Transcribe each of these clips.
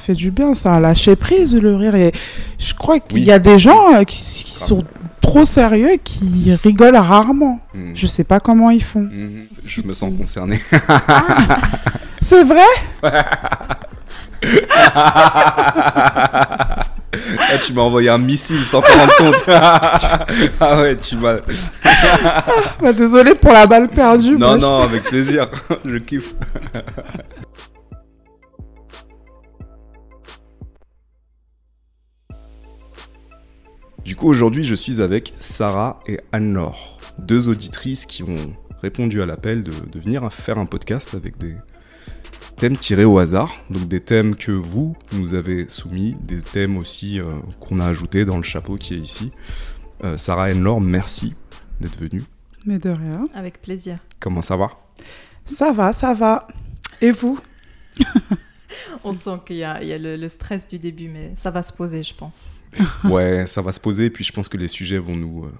fait du bien, ça a lâché prise le rire. Et je crois qu'il y a des gens euh, qui, qui sont trop sérieux qui rigolent rarement. Mhm. Je sais pas comment ils font. Mhm. Je me sens concerné. C'est vrai Ah, tu m'as envoyé un missile sans te rendre compte. ah ouais, tu m'as. Bah, Désolé pour la balle perdue. Non, moi, je- non, avec plaisir. Je kiffe. Du coup, aujourd'hui, je suis avec Sarah et Anne-Laure, deux auditrices qui ont répondu à l'appel de, de venir faire un podcast avec des thèmes tirés au hasard. Donc des thèmes que vous nous avez soumis, des thèmes aussi euh, qu'on a ajoutés dans le chapeau qui est ici. Euh, Sarah et Anne-Laure, merci d'être venues. Mais de rien. Avec plaisir. Comment ça va? Ça va, ça va. Et vous? On sent qu'il y a, il y a le, le stress du début, mais ça va se poser, je pense. Ouais, ça va se poser, puis je pense que les sujets vont nous, euh,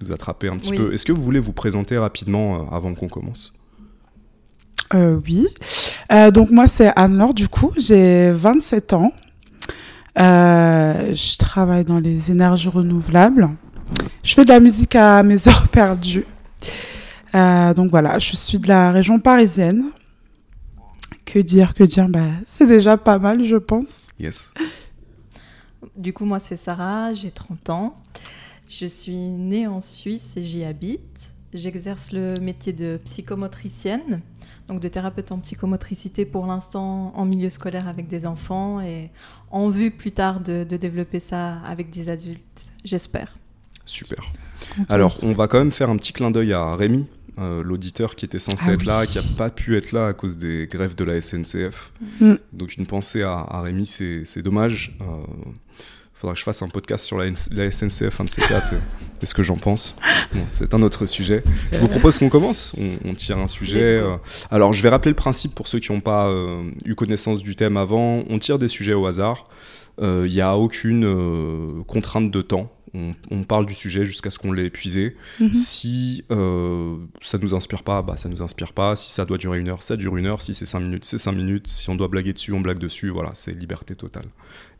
nous attraper un petit Oui. peu. Est-ce que vous voulez vous présenter rapidement euh, avant qu'on commence? Euh, oui. Euh, donc moi, c'est Anne-Laure, du coup. J'ai 27 ans. Euh, je travaille dans les énergies renouvelables. Je fais de la musique à mes heures perdues. Euh, donc voilà, je suis de la région parisienne. Que dire, que dire? Bah, C'est déjà pas mal, je pense. Yes. Du coup, moi, c'est Sarah, j'ai 30 ans. Je suis née en Suisse et j'y habite. J'exerce le métier de psychomotricienne, donc de thérapeute en psychomotricité pour l'instant en milieu scolaire avec des enfants et en vue plus tard de, de développer ça avec des adultes, j'espère. Super. Alors, on va quand même faire un petit clin d'œil à Rémi, euh, l'auditeur qui était censé Ah être oui. là, qui n'a pas pu être là à cause des grèves de la SNCF. Mm. Donc, une pensée à, à Rémi, c'est dommage. Euh, faudra que je fasse un podcast sur la, SNCF, un de ces quatre, et ce que j'en pense? Bon, c'est un autre sujet. Je vous propose qu'on commence. On, on tire un sujet. Euh, alors, je vais rappeler le principe pour ceux qui n'ont pas euh, eu connaissance du thème avant. On tire des sujets au hasard. Il n'y a aucune euh, contrainte de temps. On, on parle du sujet jusqu'à ce qu'on l'ait épuisé. Mhm. Si euh, ça nous inspire pas, bah ça nous inspire pas. Si ça doit durer une heure, ça dure une heure. Si c'est cinq minutes, c'est cinq minutes. Si on doit blaguer dessus, on blague dessus. Voilà, c'est liberté totale.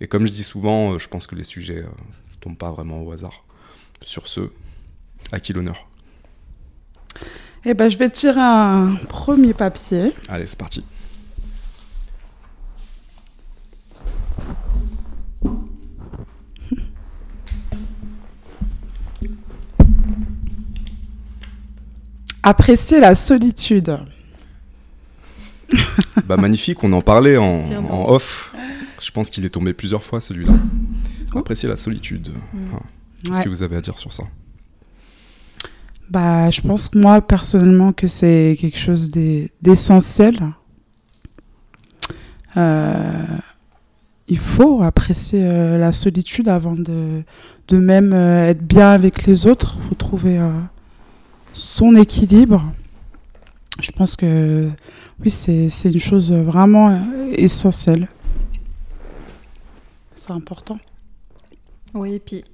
Et comme je dis souvent, euh, je pense que les sujets euh, tombent pas vraiment au hasard. Sur ce, à qui l'honneur Eh ben, je vais tirer un premier papier. Allez, c'est parti. Apprécier la solitude. bah magnifique, on en parlait en, Tiens donc. en off. Je pense qu'il est tombé plusieurs fois celui-là. Apprécier la solitude. Mm. Enfin, Qu'est-ce Ouais. que vous avez à dire sur ça? Bah, je pense que moi, personnellement, que c'est quelque chose d'e- d'essentiel. Euh, il faut apprécier euh, la solitude avant de, de même euh, être bien avec les autres. Il faut trouver euh, son équilibre. Je pense que oui, c'est une chose vraiment euh, essentielle. C'est important. Oui, et puis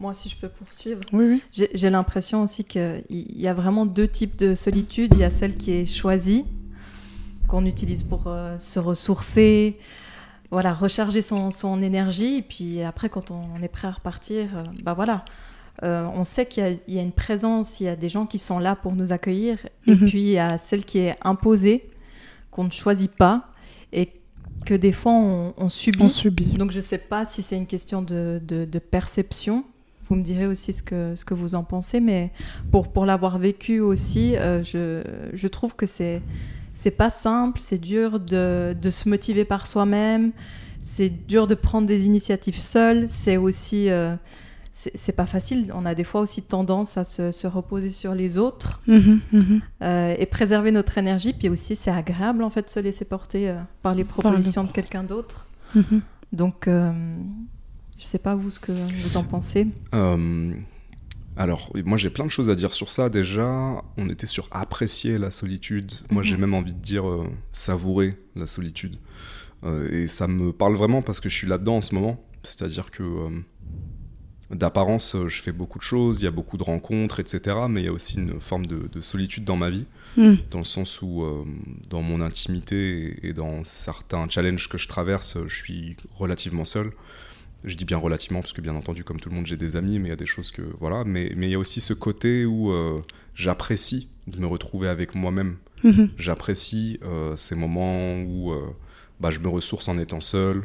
moi, si je peux poursuivre, Oui, oui. j'ai j'ai l'impression aussi qu'il y a vraiment deux types de solitude. Il y a celle qui est choisie, qu'on utilise pour euh, se ressourcer, voilà, recharger son, son énergie. Et puis après, quand on est prêt à repartir, euh, bah voilà, Euh, on sait qu'il y, a- il y a une présence, il y a des gens qui sont là pour nous accueillir. Et Mhm. puis il y a celle qui est imposée, qu'on ne choisit pas et que des fois on, on subit. On subit. Donc je ne sais pas si c'est une question de, de- de perception. Vous me direz aussi ce que, ce que vous en pensez, mais pour, pour l'avoir vécu aussi, euh, je, je trouve que c'est c'est pas simple, c'est dur de, de se motiver par soi-même, c'est dur de prendre des initiatives seul, c'est aussi euh, c'est pas facile. On a des fois aussi tendance à se, se reposer sur les autres Mhm, mhm. euh, et préserver notre énergie. Puis aussi, c'est agréable en fait de se laisser porter euh, par les propositions de quelqu'un d'autre. Mhm. Donc, euh, je sais pas vous ce que vous en pensez. Euh, alors, moi j'ai plein de choses à dire sur ça. Déjà, on était sur apprécier la solitude. Moi j'ai même envie de dire euh, savourer la solitude. Euh, et ça me parle vraiment parce que je suis là-dedans en ce moment. C'est-à-dire que euh, d'apparence, je fais beaucoup de choses, il y a beaucoup de rencontres, etc. Mais il y a aussi une forme de, de solitude dans ma vie, Mm. dans le sens où, euh, dans mon intimité et dans certains challenges que je traverse, je suis relativement seul. Je dis bien relativement, parce que bien entendu, comme tout le monde, j'ai des amis, mais il y a des choses que. Voilà. Mais, mais il y a aussi ce côté où euh, j'apprécie de me retrouver avec moi-même. Mhm. J'apprécie euh, ces moments où euh, bah, je me ressource en étant seul.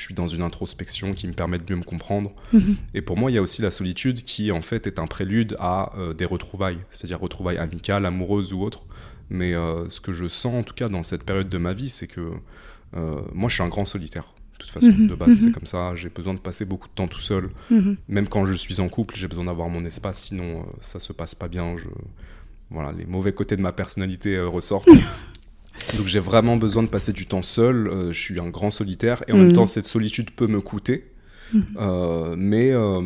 Je suis dans une introspection qui me permet de mieux me comprendre. Mhm. Et pour moi, il y a aussi la solitude qui, en fait, est un prélude à euh, des retrouvailles, c'est-à-dire retrouvailles amicales, amoureuses ou autres. Mais euh, ce que je sens, en tout cas, dans cette période de ma vie, c'est que euh, moi, je suis un grand solitaire. De toute façon, Mhm, de base, c'est mhm. comme ça. J'ai besoin de passer beaucoup de temps tout seul. Même quand je suis en couple, j'ai besoin d'avoir mon espace, sinon ça se passe pas bien. Je... Voilà, les mauvais côtés de ma personnalité ressortent. Donc j'ai vraiment besoin de passer du temps seul. euh, je suis un grand solitaire et en même temps cette solitude peut me coûter. Mhm. Euh, mais euh,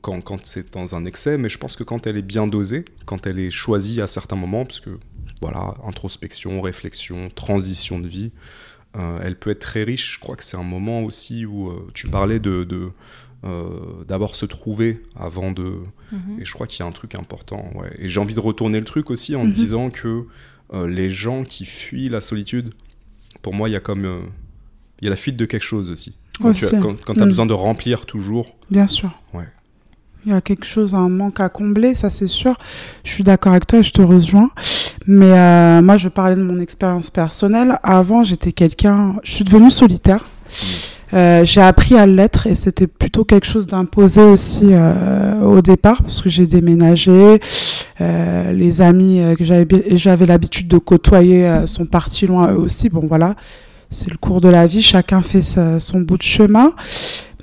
quand, quand c'est dans un excès, mais je pense que quand elle est bien dosée, quand elle est choisie à certains moments, parce que voilà, introspection, réflexion, transition de vie, elle peut être très riche. Je crois que c'est un moment aussi où tu parlais de, de, euh, d'abord se trouver avant de. Mhm. Et je crois qu'il y a un truc important. Ouais. Et j'ai envie de retourner le truc aussi en Mhm. disant que les gens qui fuient la solitude, pour moi, il y a comme. euh, il y a la fuite de quelque chose aussi. Quand tu as, Aussi. quand, quand t'as Mm. besoin de remplir toujours. Bien sûr. Ouais. Il y a quelque chose, un manque à combler, ça c'est sûr. Je suis d'accord avec toi, je te rejoins. Mais euh, moi, je parlais de mon expérience personnelle. Avant, j'étais quelqu'un. Je suis devenue solitaire. Euh, j'ai appris à l'être et c'était plutôt quelque chose d'imposé aussi euh, au départ parce que j'ai déménagé. Euh, les amis euh, que j'avais l'habitude de côtoyer euh, sont partis loin eux aussi. Bon voilà, c'est le cours de la vie, chacun fait son bout de chemin.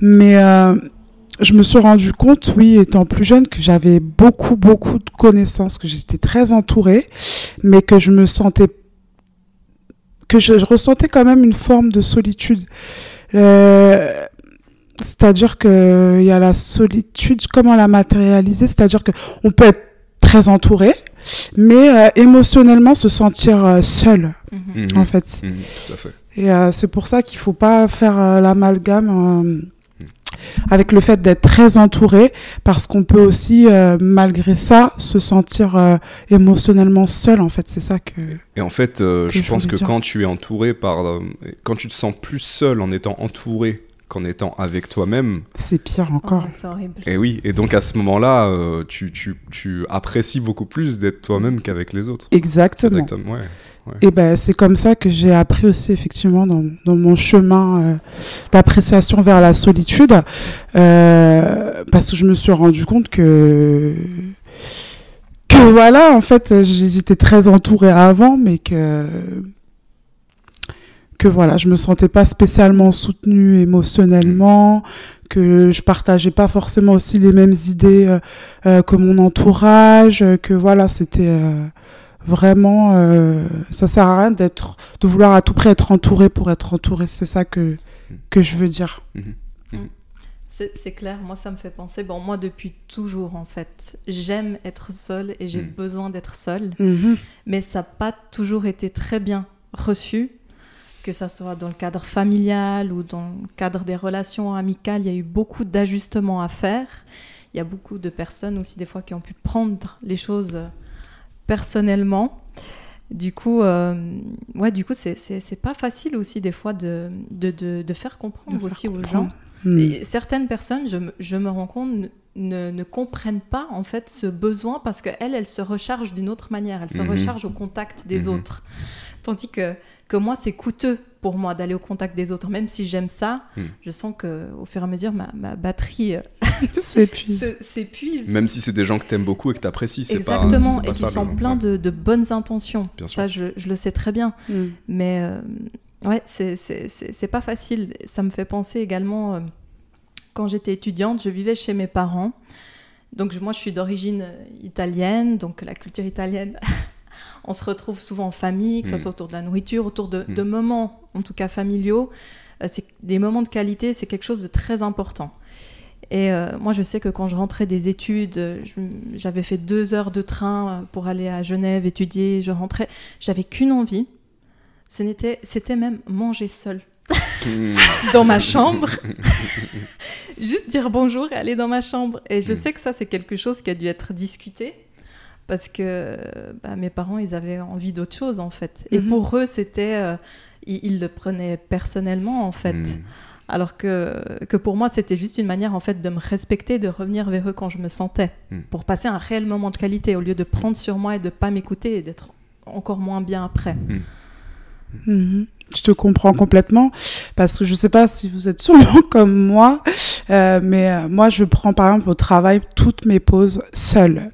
Mais euh, je me suis rendu compte, oui, étant plus jeune, que j'avais beaucoup, beaucoup de connaissances, que j'étais très entourée, mais que je me sentais, que je, je ressentais quand même une forme de solitude. Euh, c'est-à-dire que il y a la solitude, comment la matérialiser? C'est-à-dire que on peut être très entouré, mais euh, émotionnellement se sentir euh, seul, Mhm. Mhm. en fait. Mhm, tout à fait. Et euh, c'est pour ça qu'il faut pas faire l'amalgame avec le fait d'être très entouré, parce qu'on peut aussi, euh, malgré ça, se sentir euh, émotionnellement seul. En fait, c'est ça que. Et en fait, euh, Que je je pense que dire. quand tu es entouré par. quand tu te sens plus seul en étant entouré qu'en étant avec toi-même, C'est pire Oh, encore. c'est horrible. et oui, et donc à ce moment-là, euh, tu, tu, tu apprécies beaucoup plus d'être toi-même qu'avec les autres. Exactement. Exactement, ouais. Et ben c'est comme ça que j'ai appris aussi effectivement dans, dans mon chemin euh, d'appréciation vers la solitude, euh, parce que je me suis rendu compte que que voilà en fait j'étais très entourée avant, mais que que voilà je me sentais pas spécialement soutenue émotionnellement, que je partageais pas forcément aussi les mêmes idées euh, euh, que mon entourage, que voilà c'était euh, vraiment euh, ça sert à rien d'être de vouloir à tout prix être entouré pour être entouré c'est ça que que je veux dire. C'est c'est clair, moi ça me fait penser, bon moi depuis toujours en fait, j'aime être seule et j'ai besoin d'être seule, mais ça n'a pas toujours été très bien reçu, que ça soit dans le cadre familial ou dans le cadre des relations amicales, il y a eu beaucoup d'ajustements à faire. Il y a beaucoup de personnes aussi des fois qui ont pu prendre les choses personnellement. Du coup, euh, ouais, du coup, c'est- c'est c'est pas facile aussi des fois de, de, de, de faire comprendre De faire aussi aux comprendre. gens. Et certaines personnes, je, me- je me rends compte, ne- ne, ne comprennent pas en fait ce besoin parce qu'elles, elles se rechargent d'une autre manière. Elles se Mhm. rechargent au contact des Mhm. autres. Tandis que, que moi, c'est coûteux pour moi d'aller au contact des autres. Même si j'aime ça, Mhm. je sens que au fur et à mesure, ma, ma batterie euh, s'épuise. Même si c'est des gens que t'aimes beaucoup et que t'apprécies, c'est pas. Exactement, et qui sont le- pleins de, de bonnes intentions. Bien. Ça, je, je le sais très bien. Mhm. Mais euh, ouais, c'est- pas facile. Ça me fait penser également, euh, quand j'étais étudiante, je vivais chez mes parents. Donc je- moi, je suis d'origine euh, italienne, donc la culture italienne, on se retrouve souvent en famille, que ce Mm. soit autour de la nourriture, autour de, Mm. de moments, en tout cas familiaux. Euh, c'est des moments de qualité, c'est quelque chose de très important. Et euh, moi, je sais que quand je rentrais des études, j'avais fait deux heures de train euh, pour aller à Genève étudier. Je rentrais, j'avais qu'une envie. Ce n'était, c'était même manger seul. dans ma chambre. Juste dire bonjour et aller dans ma chambre. Et je Mm. sais que ça, c'est quelque chose qui a dû être discuté parce que bah, mes parents, ils avaient envie d'autre chose en fait. Et Mhm. pour eux, c'était. euh, ils, ils le prenaient personnellement en fait. Hmm. Alors que, que pour moi, c'était juste une manière en fait de me respecter, de revenir vers eux quand je me sentais, Mm. pour passer un réel moment de qualité au lieu de prendre sur moi et de pas m'écouter et d'être encore moins bien après. Mhm. Je te comprends complètement parce que je sais pas si vous êtes sûrement comme moi, euh, mais euh, moi je prends par exemple au travail toutes mes pauses seule.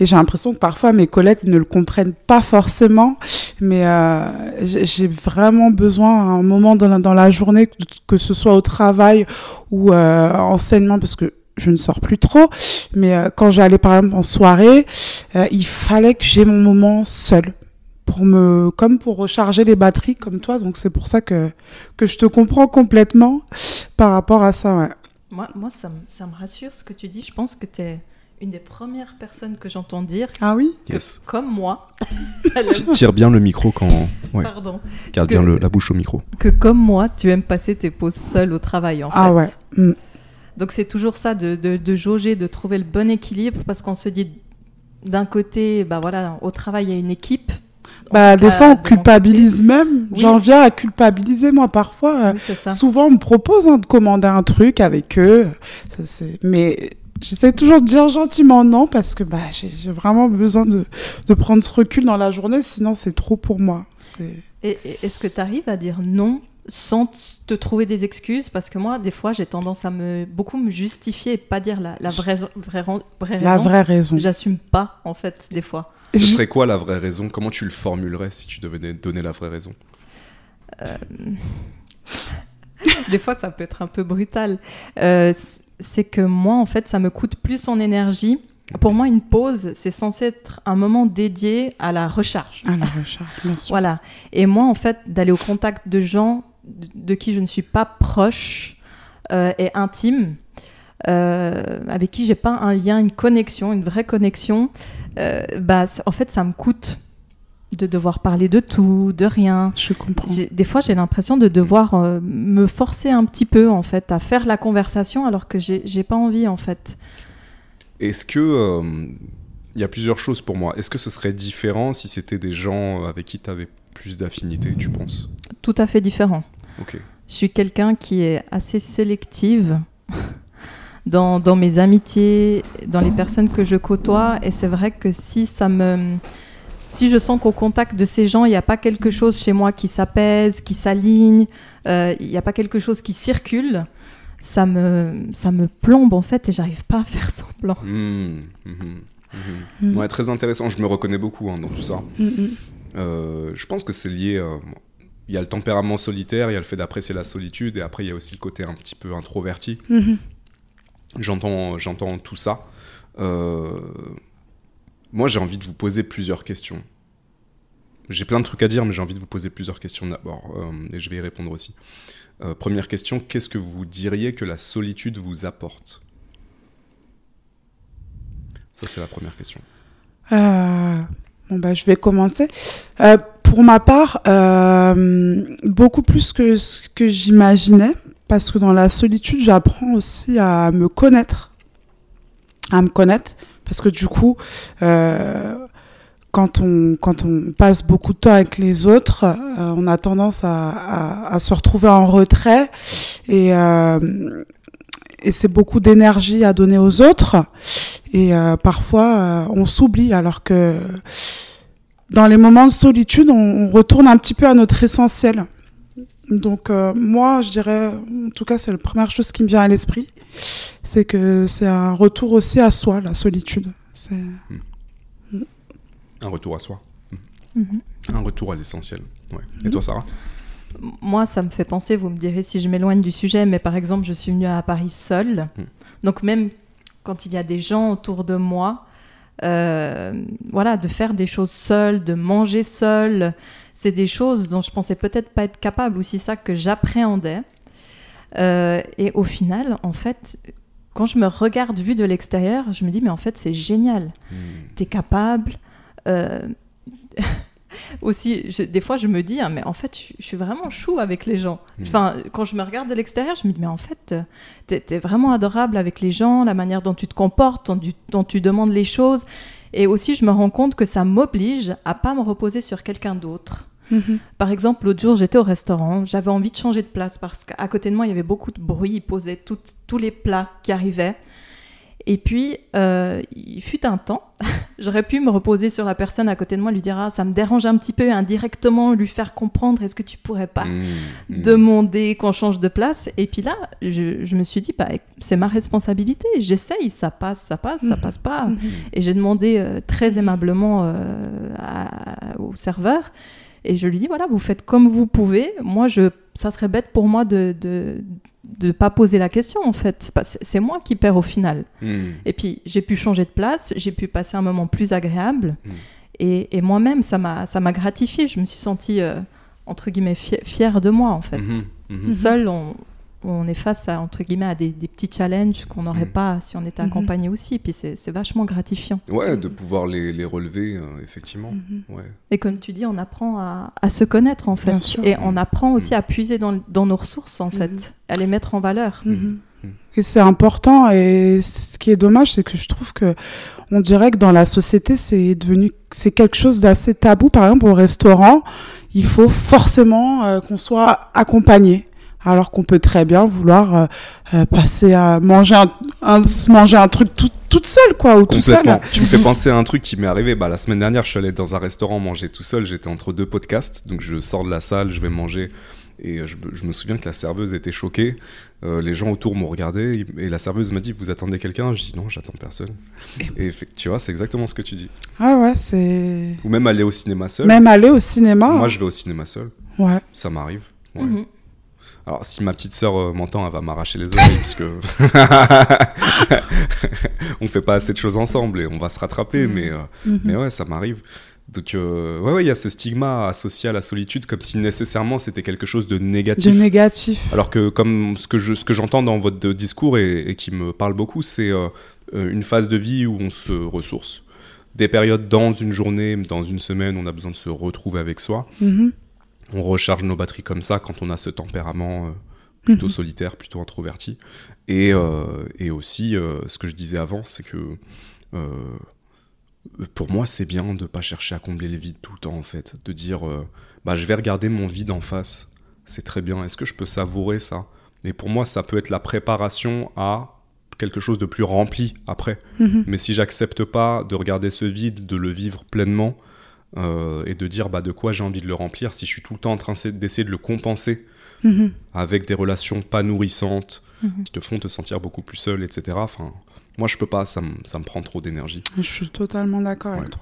Et j'ai l'impression que parfois mes collègues ne le comprennent pas forcément, mais euh, j'ai vraiment besoin à un moment dans la, dans la journée, que, ce soit au travail ou euh, enseignement, parce que je ne sors plus trop, mais euh, quand j'allais par exemple en soirée, il fallait que j'ai mon moment seul pour me comme pour recharger les batteries comme toi donc c'est pour ça que que je te comprends complètement par rapport à ça. Moi, moi ça, me, ça me rassure ce que tu dis. Je pense que tu es une des premières personnes que j'entends dire ah oui que, Yes. comme moi, Ti- Tire bien le micro quand. Ouais, pardon, garde Que- bien le- la bouche au micro. que comme moi, tu aimes passer tes pauses seule au travail en ah fait. ouais Mm. Donc c'est toujours ça de, de, de jauger, de trouver le bon équilibre parce qu'on se dit d'un côté, bah voilà, au travail il y a une équipe. Bah des fois on de culpabilise même Oui. j'en viens à culpabiliser moi parfois Oui, souvent on me propose hein, de commander un truc avec eux ça, mais J'essaie toujours de dire gentiment non parce que bah, j'ai vraiment besoin de, de prendre ce recul dans la journée, sinon c'est trop pour moi. C'est- Et, et est-ce que tu arrives à dire non sans te trouver des excuses? Parce que moi, des fois, j'ai tendance à me beaucoup me justifier et pas dire la, la vraie, vraie, La raison. vraie raison. J'assume pas, en fait, des fois. Ce serait quoi la vraie raison? Comment tu le formulerais si tu devais donner la vraie raison? Des fois, ça peut être un peu brutal. Euh, c'est que moi, en fait, ça me coûte plus en énergie. Pour moi, une pause, c'est censé être un moment dédié à la recharge. Ah, la recharge, bien sûr. Voilà. Et moi, en fait, d'aller au contact de gens de, de qui je ne suis pas proche euh, et intime, euh, avec qui j'ai pas un lien, une connexion, une vraie connexion, euh, bah, en fait, ça me coûte de devoir parler de tout, de rien. Je comprends. Des fois, j'ai l'impression de devoir euh, me forcer un petit peu, en fait, à faire la conversation alors que j'ai j'ai pas envie, en fait. Est-ce que. euh, Il y a plusieurs choses pour moi. Est-ce que ce serait différent si c'était des gens avec qui tu avais plus d'affinité, tu penses? Tout à fait différent. Ok. Je suis quelqu'un qui est assez sélective dans, dans mes amitiés, dans les personnes que je côtoie. Et c'est vrai que si ça me. Si je sens qu'au contact de ces gens, il n'y a pas quelque chose chez moi qui s'apaise, qui s'aligne, euh, il n'y a pas quelque chose qui circule, ça me, ça me plombe en fait et j'arrive pas à faire semblant. Hmm, mhm, mhm. Mm. Ouais, très intéressant. Je me reconnais beaucoup hein, dans tout ça. Euh, je pense que c'est lié. euh, Il y a le tempérament solitaire, il y a le fait d'apprécier la solitude, et après il y a aussi le côté un petit peu introverti. J'entends, j'entends tout ça. Euh, moi, j'ai envie de vous poser plusieurs questions. J'ai plein de trucs à dire, mais j'ai envie de vous poser plusieurs questions d'abord, euh, et je vais y répondre aussi. Euh, première question, qu'est-ce que vous diriez que la solitude vous apporte? Ça, c'est la première question. Euh, bon, bah, je vais commencer. Euh, pour ma part, beaucoup plus que ce que j'imaginais, parce que dans la solitude, j'apprends aussi à me connaître. À me connaître, parce que du coup, euh, quand, on, quand on passe beaucoup de temps avec les autres, euh, on a tendance à, se retrouver en retrait et, euh, et c'est beaucoup d'énergie à donner aux autres. Et parfois, on s'oublie alors que dans les moments de solitude, on retourne un petit peu à notre essentiel. Donc euh, moi, je dirais, en tout cas, c'est la première chose qui me vient à l'esprit, c'est que c'est un retour aussi à soi, la solitude. C'est Un retour à soi, Mhm. un retour à l'essentiel. Ouais. Et toi, Sarah? Moi, ça me fait penser, vous me direz si je m'éloigne du sujet, mais par exemple, je suis venue à Paris seule. Mm. Donc même quand il y a des gens autour de moi, euh, voilà, de faire des choses seule, de manger seule, c'est des choses dont je pensais peut-être pas être capable, ou si ça que j'appréhendais. Euh, et au final, en fait, quand je me regarde vue de l'extérieur, je me dis, mais en fait, c'est génial. Hmm. tu es capable. euh, aussi, je- des fois, je me dis, hein, mais en fait, je, je suis vraiment chou avec les gens. Mm. Enfin, quand je me regarde de l'extérieur, je me dis, mais en fait, euh, t'es es vraiment adorable avec les gens, la manière dont tu te comportes, dont tu, dont tu demandes les choses. Et aussi, je me rends compte que ça m'oblige à pas me reposer sur quelqu'un d'autre. Mhm. Par exemple, l'autre jour, j'étais au restaurant, j'avais envie de changer de place parce qu'à côté de moi, il y avait beaucoup de bruit, ils posaient tout- tous les plats qui arrivaient. Et puis, euh, il fut un temps, j'aurais pu me reposer sur la personne à côté de moi, lui dire ah, ça me dérange un petit peu, indirectement lui faire comprendre est-ce que tu pourrais pas Mmh, mmh. demander qu'on change de place? Et puis là, je, je me suis dit bah, c'est ma responsabilité, j'essaye, ça passe, ça passe, ça Mhm. passe pas. Et j'ai demandé euh, très aimablement euh, à- au serveur. Et je lui dis voilà, vous faites comme vous pouvez. Moi, je, ça serait bête pour moi de de, de pas poser la question en fait. C'est moi qui perds au final. Mmh. Et puis j'ai pu changer de place, j'ai pu passer un moment plus agréable. Mm. Et, et moi-même, ça m'a ça m'a gratifié. Je me suis sentie euh, entre guillemets fi- fière de moi en fait. Mhm, mhm. Seul, on, on est face à entre guillemets à des, des petits challenges qu'on n'aurait Mm. pas si on était Mhm. accompagné aussi. Puis c'est vachement gratifiant. Ouais, de pouvoir les, les relever, euh, effectivement. Mhm. Ouais. Et comme tu dis, on apprend à, à se connaître en fait. Bien sûr. Et on apprend aussi à puiser dans, dans nos ressources en fait, Mhm. à les mettre en valeur. Et c'est important. Et ce qui est dommage, c'est que je trouve que on dirait que dans la société, c'est devenu, c'est quelque chose d'assez tabou. Par exemple, au restaurant, il faut forcément euh, qu'on soit accompagné. Alors qu'on peut très bien vouloir euh, euh, passer à manger un, un- manger un truc tout, toute seule, quoi, ou tout seul. Tu me fais penser à un truc qui m'est arrivé. Bah, la semaine dernière, je suis allé dans un restaurant manger tout seul. J'étais entre deux podcasts. Donc, je sors de la salle, je vais manger. Et euh, je, me- je me souviens que la serveuse était choquée. Euh, les gens autour m'ont regardé. Et la serveuse m'a dit Vous attendez quelqu'un? Je dis Non, j'attends personne. Et fait- tu vois, c'est exactement ce que tu dis. Ah ouais, c'est. Ou même aller au cinéma seul. Même aller au cinéma. Moi, je vais au cinéma seul. Ouais. Ça m'arrive. Ouais. Mhm. Alors, si ma petite sœur euh, m'entend, elle va m'arracher les oreilles, puisque on fait pas assez de choses ensemble et on va se rattraper, Mhm. mais, euh, Mhm. mais ouais, ça m'arrive. Donc, euh, ouais, ouais, il y a ce stigma associé à la solitude, comme si nécessairement c'était quelque chose de De négatif. négatif. Alors que, comme ce que je- ce que j'entends dans votre discours et, et qui me parle beaucoup, c'est euh, euh, une phase de vie où on se ressource. Des périodes dans une journée, dans une semaine, on a besoin de se retrouver avec soi Mhm. On recharge nos batteries comme ça quand on a ce tempérament euh, plutôt Mhm. solitaire, plutôt introverti. Et, euh, et aussi, euh, ce que je disais avant, c'est que pour moi, c'est bien de pas chercher à combler les vides tout le temps, en fait. De dire, euh, bah, je vais regarder mon vide en face. C'est très bien. Est-ce que je peux savourer ça? Et pour moi, ça peut être la préparation à quelque chose de plus rempli après. Mhm. Mais si j'accepte pas de regarder ce vide, de le vivre pleinement, euh, et de dire bah, de quoi j'ai envie de le remplir, si je suis tout le temps en train d'essayer de le compenser Mhm. avec des relations pas nourrissantes, Mhm. qui te font te sentir beaucoup plus seul, etc. Enfin, moi, je peux pas, ça me, ça me prend trop d'énergie. Je suis totalement d'accord Ouais. avec toi.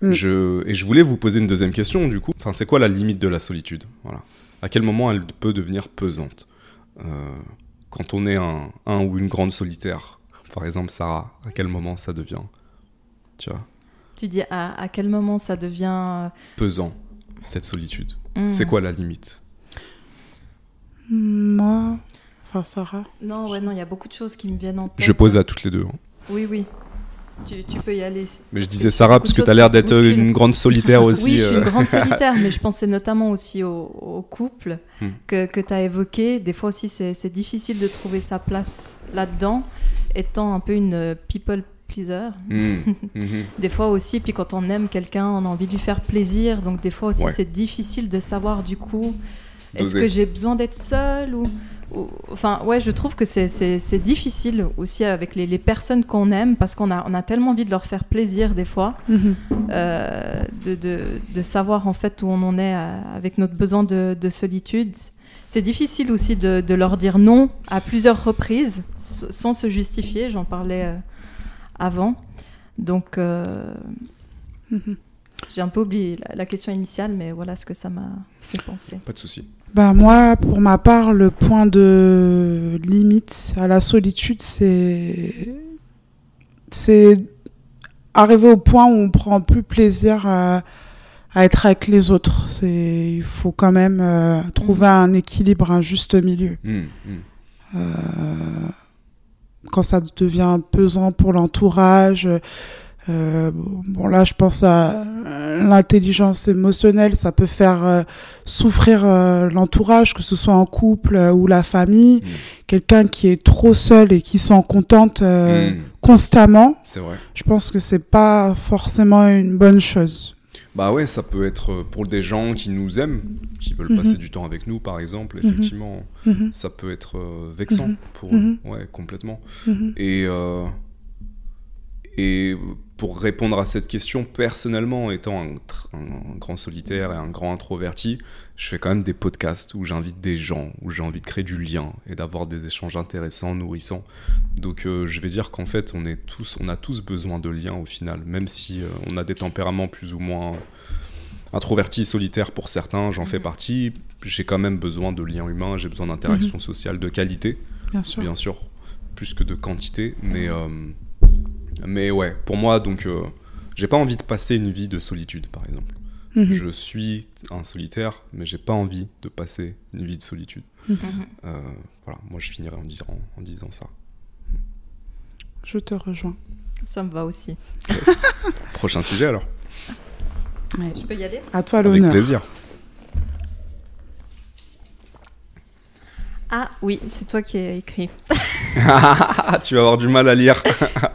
Mm. Je, et je voulais vous poser une deuxième question, du coup. Enfin, c'est quoi la limite de la solitude? Voilà. À quel moment elle peut devenir pesante? Euh, Quand on est un, un ou une grande solitaire, par exemple, Sarah, à quel moment ça devient? Tu vois, Tu dis à, à quel moment ça devient. pesant, cette solitude euh, C'est hmm. quoi la limite? Moi, enfin Sarah. Non, ouais, non, il y a beaucoup de choses qui me viennent en tête. Je pose à toutes les deux. hein. Oui, oui. Tu, tu peux y aller. Mais je disais Sarah parce que tu as l'air d'être une grande solitaire aussi. Oui, je suis une euh. grande solitaire, mais je pensais notamment aussi au, au couple Hmm. que, que tu as évoqué. Des fois aussi, c'est c'est difficile de trouver sa place là-dedans, étant un peu une euh, people pleaser. Mhm, mhm. Des fois aussi, puis quand on aime quelqu'un, on a envie de lui faire plaisir. Donc des fois aussi, Ouais. c'est difficile de savoir du coup, est-ce que j'ai besoin d'être seule ou, ou- Enfin, ouais, je trouve que c'est- difficile aussi avec les, les personnes qu'on aime parce qu'on a, on a tellement envie de leur faire plaisir des fois, Mhm. euh, de, de, de savoir en fait où on en est euh, avec notre besoin de, de solitude. C'est difficile aussi de, de leur dire non à plusieurs reprises sans se justifier. J'en parlais euh, avant. Donc, euh, Mhm. j'ai un peu oublié la, la question initiale, mais voilà ce que ça m'a fait penser. Pas de souci. Bah moi, pour ma part, le point de limite à la solitude, c'est c'est arriver au point où on prend plus plaisir à, à être avec les autres. C'est il faut quand même euh, trouver un équilibre, un juste milieu. Mhm, mhm. Euh, quand ça devient pesant pour l'entourage, Euh, bon, là, je pense à l'intelligence émotionnelle, ça peut faire euh, souffrir euh, l'entourage, que ce soit en couple ou la famille. Mm. Quelqu'un qui est trop seul et qui s'en contente Mm. constamment, vrai. je pense que c'est pas forcément une bonne chose. Bah ouais, ça peut être euh, pour des gens qui nous aiment, qui veulent Mhm. passer du temps avec nous, par exemple. Mhm. Effectivement, Mhm, ça peut être euh, vexant pour eux. Ouais, complètement. Et, euh, et pour répondre à cette question, personnellement, étant un grand solitaire et un grand introverti, je fais quand même des podcasts où j'invite des gens, où j'ai envie de créer du lien et d'avoir des échanges intéressants, nourrissants. Donc euh, je vais dire qu'en fait, on, est tous, on a tous besoin de liens au final, même si euh, on a des tempéraments plus ou moins introvertis, solitaires pour certains, j'en fais partie. J'ai quand même besoin de liens humains, j'ai besoin d'interactions sociales de qualité bien sûr. bien sûr, plus que de quantité, mais, euh, mais ouais, pour moi, donc, j'ai pas envie de passer une vie de solitude, par exemple. Mhm, Je suis un solitaire, mais j'ai pas envie de passer une vie de solitude. Mhm. Euh, voilà, moi je finirai en disant, en disant ça. Je te rejoins. Ça me va aussi. Prochain sujet alors Je peux y aller? À toi Avec l'honneur. plaisir. Ah oui, c'est toi qui as écrit. Tu vas avoir du mal à lire.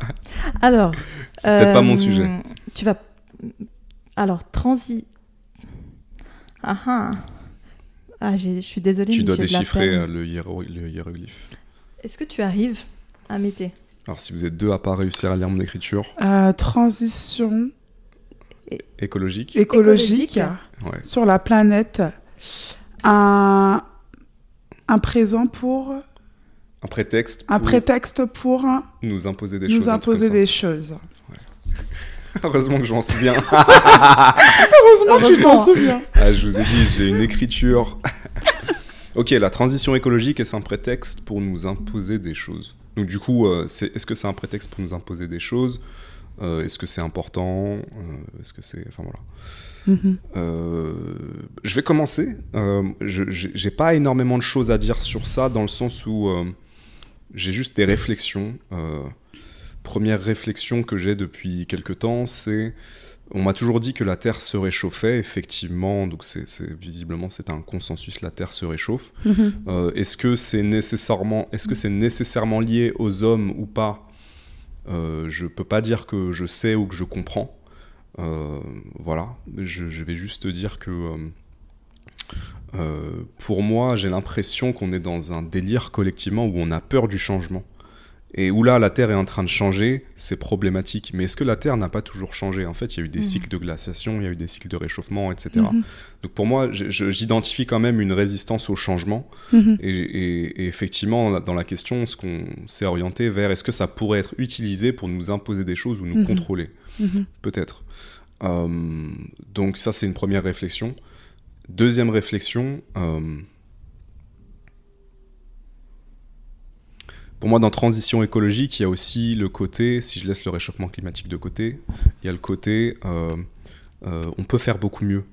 Alors. C'est peut-être pas mon euh, sujet. Tu vas. Alors, transi. Ah ah. Ah, je suis désolée. Tu mais dois déchiffrer euh, le, hiéro- le hiéroglyphe. Est-ce que tu arrives à m'aider? Alors si vous êtes deux à pas réussir à lire mon écriture, Euh, transition écologique, écologique, Écologique. ouais. sur la planète. Un, un présent pour. un prétexte Un pour prétexte pour nous imposer des nous choses. un truc imposer des choses. Heureusement que je m'en souviens. Heureusement que tu t'en Heureusement. souviens. Ah, je vous ai dit, j'ai une écriture. ok, la transition écologique, est-ce un prétexte pour nous imposer des choses? Donc du coup, euh, c'est- est-ce que c'est un prétexte pour nous imposer des choses? Euh, Est-ce que c'est important? Euh, Est-ce que c'est... Enfin voilà. Mhm. Euh, je vais commencer. Euh, je j'ai pas énormément de choses à dire sur ça, dans le sens où euh, j'ai juste des réflexions. Première réflexion que j'ai depuis quelque temps, c'est on m'a toujours dit que la Terre se réchauffait, effectivement, donc c'est visiblement c'est un consensus, la Terre se réchauffe. Mhm. Euh, est-ce que c'est nécessairement, est-ce que c'est nécessairement lié aux hommes ou pas? Euh, Je peux pas dire que je sais ou que je comprends. Euh, voilà, je, je vais juste dire que euh, pour moi, j'ai l'impression qu'on est dans un délire collectivement où on a peur du changement. Et où là, la Terre est en train de changer, c'est problématique. Mais est-ce que la Terre n'a pas toujours changé? En fait, il y a eu des Mhm. cycles de glaciation, il y a eu des cycles de réchauffement, etc. Mhm. Donc pour moi, j'identifie quand même une résistance au changement. Mhm. Et, et- et effectivement, dans la question, ce qu'on s'est orienté vers est-ce que ça pourrait être utilisé pour nous imposer des choses ou nous contrôler? Peut-être. Euh, donc ça, c'est une première réflexion. Deuxième réflexion, euh, pour moi, dans transition écologique, il y a aussi le côté, si je laisse le réchauffement climatique de côté, il y a le côté, euh, euh, on peut faire beaucoup mieux.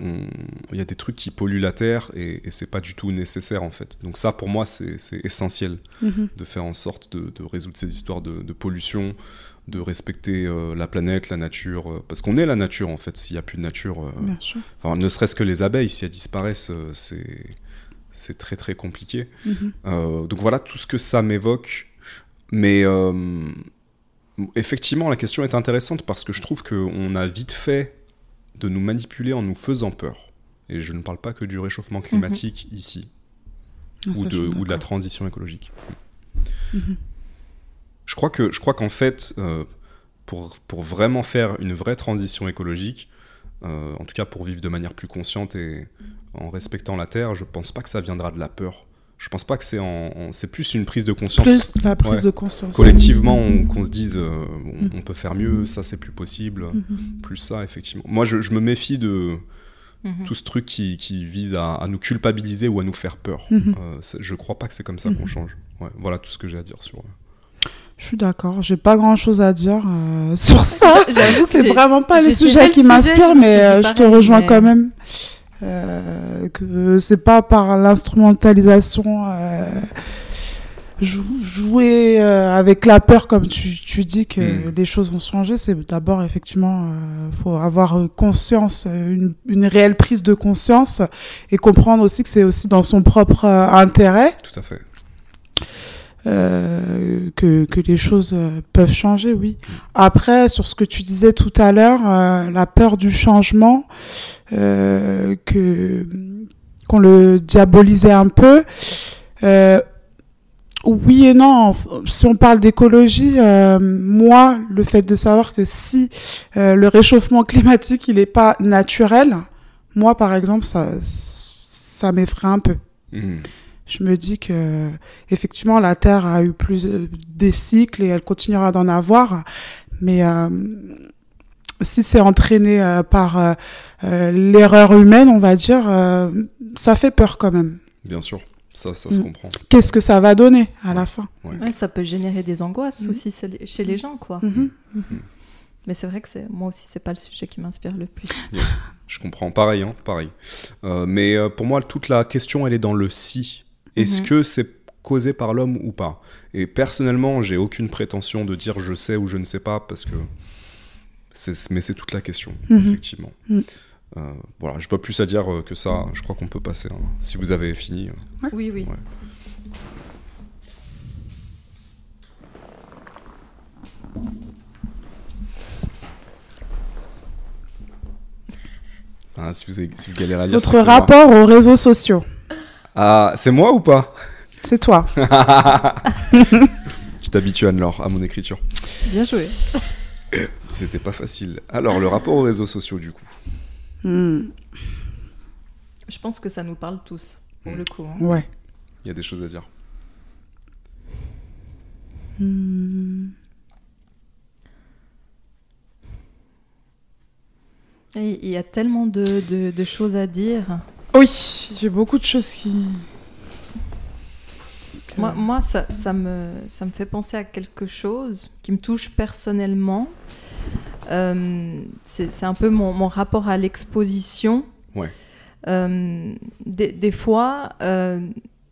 On- Il y a des trucs qui polluent la terre et, et c'est pas du tout nécessaire en fait. Donc ça, pour moi, c'est essentiel Mhm. de faire en sorte de, de résoudre ces histoires de, de pollution, de respecter euh, la planète, la nature, euh, parce qu'on est la nature en fait. S'il n'y a plus de nature, euh, Bien sûr. ne serait-ce que les abeilles, si elles disparaissent, euh, c'est c'est très très compliqué. Mhm. Euh, donc voilà tout ce que ça m'évoque. Mais euh, effectivement, la question est intéressante parce que je trouve qu'on a vite fait de nous manipuler en nous faisant peur. Et je ne parle pas que du réchauffement climatique ici, Ah, ou, de, ou de la transition écologique. Mhm. Je crois que je crois qu'en fait, euh, pour, pour vraiment faire une vraie transition écologique, en tout cas pour vivre de manière plus consciente et en respectant la terre, je pense pas que ça viendra de la peur. Je pense pas que c'est en, en- c'est plus une prise de conscience Plus la prise Ouais. de conscience. collectivement on- qu'on se dise euh, on, Mhm. on peut faire mieux, ça c'est plus possible, Mhm. plus ça effectivement. Moi je, je me méfie de tout ce truc qui, qui vise à, à nous culpabiliser ou à nous faire peur. Mhm. Euh, je crois pas que c'est comme ça qu'on change. Ouais, voilà tout ce que j'ai à dire sur. Je suis d'accord. J'ai pas grand chose à dire euh, sur ça. J'avoue que C'est j'ai- vraiment pas les sujets le qui sujet, m'inspirent, mais euh, je te rejoins mais- quand même. Euh, que c'est pas par l'instrumentalisation euh, jouer euh, avec la peur, comme tu, tu dis que Mm. les choses vont changer, c'est d'abord effectivement, euh, faut avoir conscience, une, une réelle prise de conscience et comprendre aussi que c'est aussi dans son propre euh, intérêt Tout à fait. euh, que, que les choses peuvent changer, oui. Après, sur ce que tu disais tout à l'heure, la peur du changement, euh, que qu'on le diabolisait un peu. euh, oui et non. Si on parle d'écologie, euh, moi, le fait de savoir que si le réchauffement climatique il n'est pas naturel, moi par exemple, ça, ça m'effraie un peu Mhm. je me dis que effectivement la Terre a eu plus des cycles et elle continuera d'en avoir, mais euh, si c'est entraîné euh, par euh, euh, l'erreur humaine, on va dire, euh, ça fait peur quand même. Bien sûr, ça, ça se Mm. comprend. Qu'est-ce que ça va donner à la fin Ouais, ça peut générer des angoisses Mhm. aussi chez les- gens, quoi. Mhm. Mais c'est vrai que c'est moi aussi, c'est pas le sujet qui m'inspire le plus. Yes, je comprends. Pareil, hein, pareil. Euh, mais euh, pour moi, toute la question, elle est dans le si. Est-ce Mhm. que c'est causé par l'homme ou pas? Et personnellement, j'ai aucune prétention de dire je sais ou je ne sais pas parce que. C'est- Mais c'est toute la question, Mhm. effectivement. Mhm. Euh, voilà, j'ai pas plus à dire euh, que ça. Je crois qu'on peut passer. hein. Si vous avez fini. euh. Oui, oui. Ouais. Ah, si vous, avez- si vous galérez à lire, Votre rapport aux réseaux sociaux, Ah, c'est moi ou pas? C'est toi. Tu t'habitues, Anne-Laure, à mon écriture. Bien joué. C'était pas facile. Alors, le rapport aux réseaux sociaux, du coup. Hmm, Je pense que ça nous parle tous, pour Mm. le coup. hein. Ouais. Il y a des choses à dire. Hmm. Il y a tellement de, de- de choses à dire. Oui, j'ai beaucoup de choses qui. Moi, moi ça, ça me, ça me fait penser à quelque chose qui me touche personnellement. Euh, c'est un peu mon, mon rapport à l'exposition. Ouais. Euh, des, des fois, euh,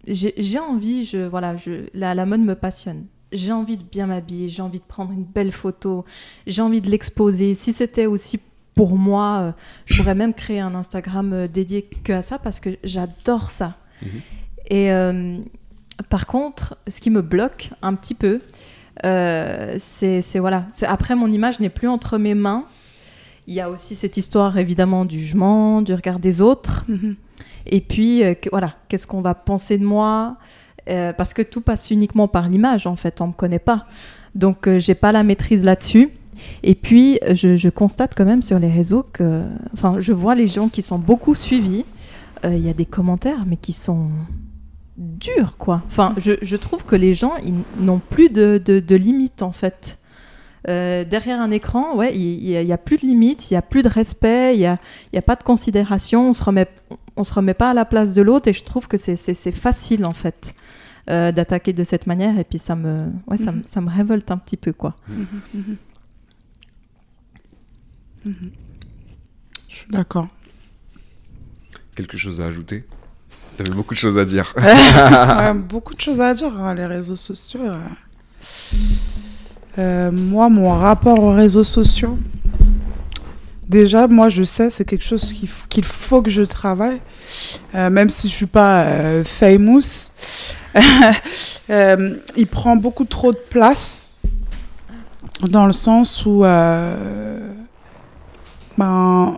j'ai envie, je, voilà, je, la, la mode me passionne. J'ai envie de bien m'habiller, j'ai envie de prendre une belle photo, j'ai envie de l'exposer. Si c'était aussi pour moi, euh, je pourrais même créer un Instagram dédié que à ça parce que j'adore ça. Mhm. Et euh, par contre, ce qui me bloque un petit peu, euh, c'est voilà. Après, mon image n'est plus entre mes mains. Il y a aussi cette histoire évidemment du jugement, du regard des autres. Mhm. Et puis, euh, que- voilà, qu'est-ce qu'on va penser de moi Euh, Parce que tout passe uniquement par l'image, en fait, on me connaît pas. Donc, euh, j'ai pas la maîtrise là-dessus. Et puis, je, je constate quand même sur les réseaux que, enfin, je vois les gens qui sont beaucoup suivis. Il y a des commentaires, mais qui sont durs, quoi. Enfin, je, je trouve que les gens, ils n'ont plus de, de, de limites, en fait. Euh, derrière un écran, ouais, il n'y a, il y a plus de limites, il n'y a plus de respect, il n'y a, il y a pas de considération, on se remet, on se remet pas à la place de l'autre et je trouve que c'est- facile en fait euh, d'attaquer de cette manière et puis ça me, ouais, ça, me- Mhm. ça me révolte un petit peu quoi. Mhm, mhm. Mhm. Je suis d'accord. Quelque chose à ajouter? T'avais beaucoup de choses à dire. Ouais, beaucoup de choses à dire, hein, les réseaux sociaux. euh. Euh, moi, mon rapport aux réseaux sociaux, déjà, moi, je sais, c'est quelque chose qu'il faut que je travaille, Euh, même si je suis pas famous. Il prend beaucoup trop de place, dans le sens où ben,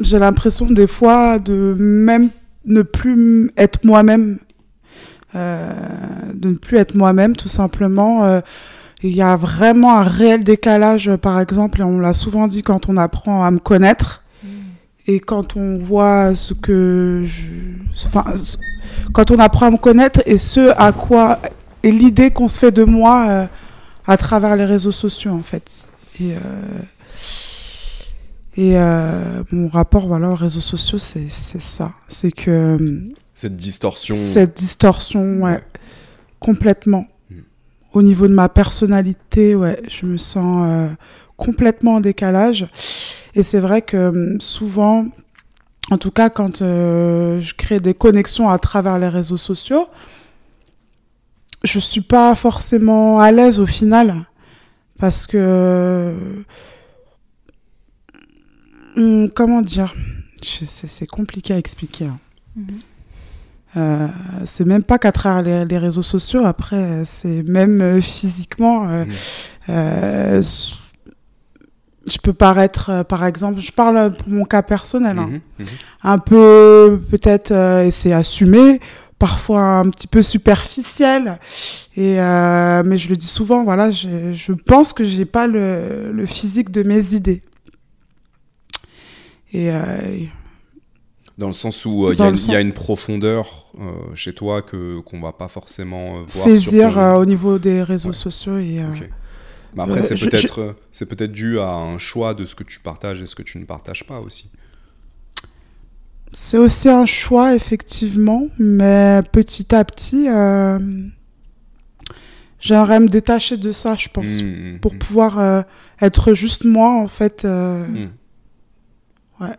j'ai l'impression des fois de même ne plus être moi-même, euh, de ne plus être moi-même tout simplement. Euh, il y a vraiment un réel décalage, par exemple, et on l'a souvent dit quand on apprend à me connaître et quand on voit ce que je, enfin, quand on apprend à me connaître et ce à quoi et l'idée qu'on se fait de moi euh, à travers les réseaux sociaux en fait. Et et euh, mon rapport voilà aux réseaux sociaux c'est ça, c'est que Cette distorsion. cette distorsion ouais, Ouais. complètement Mm. au niveau de ma personnalité ouais je me sens euh, complètement en décalage et c'est vrai que euh, souvent en tout cas quand euh, je crée des connexions à travers les réseaux sociaux je suis pas forcément à l'aise au final parce que Hum, comment dire? C'est compliqué à expliquer hein. Mhm. Euh, c'est même pas qu'à travers les, les réseaux sociaux après c'est même euh, physiquement euh, Mhm. euh, je peux paraître euh, par exemple je parle pour mon cas personnel hein, Mhm, un peu peut-être euh, et c'est assumé parfois un petit peu superficiel et euh, mais je le dis souvent voilà je, je pense que j'ai pas le, le physique de mes idées et euh, Dans le sens où euh, il y, Dans a le une- il y a une profondeur euh, chez toi que qu'on va pas forcément euh, voir saisir ton- euh, au niveau des réseaux Ouais. sociaux et euh. Mais après, Euh, c'est peut-être euh, c'est peut-être dû à un choix de ce que tu partages et ce que tu ne partages pas aussi. c'est aussi un choix effectivement mais petit à petit euh, j'aimerais me détacher de ça je pense Mm, mm, pour mm. pouvoir euh, être juste moi en fait euh, Mm. Ouais.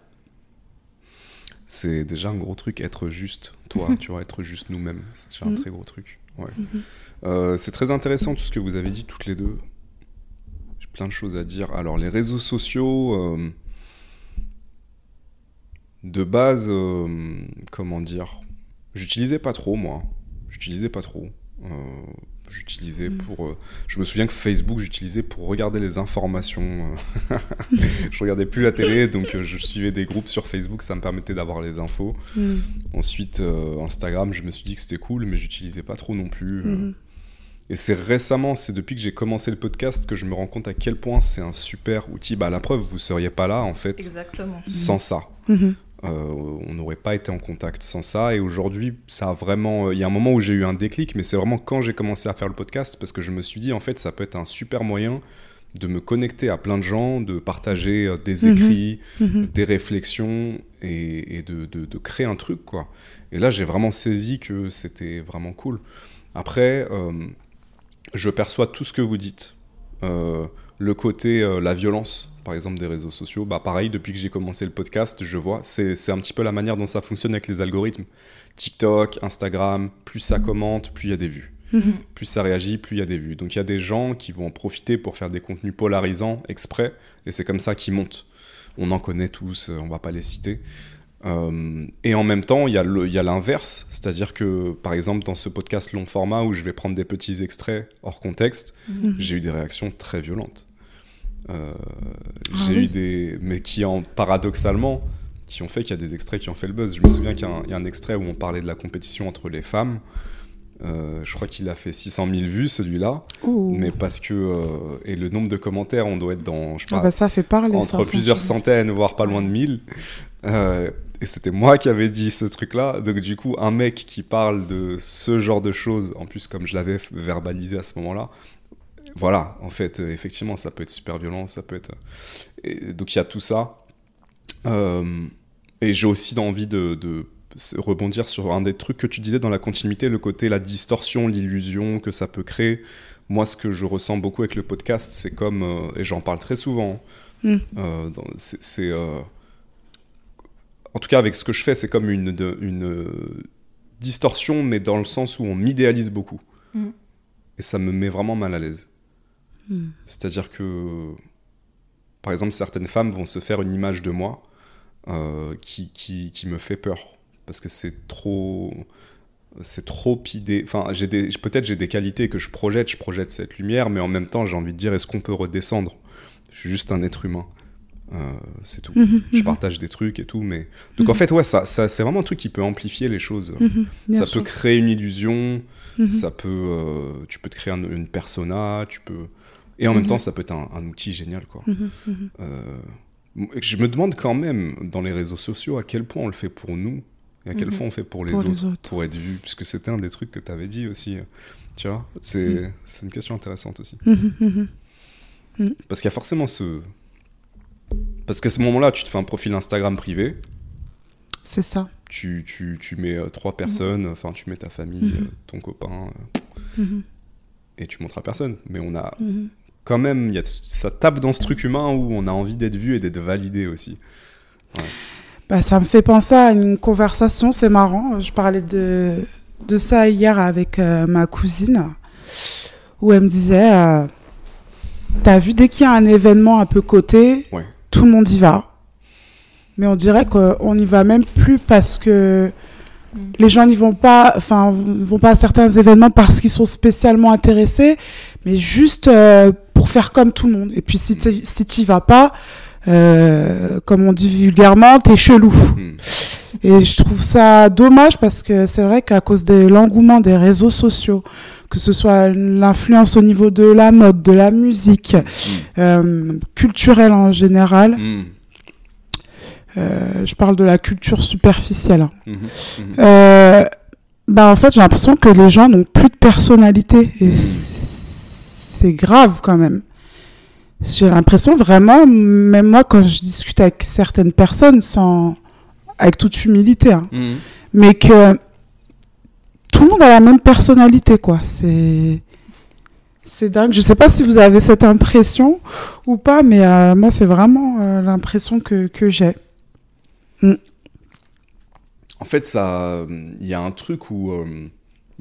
C'est déjà un gros truc, être juste, toi, tu vois, être juste nous-mêmes. C'est déjà un Mhm. très gros truc. Ouais. Mhm. Euh, c'est très intéressant tout ce que vous avez dit toutes les deux. J'ai plein de choses à dire. Alors, les réseaux sociaux, euh, de base, euh, comment dire, j'utilisais pas trop, moi. J'utilisais pas trop. J'utilisais Mhm. pour. euh, je me souviens que Facebook, j'utilisais pour regarder les informations. euh. je regardais plus la télé, donc euh, je suivais des groupes sur Facebook, ça me permettait d'avoir les infos. mm, Ensuite, euh, Instagram, je me suis dit que c'était cool, mais j'utilisais pas trop non plus. mhm. Et c'est récemment, c'est depuis que j'ai commencé le podcast que je me rends compte à quel point c'est un super outil. Bah, la preuve, vous seriez pas là en fait Exactement. sans ça. Euh, on n'aurait pas été en contact sans ça. Et aujourd'hui, ça a vraiment. euh, Il y a un moment où j'ai eu un déclic, mais c'est vraiment quand j'ai commencé à faire le podcast parce que je me suis dit en fait, ça peut être un super moyen de me connecter à plein de gens, de partager euh, des Mhm. écrits, Mhm. des réflexions et, et de, de- de créer un truc quoi. Et là j'ai vraiment saisi que c'était vraiment cool. Après, euh, je perçois tout ce que vous dites. Euh, le côté, euh, la violence, par exemple, des réseaux sociaux, bah pareil, depuis que j'ai commencé le podcast, je vois, c'est un petit peu la manière dont ça fonctionne avec les algorithmes. TikTok, Instagram, plus ça commente, plus il y a des vues. Mhm. Plus ça réagit, plus il y a des vues. Donc il y a des gens qui vont en profiter pour faire des contenus polarisants exprès, et c'est comme ça qu'ils montent. On en connaît tous, euh, on va pas les citer. Euh, et en même temps, il y a le- il y a l'inverse, c'est-à-dire que, par exemple, dans ce podcast long format où je vais prendre des petits extraits hors contexte, Mhm. j'ai eu des réactions très violentes. Euh, Ah j'ai oui. eu des, mais qui en paradoxalement, qui ont fait qu'il y a des extraits qui ont fait le buzz. Je me souviens qu'il y, a un- il y a un extrait où on parlait de la compétition entre les femmes. Euh, je crois qu'il a fait 600 000 vues celui-là, mais parce que euh, et le nombre de commentaires, on doit être dans je sais Ah bah, ça fait parler entre ça, plusieurs centaines, voire pas loin de 1000. Euh, et c'était moi qui avais dit ce truc-là. Donc du coup, un mec qui parle de ce genre de choses, en plus comme je l'avais verbalisé à ce moment-là, voilà, en fait, euh, effectivement, ça peut être super violent, ça peut être... Et donc il y a tout ça. Euh, et j'ai aussi envie de, rebondir sur un des trucs que tu disais dans la continuité, le côté, la distorsion, l'illusion que ça peut créer. Moi, ce que je ressens beaucoup avec le podcast, c'est comme, euh, et j'en parle très souvent, Mm. euh, c'est... euh, en tout cas, avec ce que je fais, c'est comme une, de- une euh, distorsion, mais dans le sens où on m'idéalise beaucoup. Mm. Et ça me met vraiment mal à l'aise. Mm. C'est-à-dire que, par exemple, certaines femmes vont se faire une image de moi euh, qui, qui, qui me fait peur. Parce que c'est trop. C'est trop idée. Enfin, j'ai des... peut-être j'ai des qualités que je projette, je projette cette lumière, mais en même temps, j'ai envie de dire est-ce qu'on peut redescendre? Je suis juste un être humain. Euh, c'est tout. Mhm, Je mhm, partage des trucs et tout, mais. Donc en fait, ouais, ça, ça, c'est vraiment un truc qui peut amplifier les choses. mhm, ça sûr. peut créer une illusion, Mhm. ça peut, euh, tu peux te créer un- une persona, tu peux, et en même Mhm. temps, ça peut être un, un outil génial, quoi. Mhm, mhm. Euh, je me demande quand même dans les réseaux sociaux à quel point on le fait pour nous et à quel Mhm. point on fait pour les, Pour autres, les autres. pour être vu, puisque c'était un des trucs que tu avais dit aussi. Tu vois, c'est Mhm. une question intéressante aussi. Mhm, mhm. Parce qu'il y a forcément ce. Parce qu'à ce moment-là, tu te fais un profil Instagram privé, C'est ça. tu, tu, tu mets euh, trois personnes, enfin, tu mets ta famille, Mhm. euh, ton copain, Mhm, et tu montres à personne. Mais on a mhm. Quand même, il y a, ça tape dans ce truc humain où on a envie d'être vu et d'être validé aussi. Bah, ça me fait penser à une conversation, c'est marrant. Je parlais de, de ça hier avec euh, ma cousine. où elle me disait, euh, t'as vu, dès qu'il y a un événement un peu coté, Ouais. tout le monde y va. Mais on dirait qu'on n'y va même plus parce que Mm. les gens n'y vont pas, enfin, vont pas à certains événements parce qu'ils sont spécialement intéressés, mais juste euh, pour faire comme tout le monde. Et puis si t'y si t'y vas pas, euh, comme on dit vulgairement, t'es chelou. Hmm. Et je trouve ça dommage parce que c'est vrai qu'à cause de l'engouement des réseaux sociaux, que ce soit l'influence au niveau de la mode, de la musique, euh, culturelle en général, Hmm. euh, je parle de la culture superficielle. hein. Bah en fait, j'ai l'impression que les gens n'ont plus de personnalité et. C'est grave quand même. J'ai l'impression vraiment, même moi quand je discute avec certaines personnes, sans, avec toute humilité, hein, Mhm. mais que tout le monde a la même personnalité, quoi. C'est c'est dingue. Je sais pas si vous avez cette impression ou pas, mais euh, moi c'est vraiment euh, l'impression que, que j'ai. En fait, ça, il y a un truc où euh,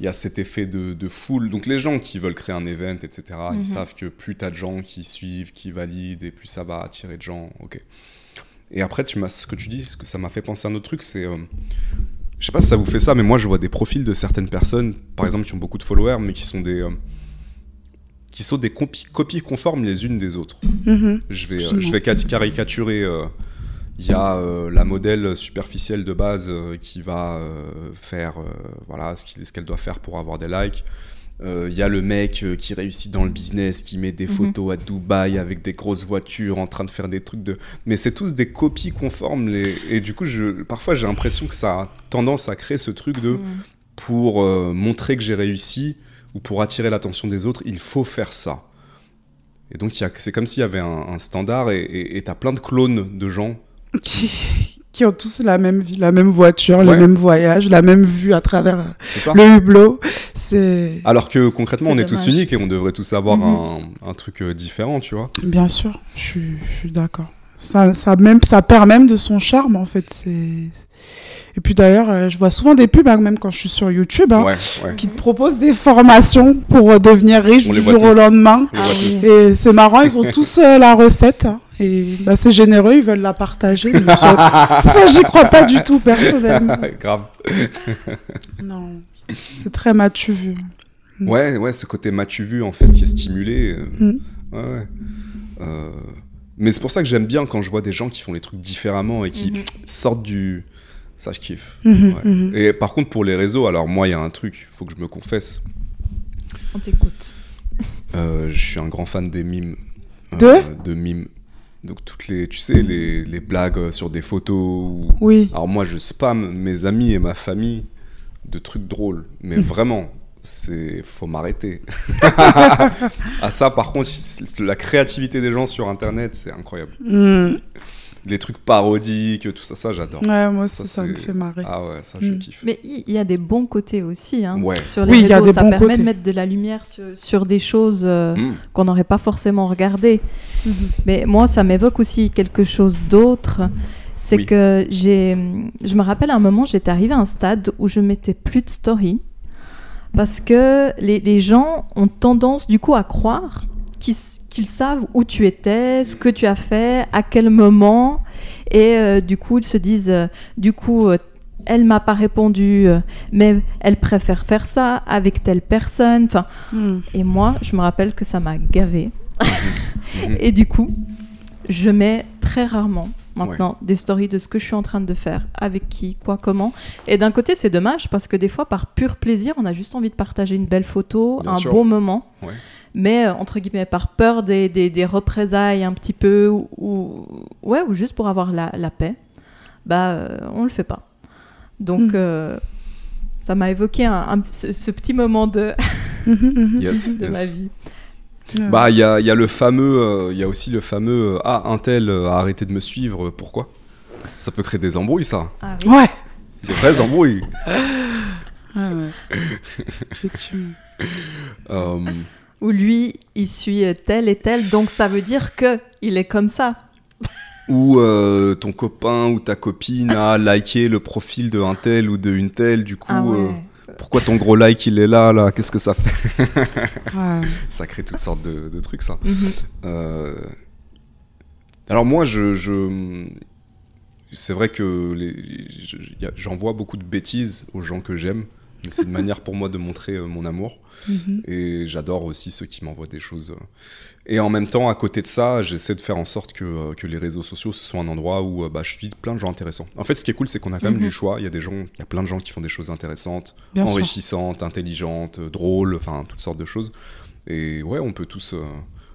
il y a cet effet de, de foule. Donc les gens qui veulent créer un event, etc., Mhm. ils savent que plus t'as de gens qui suivent, qui valident, et plus ça va attirer de gens. Ok. Et après, tu ce que tu dis, ce que ça m'a fait penser à un autre truc, c'est, euh, je sais pas si ça vous fait ça, mais moi je vois des profils de certaines personnes, par exemple, qui ont beaucoup de followers, mais qui sont des, euh, qui sont des copies, conformes les unes des autres. Mhm. Je vais, euh, je vais caricaturer. Il y a euh, la modèle superficielle de base euh, qui va euh, faire voilà, ce qu'elle doit faire pour avoir des likes. Il y a le mec qui réussit dans le business, qui met des Mhm. photos à Dubaï avec des grosses voitures en train de faire des trucs de. Mais c'est tous des copies conformes. Les... Et du coup, je... parfois j'ai l'impression que ça a tendance à créer ce truc de Mm. pour montrer que j'ai réussi ou pour attirer l'attention des autres, il faut faire ça. Et donc, c'est comme s'il y avait un, un standard et tu as plein de clones de gens. Qui, qui ont tous la même vie, la même voiture, Ouais. le même voyage, la même vue à travers le hublot. C'est Alors que concrètement, on est tous uniques et on devrait tous avoir Mhm. un, un truc euh, différent, tu vois. bien sûr, je suis, je suis d'accord. Ça, ça même, ça perd même de son charme en fait. C'est et puis d'ailleurs, euh, je vois souvent des pubs, hein, même quand je suis sur YouTube, hein, Ouais, ouais. qui te proposent des formations pour euh, devenir riche On du jour au lendemain. Ah oui. Et c'est marrant, ils ont tous euh, la recette. hein, et bah, c'est généreux, ils veulent la partager. ça, ça, j'y crois pas du tout personnellement. Grave. Non, c'est très matu vu. Mm. Ouais, ouais, ce côté m'as-tu vu en fait qui est stimulé. euh, Mm. Ouais, ouais. Euh, Mais c'est pour ça que j'aime bien quand je vois des gens qui font les trucs différemment et qui Mhm. sortent du. Ça, je kiffe. Mhm, Ouais. mhm. Et par contre, pour les réseaux, alors moi, il y a un truc, il faut que je me confesse. On t'écoute. Euh, je suis un grand fan des mimes. De De mimes. Donc, toutes les, tu sais, les, les blagues euh, sur des photos. ou- Oui. Alors, moi, je spam mes amis et ma famille de trucs drôles. Mais vraiment, c'est faut m'arrêter. ah, ça, par contre, la créativité des gens sur Internet, c'est incroyable. Les trucs parodiques, tout ça, ça, j'adore. Ouais, moi aussi, Ça, ça, me fait marrer. Ah ouais, ça, je Mm. kiffe. Mais il y, a des bons côtés aussi. Hein. Ouais. Sur les Oui, il y a des ça bons permet côtés. de mettre de la lumière sur, sur des choses euh, Mm. qu'on n'aurait pas forcément regardées. Mhm. Mais moi, ça m'évoque aussi quelque chose d'autre. C'est Oui. que j'ai. Je me rappelle à un moment, j'étais arrivée à un stade où je mettais plus de story. Parce que les, les gens ont tendance, du coup, à croire qu'ils qu'ils savent où tu étais, ce que tu as fait, à quel moment. Et euh, du coup, ils se disent euh, du coup, euh, elle m'a pas répondu, euh, mais elle préfère faire ça avec telle personne. Enfin, Mm. et moi, je me rappelle que ça m'a gavé. Et du coup, je mets très rarement maintenant des stories de ce que je suis en train de faire, avec qui, quoi, comment. Et d'un côté, c'est dommage parce que des fois, par pur plaisir, on a juste envie de partager une belle photo, Bien un sûr. beau moment. Ouais. Mais euh, entre guillemets, par peur des, des, des représailles un petit peu, ou, ou- ouais, ou juste pour avoir la, la paix, bah, euh, on le fait pas. Donc, Mm. euh, ça m'a évoqué un, un- ce, ce petit moment de, Mhm, mhm. Yes, de yes. ma vie. Bah, il y a, il y a le fameux, euh, il y a aussi le fameux euh, Ah, un tel a arrêté de me suivre, pourquoi? Ça peut créer des embrouilles, ça. Ah oui. Ouais. Des vraies embrouilles. Ah ouais. Effectivement. Euh, où lui, il suit tel et tel, donc ça veut dire que il est comme ça. ou euh, ton copain ou ta copine a liké le profil de un tel ou de une telle, du coup, Ah ouais. euh, pourquoi ton gros like il est là, là? Qu'est-ce que ça fait? Ouais. Ça crée toutes sortes de, de trucs, ça. Mhm. Euh, Alors moi, je, je- c'est vrai que les- j'envoie beaucoup de bêtises aux gens que j'aime, mais c'est une manière pour moi de montrer euh, mon amour. Mhm. Et j'adore aussi ceux qui m'envoient des choses. euh. Et en même temps, à côté de ça, j'essaie de faire en sorte que, euh, que les réseaux sociaux, ce soit un endroit où bah, je suis plein de gens intéressants. En fait, ce qui est cool, c'est qu'on a quand même Mhm. du choix. Il y a des gens, il y a plein de gens qui font des choses intéressantes, Bien sûr. enrichissantes, intelligentes, drôles, enfin toutes sortes de choses. Et ouais, on peut tous. euh,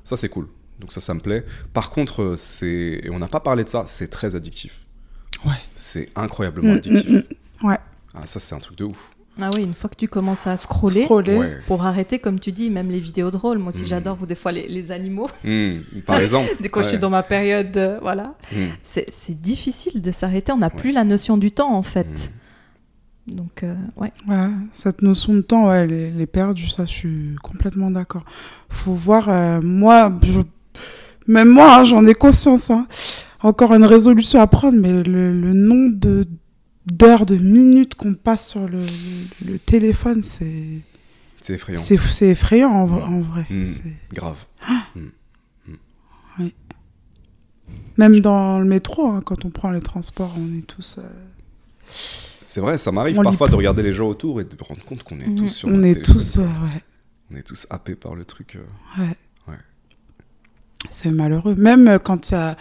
Ça, c'est cool. Donc ça, ça me plaît. Par contre, c'est et on n'a pas parlé de ça. C'est très addictif. Ouais. C'est incroyablement Mm, addictif. mm, mm. Ouais. Ah, ça, c'est un truc de ouf. Ah oui, une fois que tu commences à scroller, Scroller. Ouais. pour arrêter, comme tu dis, même les vidéos drôles. Moi aussi, Mhm. j'adore ou des fois les, les animaux. Mm, par exemple. Dès que je suis dans ma période, euh, voilà. Mm, C'est c'est difficile de s'arrêter. On n'a plus la notion du temps, en fait. mm. Donc, euh, ouais. Ouais, cette notion de temps, ouais, elle est, elle est perdue, ça, je suis complètement d'accord. Faut voir, euh, moi, je- même moi, hein, j'en ai conscience. hein. Encore une résolution à prendre, mais le, le nombre de d'heures, de minutes qu'on passe sur le, le- le téléphone, c'est C'est effrayant. c'est c'est effrayant en, vrai- en vrai. Mm. C'est- Grave. Même dans le métro, hein, quand on prend les transports, on est tous, euh, C'est vrai, ça m'arrive parfois de regarder les gens autour et de me rendre compte qu'on est tous sur on est téléphone, tous, euh, ouais. On est tous happés par le truc. euh. Ouais. Ouais. C'est malheureux. Même quand il y a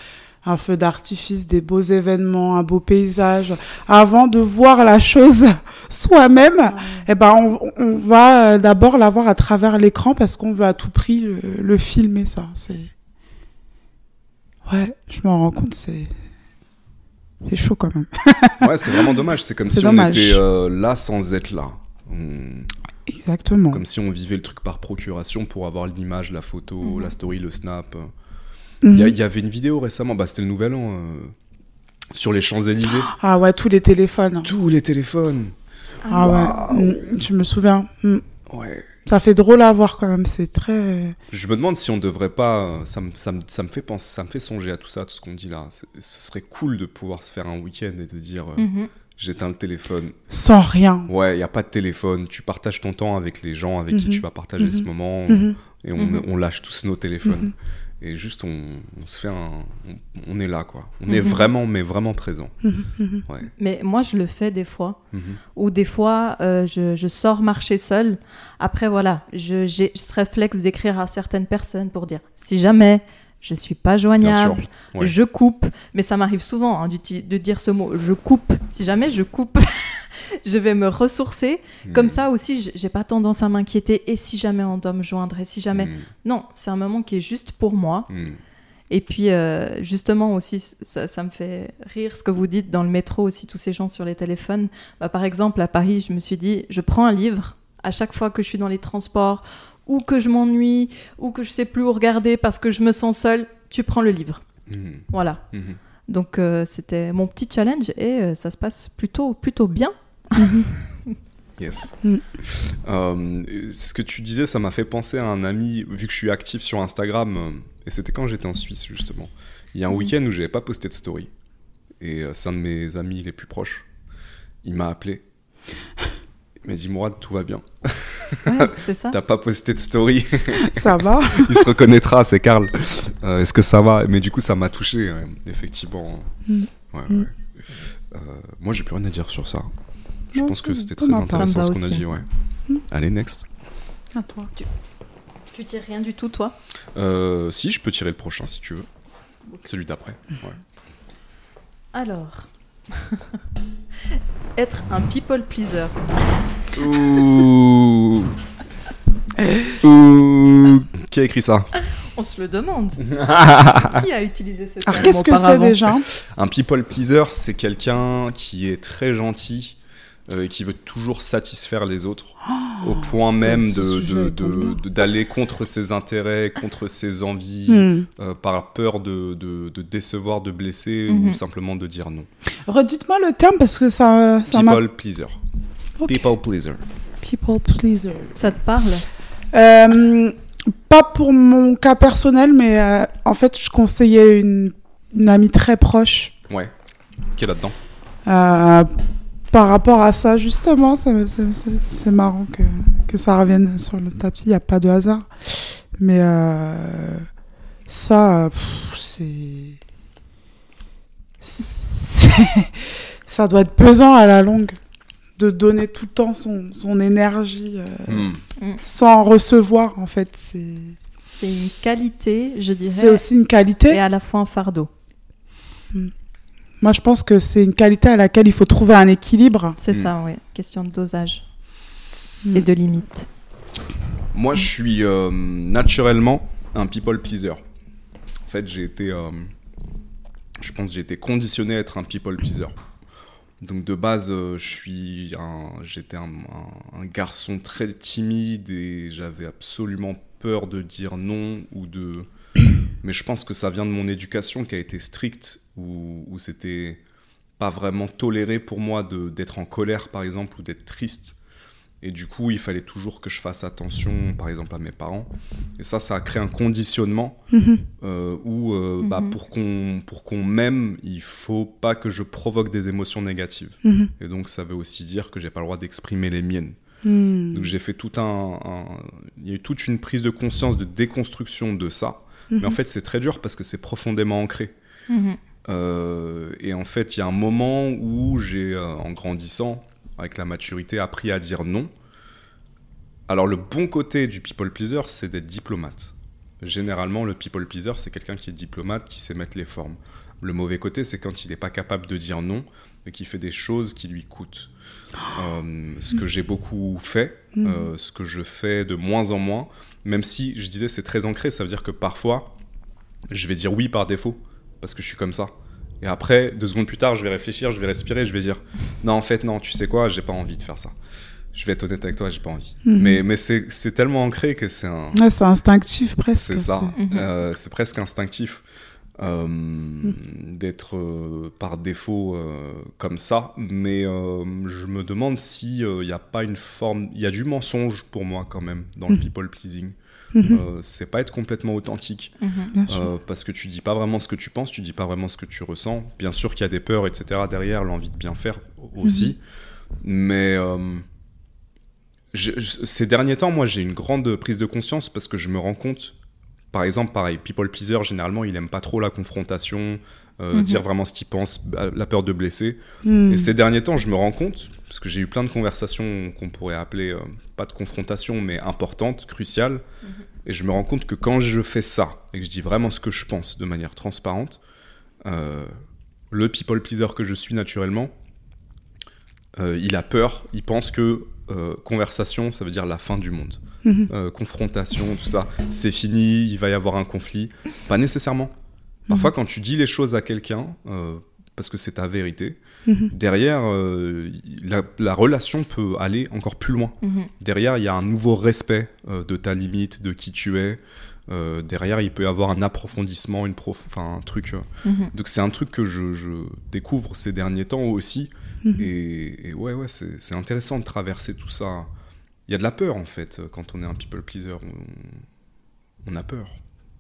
un feu d'artifice, des beaux événements, un beau paysage, avant de voir la chose soi-même, eh ben on, on va euh, d'abord la voir à travers l'écran parce qu'on veut à tout prix le, le filmer ça. C'est ouais, je me rends compte, c'est c'est chaud quand même. Ouais, c'est vraiment dommage. C'est comme si dommage. on était euh, là sans être là. On- Exactement. Comme si on vivait le truc par procuration pour avoir l'image, la photo, Mhm. la story, le snap. Mhm. Il y, avait une vidéo récemment, bah, c'était le nouvel an, euh, sur les Champs-Élysées. Ah ouais, tous les téléphones. Tous les téléphones. Ah ouais, mm, je me souviens. Mm. Ouais. Ça fait drôle à voir quand même. C'est très. Je me demande si on devrait pas. Ça me, ça me, ça me fait penser, ça me fait songer à tout ça, tout ce qu'on dit là. Ce serait cool de pouvoir se faire un week-end et de dire euh, Mhm. j'éteins le téléphone. Sans rien. Ouais, il y a pas de téléphone. Tu partages ton temps avec les gens avec qui Mhm. tu vas partager ce moment et on, on lâche tous nos téléphones. Et juste on, on se fait un, on, on est là quoi. On est Mhm. vraiment, mais vraiment présent. Mhm. Mhm. Ouais. Mais moi, je le fais des fois. Ou des fois, euh, je, je sors marcher seule. Après, voilà, je- j'ai ce réflexe d'écrire à certaines personnes pour dire si jamais je suis pas joignable, ouais. je coupe. Mais ça m'arrive souvent hein, de dire ce mot je coupe. Si jamais je coupe, je vais me ressourcer. Comme Mhm. ça aussi, j'ai pas tendance à m'inquiéter. Et si jamais on doit me joindre Et si jamais. Mhm. Non, c'est un moment qui est juste pour moi. Mhm. Et puis, euh, justement, aussi, ça, ça me fait rire ce que vous dites dans le métro aussi, tous ces gens sur les téléphones. Bah, par exemple, à Paris, je me suis dit, je prends un livre à chaque fois que je suis dans les transports ou que je m'ennuie ou que je sais plus où regarder parce que je me sens seule, tu prends le livre. Mhm. Voilà. Mhm. Donc, euh, c'était mon petit challenge et euh, ça se passe plutôt, plutôt bien. Yes. Mm. Euh, ce que tu disais, ça m'a fait penser à un ami, vu que je suis actif sur Instagram, et c'était quand j'étais en Suisse, justement. Il y a un Mhm. week-end où j'avais pas posté de story. Et c'est un de mes amis les plus proches. Il m'a appelé. Il m'a dit Mourad, tout va bien. Ouais, c'est ça. T'as pas posté de story. Ça va Il se reconnaîtra, c'est Karl. Euh, Est-ce que ça va? Mais du coup, ça m'a touché, ouais, effectivement. Mm. Ouais, Mm. ouais. Euh, moi, j'ai plus rien à dire sur ça. Je Non, pense que ça- c'était très intéressant ce qu'on a dit, ouais. Mm. Allez, next. À toi. Tu tires rien du tout, toi? Euh, si, je peux tirer le prochain si tu veux. Celui d'après. Ouais. Alors. Être un people pleaser. Ouh. Ouh. Qui a écrit ça On se le demande. Qui a utilisé ce terme Alors, qu'est-ce que c'est auparavant déjà Un people pleaser, c'est quelqu'un qui est très gentil euh, et qui veut toujours satisfaire les autres au point même d'aller contre ses intérêts, contre ses envies, Hmm. euh, par peur de, de- de décevoir, de blesser Mhm. ou simplement de dire non. Redites-moi le terme parce que ça. People pleaser. People pleaser. People pleaser. Ça te parle? Euh, pas pour mon cas personnel, mais euh, en fait, je conseillais une, une amie très proche Ouais. Qui est là-dedans? Euh, par rapport à ça, justement, c'est c'est- c'est marrant que, que ça revienne sur le tapis. Il n'y a pas de hasard. Mais euh, ça, pff, c'est. c'est- Ça doit être pesant à la longue de donner tout le temps son, son énergie euh, Hmm. sans recevoir, en fait. C'est C'est une qualité, je c'est dirais, aussi une qualité. et à la fois un fardeau. Moi, je pense que c'est une qualité à laquelle il faut trouver un équilibre. C'est Mm. ça, oui. Question de dosage Mm. et de limite. Moi, je suis euh, naturellement un people pleaser. En fait, j'ai été, euh, je pense, que j'ai été conditionné à être un people pleaser. Donc de base, euh, je suis, un- j'étais un, un- un garçon très timide et j'avais absolument peur de dire non ou de. Mais je pense que ça vient de mon éducation qui a été stricte où, où c'était pas vraiment toléré pour moi d'être en colère par exemple ou d'être triste. Et du coup, il fallait toujours que je fasse attention, par exemple, à mes parents. Et ça, ça a créé un conditionnement Mhm. euh, où, euh, bah, Mhm. pour qu'on pour qu'on m'aime, il faut pas que je provoque des émotions négatives. Mhm. Et donc, ça veut aussi dire que j'ai pas le droit d'exprimer les miennes. Mhm. Donc, j'ai fait tout un, un- Il y a eu toute une prise de conscience de déconstruction de ça. Mais en Mhm. fait, c'est très dur parce que c'est profondément ancré. Mhm. Euh, et en fait, il y a un moment où j'ai, euh, en grandissant, avec la maturité, appris à dire non. Alors, le bon côté du people pleaser, c'est d'être diplomate. Généralement, le people pleaser, c'est quelqu'un qui est diplomate, qui sait mettre les formes. Le mauvais côté, c'est quand il n'est pas capable de dire non, mais qui fait des choses qui lui coûtent. Euh, ce que j'ai beaucoup fait, Mhm. euh, ce que je fais de moins en moins, même si je disais c'est très ancré, ça veut dire que parfois, je vais dire oui par défaut, parce que je suis comme ça. Et après, deux secondes plus tard, je vais réfléchir, je vais respirer, je vais dire non, en fait, non, tu sais quoi, j'ai pas envie de faire ça. Je vais être honnête avec toi, j'ai pas envie. Mhm. Mais, mais c'est c'est tellement ancré que c'est un. Ouais, c'est instinctif presque. C'est ça. Mhm. Euh, c'est presque instinctif euh, d'être euh, par défaut euh, comme ça. Mais euh, je me demande si il n'y a pas une forme. Il y a du mensonge pour moi quand même dans le Mhm. people pleasing. Mhm. Euh, c'est pas être complètement authentique. Mhm. Euh, parce que tu dis pas vraiment ce que tu penses, tu dis pas vraiment ce que tu ressens. Bien sûr qu'il y a des peurs, etc. derrière, l'envie de bien faire aussi. Mais euh, je- je- ces derniers temps, moi, j'ai une grande prise de conscience parce que je me rends compte, par exemple, pareil, people pleaser, généralement, il aime pas trop la confrontation, euh, Mhm. dire vraiment ce qu'il pense, bah, la peur de blesser. Mhm. Et ces derniers temps, je me rends compte, parce que j'ai eu plein de conversations qu'on pourrait appeler, euh, pas de confrontation, mais importantes, cruciales, et je me rends compte que quand je fais ça, et que je dis vraiment ce que je pense de manière transparente, euh, le people pleaser que je suis naturellement, il a peur, il pense que conversation, ça veut dire la fin du monde. Mhm. Euh, confrontation, tout ça, c'est fini, il va y avoir un conflit. Pas nécessairement. Parfois, quand tu dis les choses à quelqu'un, euh, parce que c'est ta vérité, Mhm. derrière, euh, la, la relation peut aller encore plus loin. Mhm. Derrière, il y a un nouveau respect euh, de ta limite, de qui tu es. Euh, derrière, il peut y avoir un approfondissement, une prof... enfin, un truc. euh. Mhm. Donc, c'est un truc que je, je découvre ces derniers temps aussi. Mhm. Et, et ouais, ouais, c'est c'est intéressant de traverser tout ça. Il y a de la peur, en fait, quand on est un people pleaser. On, on a peur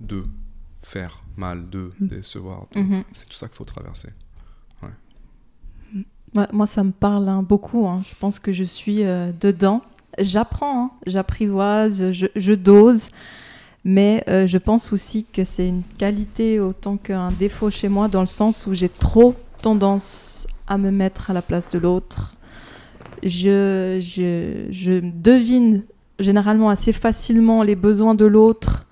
de faire mal, de Mhm. décevoir. de- Mhm. C'est tout ça qu'il faut traverser. Ouais, moi, ça me parle hein, beaucoup. hein. Je pense que je suis euh, dedans. J'apprends, hein. j'apprivoise, je, je dose. Mais euh, je pense aussi que c'est une qualité autant qu'un défaut chez moi, dans le sens où j'ai trop tendance à me mettre à la place de l'autre. Je, je, je devine généralement assez facilement les besoins de l'autre,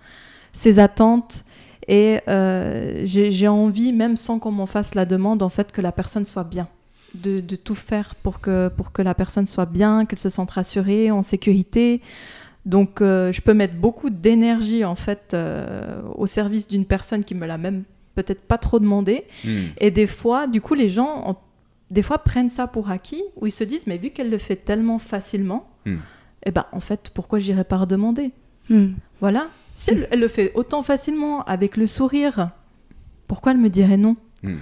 ses attentes. Et euh, j'ai envie, même sans qu'on m'en fasse la demande, en fait, que la personne soit bien de, de tout faire pour que, pour que la personne soit bien, qu'elle se sente rassurée, en sécurité. Donc, euh, je peux mettre beaucoup d'énergie, en fait, euh, au service d'une personne qui me l'a même peut-être pas trop demandé. Hmm. Et des fois, du coup, les gens, en- des fois, prennent ça pour acquis, ou ils se disent, mais vu qu'elle le fait tellement facilement, Hmm. eh ben, en fait, pourquoi j'irais pas redemander? Mhm. Voilà. Si elle, elle le fait autant facilement, avec le sourire, pourquoi elle me dirait non? Hmm.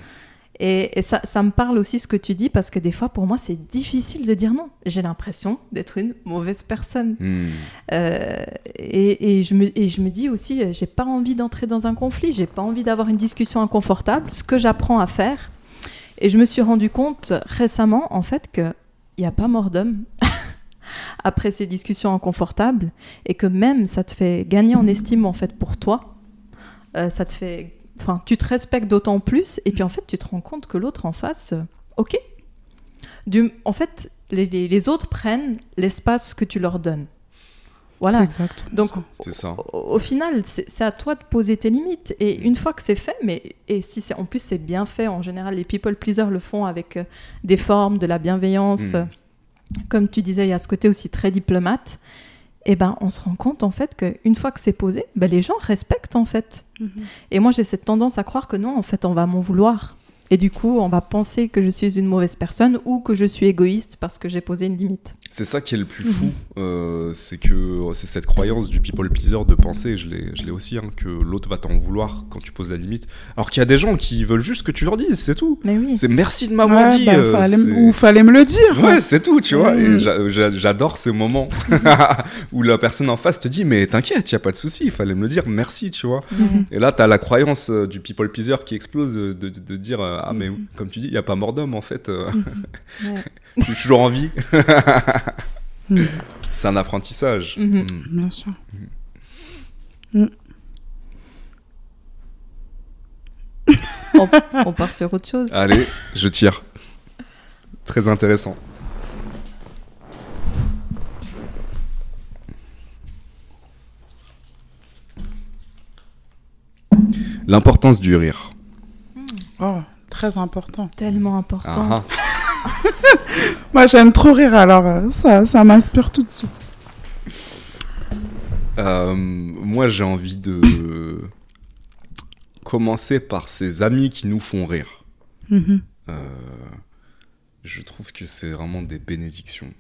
Et, et ça, ça me parle aussi ce que tu dis, parce que des fois, pour moi, c'est difficile de dire non. J'ai l'impression d'être une mauvaise personne. Hmm. Euh, et, et je me, et je me dis aussi, euh, j'ai pas envie d'entrer dans un conflit, j'ai pas envie d'avoir une discussion inconfortable, ce que j'apprends à faire. Et je me suis rendu compte récemment, en fait, que n'y a pas mort d'homme après ces discussions inconfortables et que même ça te fait gagner en estime en fait pour toi. Euh, ça te fait, enfin, tu te respectes d'autant plus et puis en fait tu te rends compte que l'autre en face, euh, ok. En fait, les autres prennent l'espace que tu leur donnes. Voilà. C'est Donc, ça. C'est ça. au, au final, c'est à toi de poser tes limites. Et une fois que c'est fait, mais et si c'est en plus c'est bien fait, en général, les people pleasers le font avec euh, des formes, de la bienveillance. Mm. Comme tu disais, il y a ce côté aussi très diplomate. Et ben, on se rend compte en fait qu'une fois que c'est posé, ben, les gens respectent en fait. Et moi, j'ai cette tendance à croire que non, en fait, on va m'en vouloir. Et du coup, on va penser que je suis une mauvaise personne ou que je suis égoïste parce que j'ai posé une limite. C'est ça qui est le plus fou, euh, c'est que c'est cette croyance du people pleaser de penser, je l'ai, je l'ai aussi, hein, que l'autre va t'en vouloir quand tu poses la limite. Alors qu'il y a des gens qui veulent juste que tu leur dises, c'est tout. Mais oui. C'est merci de m'avoir Ouais, dit. bah, euh, fallait ou fallait me le dire. Ouais, c'est tout, tu vois. Et j'a- j'a- j'adore ces moments où la personne en face te dit, mais t'inquiète, y a pas de souci, il fallait me le dire, merci, tu vois. Et là, t'as la croyance euh, du people pleaser qui explose euh, de, de- de dire, euh, ah, mais Mm. comme tu dis, il y a pas mort d'homme en fait, euh, Ouais. je suis toujours en vie. Mm. C'est un apprentissage. Mm. Bien sûr. on, on part sur autre chose. Allez, je tire. Très intéressant. L'importance du rire. Oh, très important. Tellement important. Ah, ah. Moi, j'aime trop rire, alors euh, ça, ça m'inspire tout de suite. Euh, moi, j'ai envie de commencer par ces amis qui nous font rire. Mhm. Euh, je trouve que c'est vraiment des bénédictions.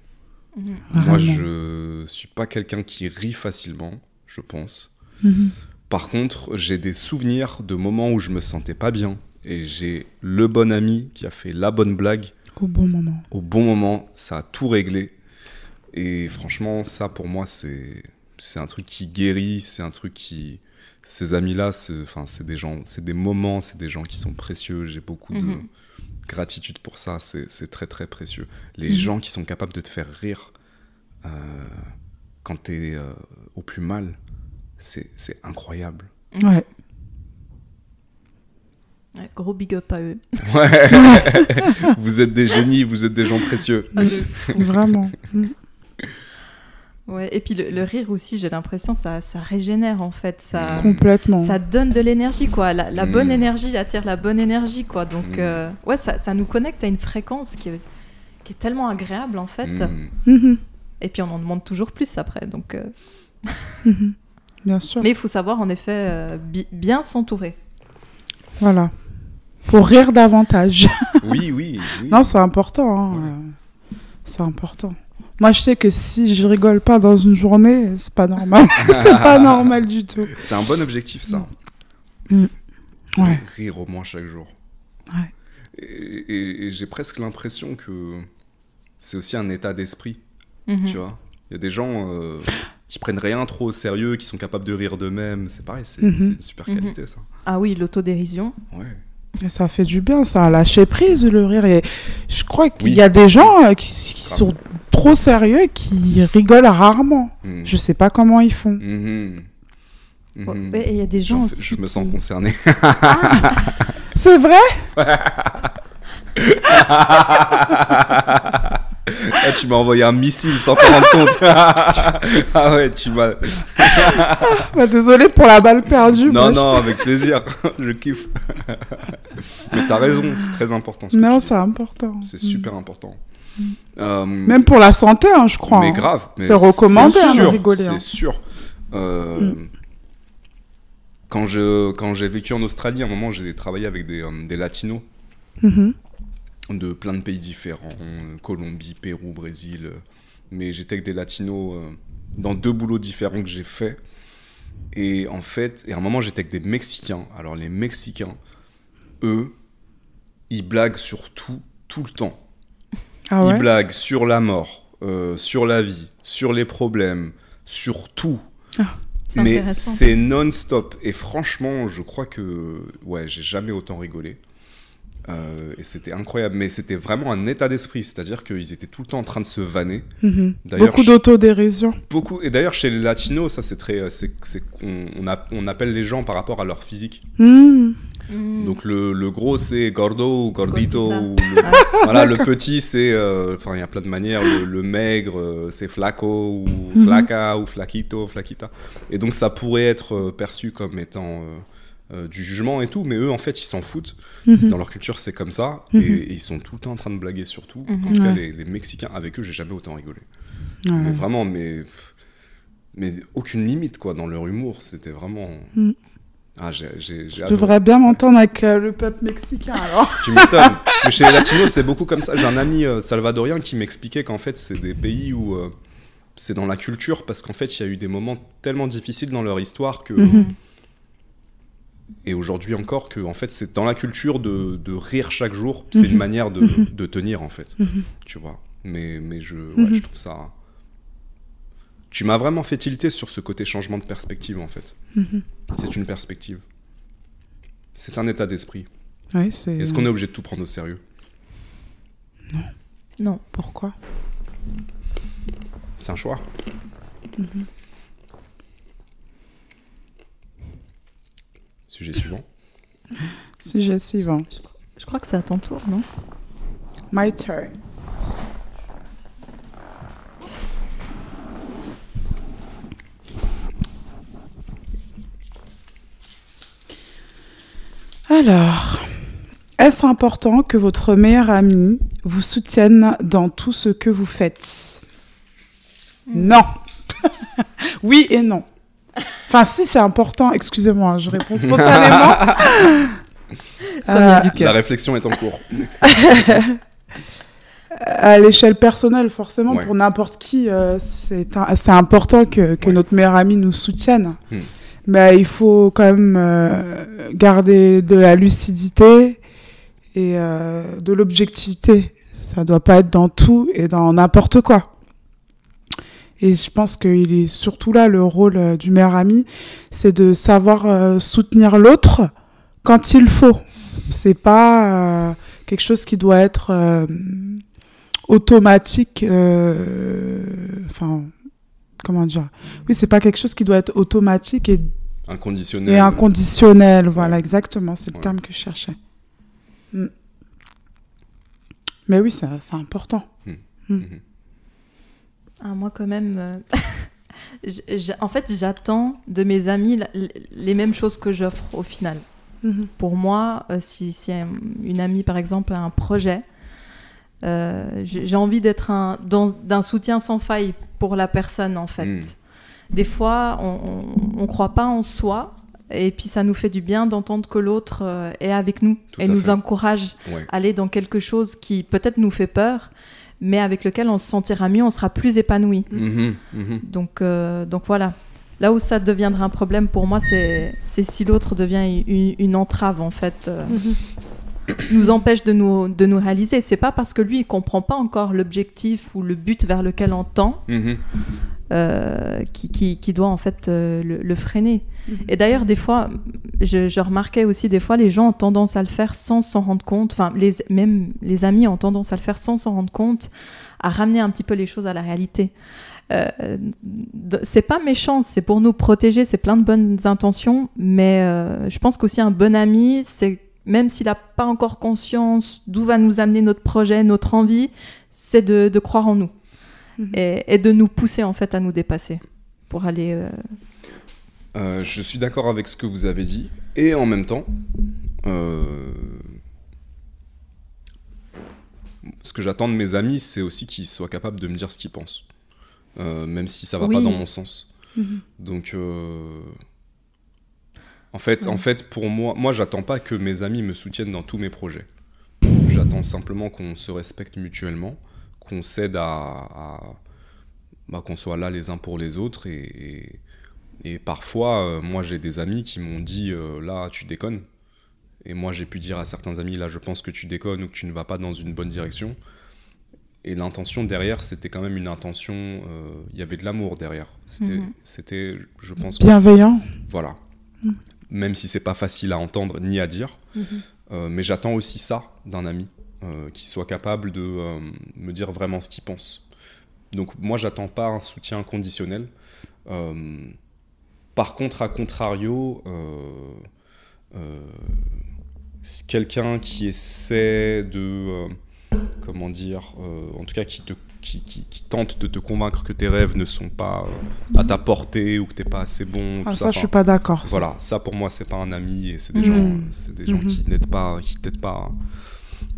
Mhm. Moi, je suis pas quelqu'un qui rit facilement, je pense. Mhm. Par contre, j'ai des souvenirs de moments où je me sentais pas bien et j'ai le bon ami qui a fait la bonne blague Au bon moment. au bon moment, ça a tout réglé. Et franchement, ça pour moi, c'est c'est un truc qui guérit, c'est un truc qui ces amis-là, c'est enfin c'est des gens, c'est des moments, c'est des gens qui sont précieux. J'ai beaucoup de Mhm. gratitude pour ça. C'est c'est très très précieux. Les Mhm. gens qui sont capables de te faire rire euh, quand t'es euh, au plus mal, c'est c'est incroyable. Ouais. Gros big up à eux. Ouais. vous êtes des génies, vous êtes des gens précieux. Vraiment. Ouais, et puis le, le rire aussi, j'ai l'impression ça, ça régénère en fait, ça, Complètement. ça donne de l'énergie quoi. La, la Mm. bonne énergie attire la bonne énergie quoi. Donc Mm. euh, ouais, ça, ça nous connecte à une fréquence qui est, qui est tellement agréable en fait. Mm. Mhm. Et puis on en demande toujours plus après. Donc, euh, Mhm. Bien sûr. mais il faut savoir en effet euh, bi- bien s'entourer. Voilà. Pour rire davantage. Oui, oui, oui. non, c'est important. hein, Ouais. C'est important. Moi, je sais que si je rigole pas dans une journée, c'est pas normal. c'est pas normal du tout. C'est un bon objectif, ça. Mm. Ouais. Rire au moins chaque jour. Ouais. Et, et- et j'ai presque l'impression que c'est aussi un état d'esprit, Mhm. tu vois. Il y a des gens euh, qui prennent rien trop au sérieux, qui sont capables de rire d'eux-mêmes. C'est pareil, c'est Mhm. une super Mhm. qualité, ça. Ah oui, l'autodérision. Ouais. Ça fait du bien, ça a lâché prise le rire. Et je crois qu'il Oui. y a des gens euh, qui, qui sont trop sérieux qui rigolent rarement. Mm. Je sais pas comment ils font. Ouais, Mhm. et il y a des gens aussi je me qui- sens concerné. C'est vrai? Ah, tu m'as envoyé un missile sans te rendre compte. ah ouais, tu m'as. Bah, Désolé pour la balle perdue. Non, je- non, avec plaisir. je kiffe. Mais t'as raison, c'est très important. ce Non, c'est important. C'est Mm. super important. Euh, Même pour la santé, hein, je crois. mais hein. grave. mais C'est recommandé, hein, sûr, rigoler, hein. C'est sûr. Euh, Mm. Quand j'ai vécu en Australie, à un moment, j'ai travaillé avec des, euh, des latinos Mhm. De plein de pays différents, euh, Colombie, Pérou, Brésil. euh, Mais j'étais avec des latinos euh, dans deux boulots différents que j'ai fait. Et en fait, et à un moment, j'étais avec des Mexicains. Alors les Mexicains, eux, ils blaguent sur tout, tout le temps. Ah ouais? Ils blaguent sur la mort, euh, sur la vie, sur les problèmes, sur tout. C'est Mais c'est non-stop. Et franchement, je crois que ouais, j'ai jamais autant rigolé. Euh, et c'était incroyable, mais c'était vraiment un état d'esprit, c'est-à-dire qu'ils étaient tout le temps en train de se vanner. Mhm. Beaucoup d'autodérision. Beaucoup, et d'ailleurs chez les latinos, ça c'est très, c'est, c'est qu'on on, a- on appelle les gens par rapport à leur physique. Mhm. Donc le, le gros c'est gordo ou gordito, Gordita. ou le- Ah. voilà le petit c'est, euh, enfin il y a plein de manières, le, le maigre euh, c'est flaco ou Mhm. flaca ou flaquito, flaquita. Et donc ça pourrait être euh, perçu comme étant euh, euh, du jugement et tout, mais eux en fait ils s'en foutent. Mhm. Dans leur culture c'est comme ça, Mhm. et, et ils sont tout le temps en train de blaguer sur tout. Mhm. En tout cas Ouais. les, les Mexicains, avec eux j'ai jamais autant rigolé. Ouais. Mais vraiment, mais, mais aucune limite quoi dans leur humour. C'était vraiment. Mm. Ah, j'ai, j'ai, j'ai Je devrais bien m'entendre avec euh, le peuple mexicain alors. Tu m'étonnes. Mais chez les latinos, c'est beaucoup comme ça. J'ai un ami euh, salvadorien qui m'expliquait qu'en fait, c'est des pays où euh, c'est dans la culture parce qu'en fait, il y a eu des moments tellement difficiles dans leur histoire que. Mhm. Et aujourd'hui encore, que en fait, c'est dans la culture de, de rire chaque jour. C'est Mhm. une manière de, Mhm. de tenir en fait. Mhm. Tu vois. Mais, mais je, ouais, je trouve ça. Tu m'as vraiment fait tilter sur ce côté changement de perspective en fait. C'est une perspective. C'est un état d'esprit. C'est. Est-ce qu'on est obligé de tout prendre au sérieux? Non. Pourquoi? C'est un choix. Sujet suivant. Sujet suivant. Je crois que c'est à ton tour, non? My turn. Alors, est-ce important que votre meilleur ami vous soutienne dans tout ce que vous faites? Non. oui et non. Enfin, si c'est important, excusez-moi, je réponds spontanément. Ça vient Euh, du La réflexion est en cours. à l'échelle personnelle, forcément, Ouais. pour n'importe qui, euh, c'est important que, que Ouais. notre meilleur ami nous soutienne. Hmm. Mais il faut quand même euh, garder de la lucidité et euh, de l'objectivité. Ça doit pas être dans tout et dans n'importe quoi. Et je pense qu'il est surtout là le rôle euh, du meilleur ami, c'est de savoir euh, soutenir l'autre quand il faut. C'est pas euh, quelque chose qui doit être automatique. Enfin, comment dire? Oui, c'est pas quelque chose qui doit être automatique et, Inconditionnel. et inconditionnel. Voilà, Ouais. exactement, c'est le Ouais. terme que je cherchais. Mm. Mais oui, c'est important. Mhm. Ah, moi, quand même. euh, en fait, j'attends de mes amis la- les mêmes choses que j'offre au final. Mhm. Pour moi, euh, si, si un- une amie, par exemple, a un projet, euh, j'ai envie d'être un- d'un soutien sans faille pour la personne, en fait. Mm. Des fois, on ne croit pas en soi, et puis ça nous fait du bien d'entendre que l'autre est avec nous Tout et nous fait. encourage Ouais. à aller dans quelque chose qui peut-être nous fait peur, mais avec lequel on se sentira mieux, on sera plus épanoui. Mhm, mhm. Donc, euh, donc voilà. Là où ça deviendra un problème pour moi, c'est si l'autre devient une, une entrave, en fait, euh, nous empêche de nous, de nous réaliser. C'est pas parce que lui, il comprend pas encore l'objectif ou le but vers lequel on tend. Euh, qui, qui, qui doit en fait euh, le, le freiner. Mhm. Et d'ailleurs, des fois, je, je remarquais aussi des fois, les gens ont tendance à le faire sans s'en rendre compte. Enfin, les, même les amis ont tendance à le faire sans s'en rendre compte, à ramener un petit peu les choses à la réalité. Euh, c'est pas méchant, c'est pour nous protéger, c'est plein de bonnes intentions, mais euh, je pense qu'aussi un bon ami, c'est même s'il n'a pas encore conscience d'où va nous amener notre projet, notre envie, c'est de, de croire en nous Mhm. et, et de nous pousser en fait à nous dépasser pour aller. euh, Euh, je suis d'accord avec ce que vous avez dit. Et en même temps, euh, ce que j'attends de mes amis, c'est aussi qu'ils soient capables de me dire ce qu'ils pensent. Euh, même si ça va Oui. pas dans mon sens. Mhm. Donc, euh, en, fait, Ouais. en fait, pour moi, moi, j'attends pas que mes amis me soutiennent dans tous mes projets. J'attends simplement qu'on se respecte mutuellement, qu'on s'aide à, à- bah, qu'on soit là les uns pour les autres. Et, et- et parfois, euh, moi, j'ai des amis qui m'ont dit euh, là, tu déconnes. Et moi, j'ai pu dire à certains amis là, je pense que tu déconnes ou que tu ne vas pas dans une bonne direction. Et l'intention derrière, c'était quand même une intention. euh, Il y avait de l'amour derrière. C'était, Mhm. c'était, je pense. Bienveillant. Voilà. Mm. Même si c'est pas facile à entendre ni à dire. Mhm. Euh, mais j'attends aussi ça d'un ami, euh, qui soit capable de euh, me dire vraiment ce qu'il pense. Donc moi, j'attends pas un soutien conditionnel. Euh, par contre, à contrario, quelqu'un qui essaie de, comment dire, en tout cas qui te qui, qui- qui tente de te convaincre que tes rêves ne sont pas à ta portée ou que t'es pas assez bon. Ah, tout ça, je suis pas d'accord. ça. voilà, ça pour moi c'est pas un ami et c'est des gens, c'est des gens Mhm. qui n'aident pas, qui t'aident pas à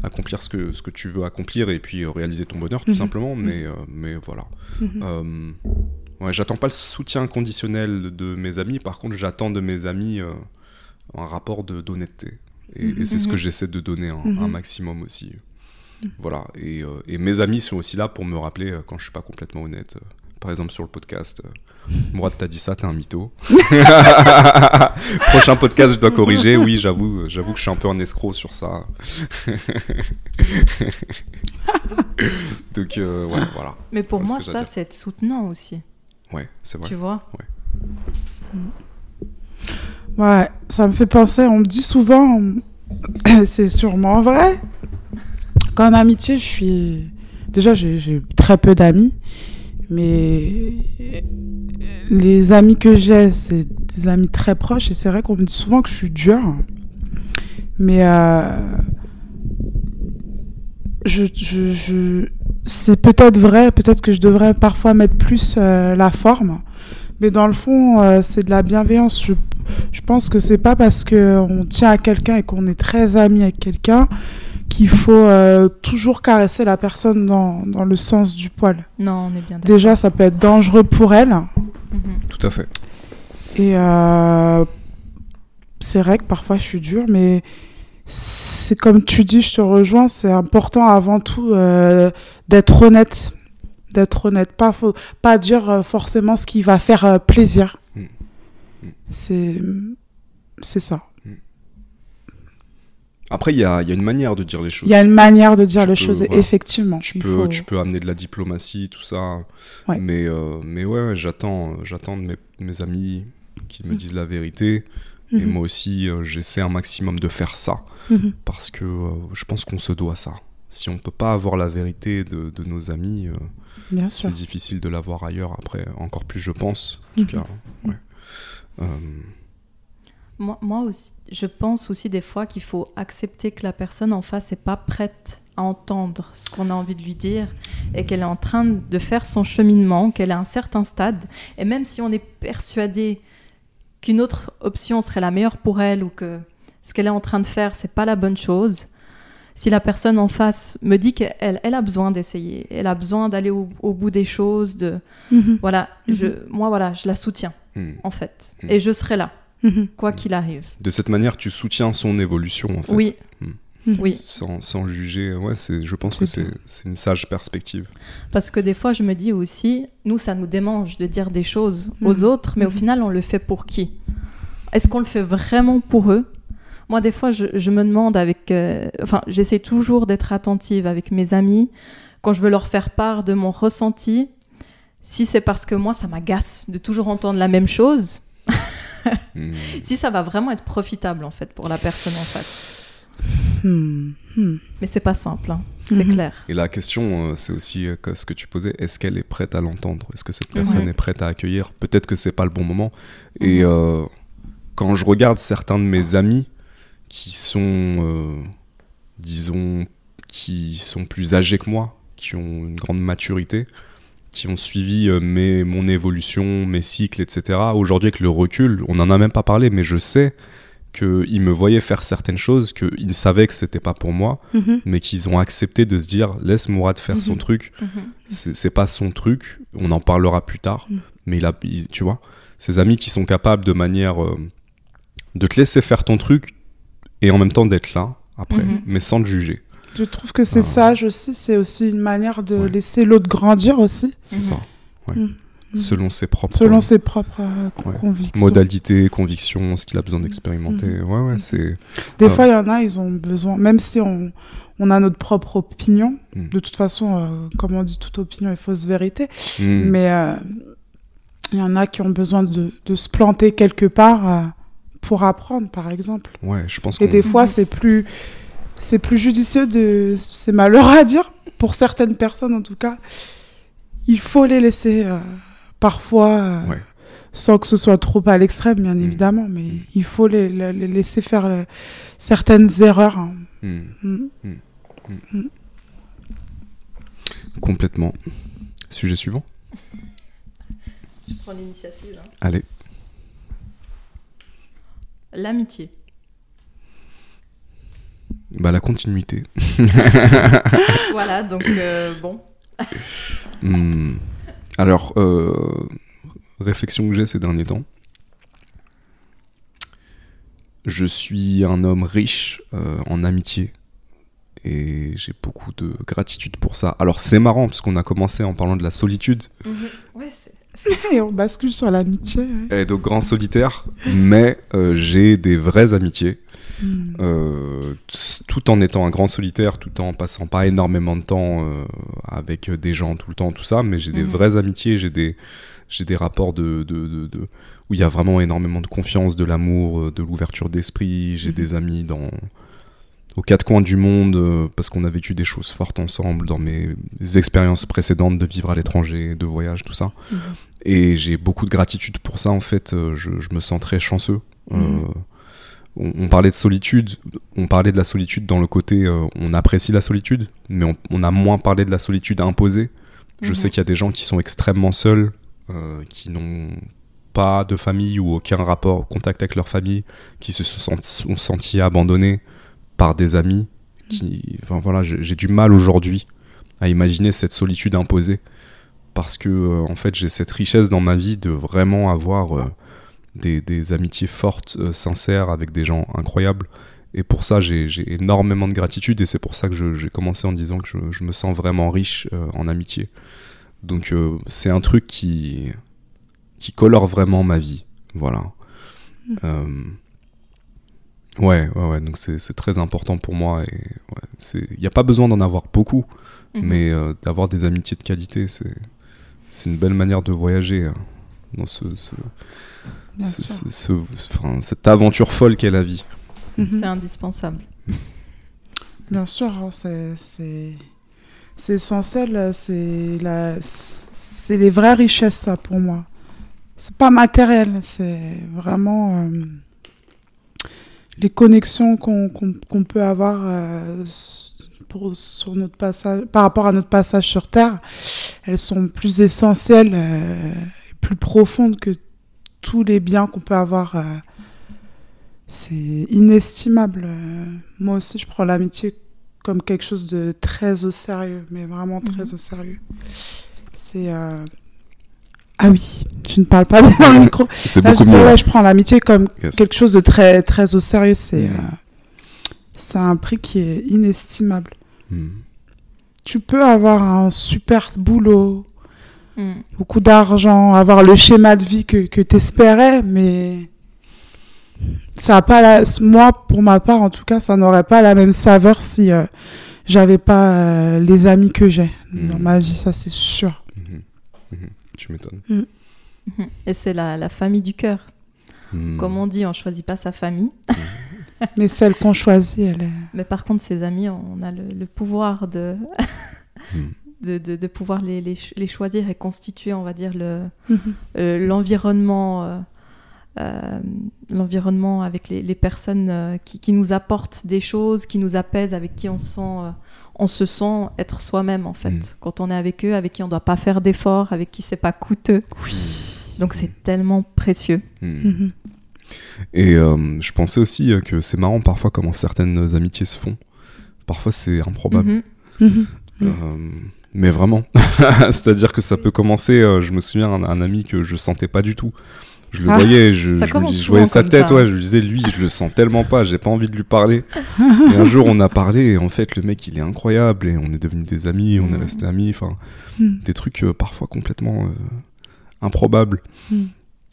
accomplir ce que ce que tu veux accomplir et puis euh, réaliser ton bonheur tout Mhm. simplement. Mais euh, mais voilà. Mhm. Euh, ouais, j'attends pas le soutien conditionnel de mes amis. Par contre, j'attends de mes amis un rapport de d'honnêteté et, et c'est ce que Mhm. j'essaie de donner un, Mhm. un maximum aussi. Voilà. Et, et mes amis sont aussi là pour me rappeler quand je suis pas complètement honnête. Par exemple sur le podcast. Mourad, t'as dit ça, t'es un mytho. Prochain podcast, je dois corriger. Oui, j'avoue, j'avoue que je suis un peu un escroc sur ça. Donc, euh, ouais, voilà. Mais pour Voilà moi, ça, c'est être soutenant aussi. Ouais, c'est vrai. Tu vois Ouais, ça me fait penser, on me dit souvent, c'est sûrement vrai, qu'en amitié, je suis... Déjà, j'ai très peu d'amis, mais les amis que j'ai, c'est des amis très proches, et c'est vrai qu'on me dit souvent que je suis dure. Mais euh, je, je, c'est peut-être vrai, peut-être que je devrais parfois mettre plus euh, la forme, mais dans le fond, euh, c'est de la bienveillance. Je pense que c'est pas parce que on tient à quelqu'un et qu'on est très ami avec quelqu'un qu'il faut euh, toujours caresser la personne dans, dans le sens du poil. Non, on est bien d'accord. Déjà, ça peut être dangereux pour elle. Mhm. Tout à fait. Et euh, c'est vrai que parfois je suis dure, mais c'est comme tu dis, je te rejoins, c'est important avant tout euh, d'être honnête. D'être honnête. Pas, faut, pas dire forcément ce qui va faire plaisir. Mm. Mm. C'est, c'est ça. Après, il y a, il y a une manière de dire les choses. Il y a une manière de dire Tu les peux, choses, voilà. effectivement. Tu peux, faut- tu peux amener de la diplomatie, tout ça. Ouais. Mais, euh, mais ouais, j'attends, j'attends de mes, mes amis qui me Mm. disent la vérité. Et Mhm. moi aussi, euh, j'essaie un maximum de faire ça. Mhm. Parce que euh, je pense qu'on se doit ça. Si on peut pas avoir la vérité de, de nos amis, euh, c'est difficile de l'avoir ailleurs. Après, encore plus, je pense. En tout Mhm. cas, ouais. Moi, moi aussi, je pense aussi des fois qu'il faut accepter que la personne en face n'est pas prête à entendre ce qu'on a envie de lui dire et qu'elle est en train de faire son cheminement, qu'elle est à un certain stade. Et même si on est persuadé qu'une autre option serait la meilleure pour elle ou que ce qu'elle est en train de faire, c'est pas la bonne chose, si la personne en face me dit qu'elle elle a besoin d'essayer, elle a besoin d'aller au, au bout des choses, de Mhm. voilà, Mhm. je, moi voilà, je la soutiens hmm. en fait, Mhm. et je serai là Mhm. quoi qu'il arrive. De cette manière, tu soutiens son évolution, en fait. Oui, Mhm. oui. Sans, sans juger. Ouais, c'est, je pense que C'est une sage perspective. Parce que des fois, je me dis aussi, nous, ça nous démange de dire des choses aux Mhm. autres, mais au final, on le fait pour qui? Est-ce qu'on le fait vraiment pour eux? Moi, des fois, je, je me demande avec... euh, enfin, j'essaie toujours d'être attentive avec mes amis quand je veux leur faire part de mon ressenti. Si c'est parce que moi, ça m'agace de toujours entendre la même chose, Si ça va vraiment être profitable, en fait, pour la personne en face. Hmm. Mais c'est pas simple, hein. c'est Mhm. clair. Et la question, euh, c'est aussi euh, que ce que tu posais, est-ce qu'elle est prête à l'entendre? Est-ce que cette personne est prête à accueillir? Peut-être que c'est pas le bon moment. Et Mhm. euh, quand je regarde certains de mes amis qui sont, euh, disons, qui sont plus âgés que moi, qui ont une grande maturité, qui ont suivi euh, mes, mon évolution, mes cycles, etc. Aujourd'hui, avec le recul, on n'en a même pas parlé, mais je sais qu'ils me voyaient faire certaines choses, qu'ils savaient que c'était pas pour moi, Mhm. mais qu'ils ont accepté de se dire laisse Mourad faire son Mhm. truc, Mhm. c'est c'est pas son truc, on en parlera plus tard, Mhm. mais il a, il- tu vois, ces amis qui sont capables de manière euh, de te laisser faire ton truc et en même temps d'être là après, mais sans te juger. Je trouve que c'est Ah. sage aussi. C'est aussi une manière de Ouais. laisser l'autre grandir aussi, C'est Mhm. ça, ouais. Mhm. selon ses propres selon ses propres euh, Ouais. convictions. modalités, convictions, ce qu'il a besoin d'expérimenter. Mhm. Ouais, ouais, c'est Des Ah. fois, il y en a, ils ont besoin, même si on, on a notre propre opinion, de toute façon, euh, comme on dit, toute opinion est fausse vérité, mais euh, il y en a qui ont besoin de, de se planter quelque part euh, pour apprendre, par exemple. Ouais, je pense Et des fois, c'est plus, c'est plus judicieux de, c'est malheureux à dire pour certaines personnes en tout cas. Il faut les laisser euh, parfois, euh, Ouais. sans que ce soit trop à l'extrême, bien Mm. évidemment, mais il faut les, les- les laisser faire euh, certaines erreurs. hein. Mm. complètement. Sujet suivant Je prends l'initiative. hein. Allez. L'amitié. Bah, la continuité. voilà, donc euh, bon. Hmm. Alors, euh, réflexion que j'ai ces derniers temps. Je suis un homme riche euh, en amitié et j'ai beaucoup de gratitude pour ça. Alors c'est marrant parce qu'on a commencé en parlant de la solitude Ouais, c'est- Et on bascule sur l'amitié. ouais. et donc grand solitaire, mais euh, j'ai des vraies amitiés Euh, tout en étant un grand solitaire, tout en passant pas énormément de temps euh, avec des gens tout le temps, tout ça, mais j'ai des Mhm. vraies amitiés, j'ai des, j'ai des rapports de, de, de- de- où il y a vraiment énormément de confiance, de l'amour, euh, de l'ouverture d'esprit. J'ai Mhm. des amis dans aux quatre coins du monde parce qu'on a vécu des choses fortes ensemble dans mes expériences précédentes de vivre à l'étranger, de voyage, tout ça. Mhm. Et j'ai beaucoup de gratitude pour ça en fait. je, je me sens très chanceux. Euh. On, on parlait de solitude, on parlait de la solitude dans le côté euh, on apprécie la solitude, mais on, on a moins parlé de la solitude imposée. Je Mhm. sais qu'il y a des gens qui sont extrêmement seuls, euh, qui n'ont pas de famille ou aucun rapport, contact avec leur famille, qui se sont, sont sentis abandonnés par des amis. Qui, enfin voilà, j'ai du mal aujourd'hui à imaginer cette solitude imposée parce que euh, en fait j'ai cette richesse dans ma vie de vraiment avoir des, des amitiés fortes, euh, sincères avec des gens incroyables. Et pour ça, j'ai énormément de gratitude et c'est pour ça que j'ai commencé en disant que je, je me sens vraiment riche euh, en amitié. Donc euh, c'est un truc qui, qui colore vraiment ma vie. Voilà. Euh, ouais, ouais, ouais, donc c'est très important pour moi. Il n'y a pas besoin d'en avoir beaucoup, Mhm. mais d'avoir des amitiés de qualité, c'est une belle manière de voyager hein, dans ce, ce- Bien ce- sûr. ce- ce- enfin, cette aventure folle qu'est la vie. Mhm. C'est indispensable. Bien sûr, c'est essentiel, c'est les vraies richesses ça pour moi. C'est pas matériel, c'est vraiment euh, les connexions qu'on peut avoir euh, pour sur notre passage par rapport à notre passage sur terre, elles sont plus essentielles euh, et plus profondes que tous les biens qu'on peut avoir euh, c'est inestimable. Euh, Moi aussi, je prends l'amitié comme quelque chose de très au sérieux, mais vraiment très Mhm. au sérieux. C'est. euh, Ah oui, je ne parle pas bien dans le micro. C'est je mieux. ouais, je prends l'amitié comme Yes. quelque chose de très, très au sérieux. C'est euh, c'est un prix qui est inestimable. Hmm. Tu peux avoir un super boulot, Mm. beaucoup d'argent, avoir le schéma de vie que, que tu espérais, mais ça a pas la... moi, pour ma part, en tout cas, ça n'aurait pas la même saveur si euh, j'avais pas euh, les amis que j'ai dans Mhm. ma vie, ça c'est sûr. Mhm. Mhm. Tu m'étonnes. Mhm. Et c'est la, la famille du cœur. Comme on dit, on choisit pas sa famille. Mais celle qu'on choisit, elle est... Mais par contre, ses amis, on a le, le pouvoir de. De, de- de pouvoir les, les, ch- les choisir et constituer, on va dire, le, Mhm. euh, l'environnement euh, euh, l'environnement avec les, les personnes euh, qui, qui nous apportent des choses, qui nous apaisent, avec qui on, sent, euh, on se sent être soi-même en fait. Mm. Quand on est avec eux, avec qui on ne doit pas faire d'efforts, avec qui c'est pas coûteux. Donc c'est tellement précieux. Hmm. Mhm. Et euh, je pensais aussi que c'est marrant parfois comment certaines amitiés se font. Parfois c'est improbable. Mhm. Mhm. Mm. Euh, mais vraiment. C'est-à-dire que ça peut commencer. euh, je me souviens un, un ami que je sentais pas du tout. Je le Ah. voyais, je, Ça je, commence me dis- je voyais sa tête, ça. ouais, je lui disais, lui, je le sens tellement pas, j'ai pas envie de lui parler. et un jour, on a parlé, et en fait, le mec, il est incroyable, et on est devenus des amis, on est restés amis, enfin, Mhm. des trucs euh, parfois complètement euh, improbables. Mhm.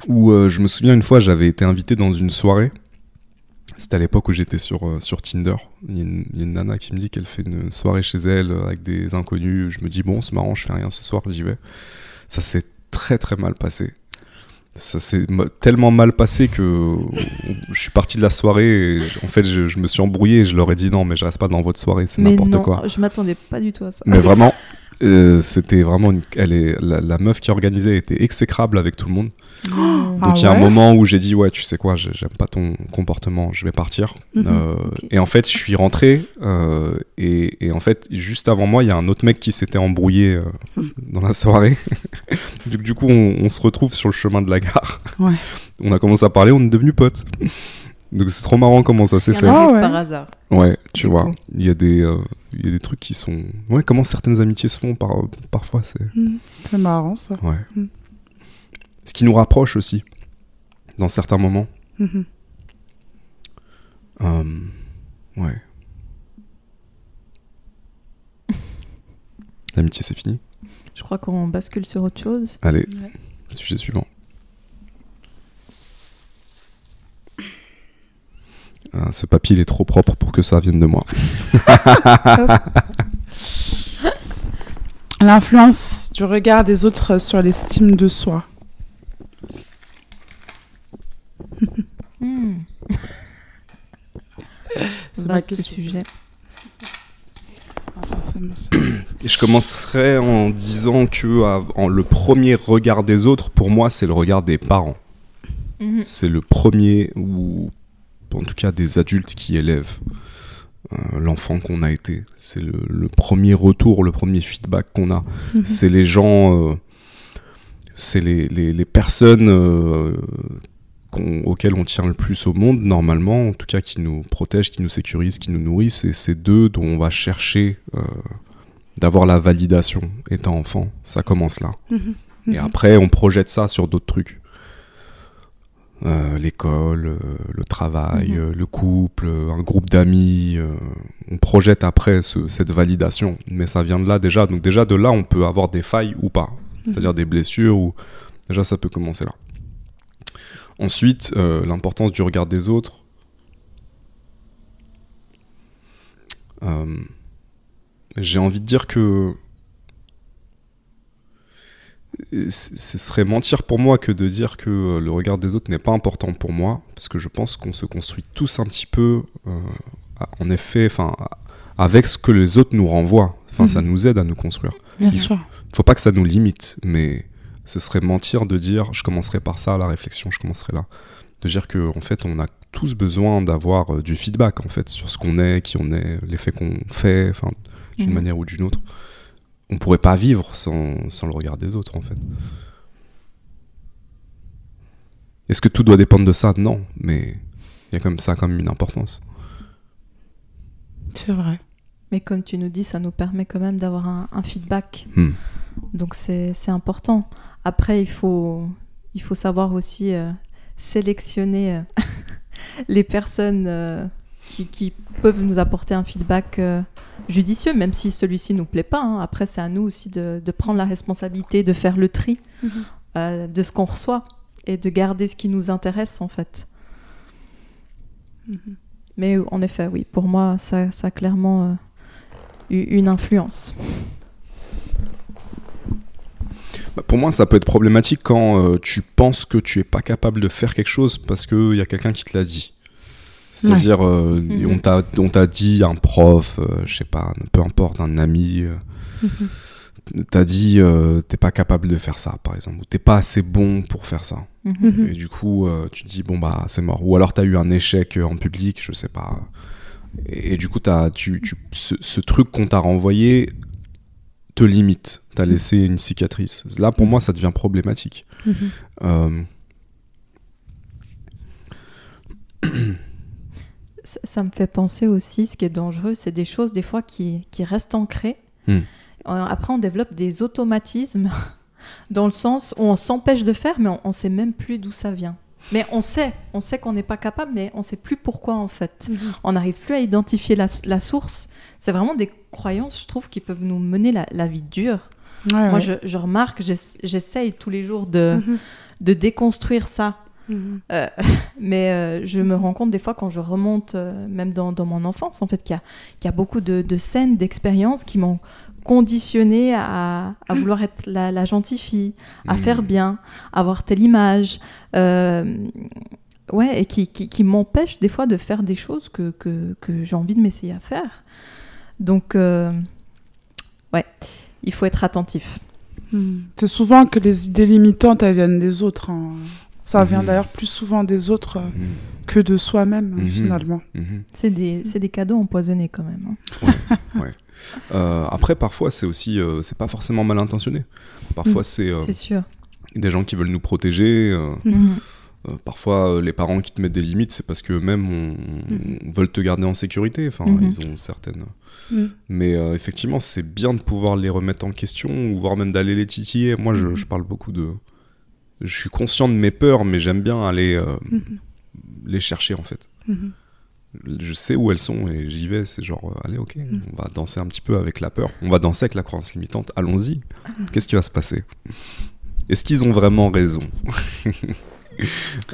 Où je me souviens une fois, j'avais été invité dans une soirée. C'était à l'époque où j'étais sur, euh, sur Tinder. Il y, a une, il y a une nana qui me dit qu'elle fait une soirée chez elle euh, avec des inconnus. Je me dis, bon, c'est marrant, je fais rien ce soir, j'y vais. Ça s'est très très mal passé. ça s'est tellement mal passé que je suis parti de la soirée. Et, en fait, je, je me suis embrouillé et je leur ai dit non, mais je reste pas dans votre soirée, c'est n'importe quoi. je m'attendais pas du tout à ça. Mais vraiment, euh, c'était vraiment. Une, elle est, la, la meuf qui organisait était exécrable avec tout le monde. Non. Ah Donc il y a un moment où j'ai dit ouais, tu sais quoi, j'ai- j'aime pas ton comportement, je vais partir. Mhm. Euh. Et en fait, je suis rentré euh, et, et en fait, juste avant moi, il y a un autre mec qui s'était embrouillé euh, dans la soirée. du, du coup, on, on se retrouve sur le chemin de la gare. Ouais. On a commencé à parler, on est devenus potes. Donc c'est trop marrant comment ça s'est fait. Ah ouais. par hasard. Ouais, tu vois, il y a des euh, il y a des trucs qui sont ouais, comment certaines amitiés se font par parfois c'est Mm. C'est marrant ça. ouais. Mm. Ce qui nous rapproche aussi dans certains moments. Mhm. Euh, ouais. L'amitié, c'est fini. Je crois qu'on bascule sur autre chose. Allez, Ouais. sujet suivant. Ah, ce papier, il est trop propre pour que ça vienne de moi. L'influence du regard des autres sur l'estime de soi. Hmm, C'est vaste question. sujet. Enfin, Et je commencerai en disant que à- en- le premier regard des autres, pour moi, c'est le regard des parents. Mhm. C'est le premier, ou en tout cas des adultes qui élèvent euh, l'enfant qu'on a été. C'est le, le premier retour, le premier feedback qu'on a. Mhm. C'est les gens, euh, c'est les, les- les personnes euh, auxquelles on tient le plus au monde, normalement, en tout cas qui nous protègent, qui nous sécurisent, qui nous nourrissent. Et c'est d'eux dont on va chercher d'avoir la validation étant enfant. Ça commence là. Mhm. Et après, on projette ça sur d'autres trucs. Euh, L'école, euh, le travail, Mhm. euh, le couple, un groupe d'amis. on projette après ce- cette validation. Mais ça vient de là déjà. Donc déjà de là, on peut avoir des failles ou pas. C'est-à-dire des blessures ou... Déjà, ça peut commencer là. Ensuite, l'importance du regard des autres. J'ai envie de dire que ce serait mentir pour moi que de dire que euh, le regard des autres n'est pas important pour moi, parce que je pense qu'on se construit tous un petit peu, euh, en effet, enfin, avec ce que les autres nous renvoient. Enfin, ça Mhm. nous aide à nous construire. Bien Il- sûr. Faut pas que ça nous limite, mais ce serait mentir de dire, je commencerai par ça, la réflexion, je commencerai là, de dire que en fait, on a tous besoin d'avoir euh, du feedback en fait sur ce qu'on est, qui on est, l'effet qu'on fait, enfin, d'une Mhm. manière ou d'une autre. On pourrait pas vivre sans, sans le regard des autres, en fait. Est-ce que tout doit dépendre de ça? Non, mais il y a comme ça quand même une importance. C'est vrai. Mais comme tu nous dis, ça nous permet quand même d'avoir un, un feedback. Hmm. Donc c'est c'est important. Après, il faut, il faut savoir aussi euh, sélectionner euh, les personnes euh, qui, qui peuvent nous apporter un feedback euh, judicieux, même si celui-ci nous plaît pas. hein. Après, c'est à nous aussi de, de prendre la responsabilité de faire le tri Mhm. euh, de ce qu'on reçoit et de garder ce qui nous intéresse en fait. Mhm. Mais euh, en effet, oui, pour moi, ça, ça a clairement euh, eu une influence. Bah, pour moi, ça peut être problématique quand euh, tu penses que tu es pas capable de faire quelque chose parce qu'il y a quelqu'un qui te l'a dit. C'est-à-dire, euh, Mhm. on t'a on t'a dit, un prof, euh, je sais pas, peu importe, un ami, euh, Mhm. t'a dit, euh, t'es pas capable de faire ça, par exemple, ou t'es pas assez bon pour faire ça. Mhm. Et du coup, euh, tu te dis, bon, bah, c'est mort. Ou alors, tu as eu un échec en public, je sais pas. Et, et du coup, as, tu, tu- ce, ce truc qu'on t'a renvoyé te limite. T'as laissé une cicatrice. Là, pour moi, ça devient problématique. Mhm. Ça, ça me fait penser aussi, ce qui est dangereux, c'est des choses des fois qui, qui restent ancrées. Hmm. Euh, Après, on développe des automatismes dans le sens où on s'empêche de faire, mais on ne sait même plus d'où ça vient. Mais on sait, on sait qu'on n'est pas capable, mais on ne sait plus pourquoi en fait. On n'arrive plus à identifier la, la source. C'est vraiment des croyances, je trouve, qui peuvent nous mener la, la vie dure. Ouais, Moi, ouais. je, je remarque, j'ess- j'essaye tous les jours de, Mhm. de déconstruire ça. Euh, mais euh, je me rends compte des fois quand je remonte, euh, même dans, dans mon enfance, en fait, qu'il y a, qu'il y a beaucoup de, de scènes, d'expériences qui m'ont conditionné à, à vouloir être la, la gentille fille, à Mhm. faire bien, avoir telle image. euh, ouais, et qui, qui, qui m'empêchent des fois de faire des choses que, que, que j'ai envie de m'essayer à faire. Donc, euh, ouais, il faut être attentif. Mhm. C'est souvent que les idées limitantes, elles viennent des autres. hein. Ça vient Mhm. d'ailleurs plus souvent des autres euh, Mhm. que de soi-même, Mhm. finalement. C'est des, c'est des cadeaux empoisonnés quand même. hein. Euh, après, parfois, c'est aussi, euh, c'est pas forcément mal intentionné. Parfois, Mm. c'est euh, C'est sûr. des gens qui veulent nous protéger. euh, parfois, euh, les parents qui te mettent des limites, c'est parce qu'eux-mêmes on, on- veulent te garder en sécurité. Enfin, ils ont certaines. Mais euh, effectivement, c'est bien de pouvoir les remettre en question, ou voire même d'aller les titiller. Moi, je, je parle beaucoup de. Je suis conscient de mes peurs, mais j'aime bien aller euh, Mhm. les chercher en fait. Mhm. Je sais où elles sont et j'y vais. C'est genre, euh, allez, ok, on va danser un petit peu avec la peur. On va danser avec la croyance limitante. Allons-y. Qu'est-ce qui va se passer? Est-ce qu'ils ont vraiment raison?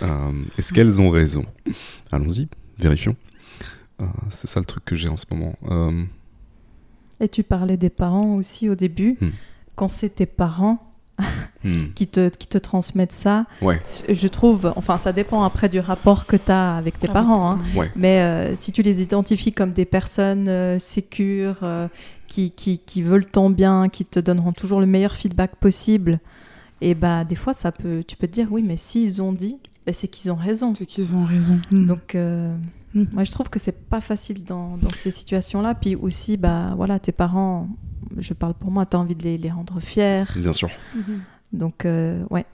Euh, Est-ce qu'elles ont raison? Allons-y, vérifions. Euh, c'est ça le truc que j'ai en ce moment. Euh, Et tu parlais des parents aussi au début. Hmm. Quand c'est tes parents hmm, qui te, qui te transmettent ça, Ouais, je trouve, enfin ça dépend après du rapport que tu as avec tes Avec parents, hein. ouais. mais euh, si tu les identifies comme des personnes euh, sécures, euh, qui, qui, qui veulent ton bien, qui te donneront toujours le meilleur feedback possible, et bah des fois ça peut, tu peux te dire oui mais s'ils ont dit, bah, c'est qu'ils ont raison. C'est qu'ils ont raison. Mhm. Donc Mhm. moi je trouve que c'est pas facile dans, dans ces situations-là. Puis aussi bah voilà tes parents, je parle pour moi, tu as envie de les, les rendre fiers. Bien sûr. Mhm. Donc euh, ouais.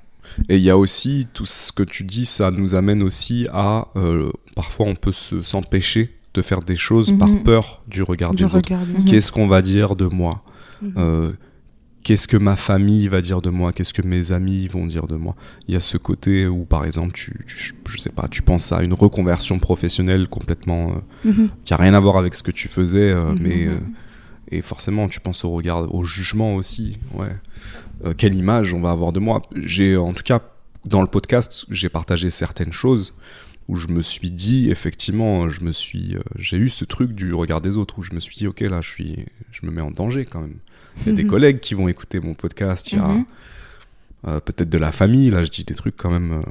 Et il y a aussi tout ce que tu dis, ça nous amène aussi à euh, parfois on peut se- s'empêcher de faire des choses Mhm. par peur du regard Du des autres. regard des autres. Qu'est-ce qu'on va dire de moi? Euh, Qu'est-ce que ma famille va dire de moi Qu'est-ce que mes amis vont dire de moi Il y a ce côté où, par exemple, tu, tu- je sais pas, tu penses à une reconversion professionnelle complètement euh, Mhm. qui a rien à voir avec ce que tu faisais, euh, Mhm. mais euh, et forcément, tu penses au regard, au jugement aussi. Ouais. Quelle image on va avoir de moi J'ai, en tout cas, dans le podcast, j'ai partagé certaines choses où je me suis dit, effectivement, je me suis, j'ai eu ce truc du regard des autres où je me suis dit, ok, là, je suis, je me mets en danger quand même. Il y a des Mhm. collègues qui vont écouter mon podcast. Il y a Mhm. euh, peut-être de la famille. Là, je dis des trucs quand même. euh,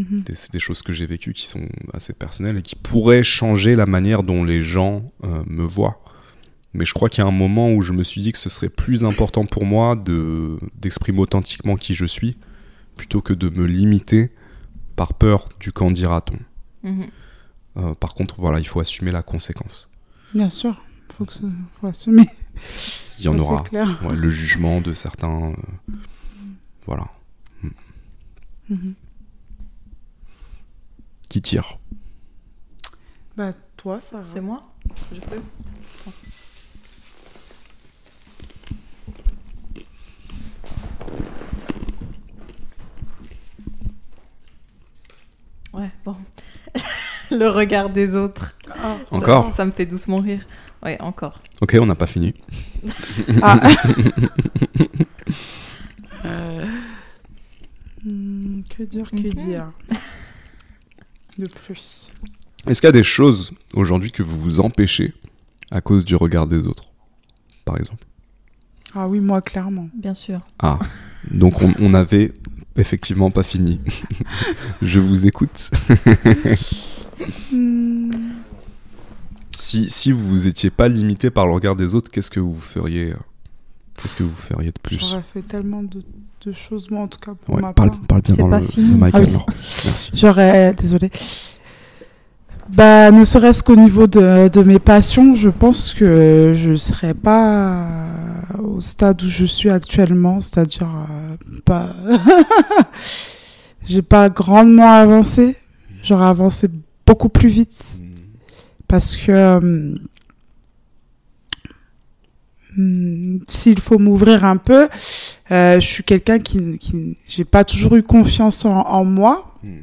Mhm. des- c'est des choses que j'ai vécues qui sont assez personnelles et qui pourraient changer la manière dont les gens euh, me voient. Mais je crois qu'il y a un moment où je me suis dit que ce serait plus important pour moi de d'exprimer authentiquement qui je suis plutôt que de me limiter par peur du qu'en dira-t-on. Euh, par contre, voilà, il faut assumer la conséquence. Bien sûr, faut que ce... faut assumer. Il y en Ça, aura. Ouais, le jugement de certains. euh, voilà. Mhm. Qui tire Bah toi, ça. C'est moi Je peux Ouais, bon. Le regard des autres. Ah. Encore Ça me fait doucement rire. Ouais, encore. Ok, on n'a pas fini. Ah. Euh, hmm, que dire, que dire De plus? Est-ce qu'il y a des choses aujourd'hui que vous vous empêchez à cause du regard des autres, par exemple? Ah oui, moi, clairement. Bien sûr. Ah, donc on, on avait effectivement pas fini. Je vous écoute. Hmm, Si, si vous étiez pas limité par le regard des autres, qu'est-ce que vous feriez euh, Qu'est-ce que vous feriez de plus J'aurais fait tellement de, de choses, moi, en tout cas, pour Ouais, ma parle, part. parle bien dans pas le, fini. le mic, Ah oui. alors. Merci. J'aurais, désolée. Bah, ne serait-ce qu'au niveau de, de mes passions, je pense que je serais pas au stade où je suis actuellement, c'est-à-dire euh, pas. J'ai pas grandement avancé. J'aurais avancé beaucoup plus vite parce que euh, hmm, s'il faut m'ouvrir un peu, euh, je suis quelqu'un qui, qui j'ai pas toujours eu confiance en, en moi. Hmm.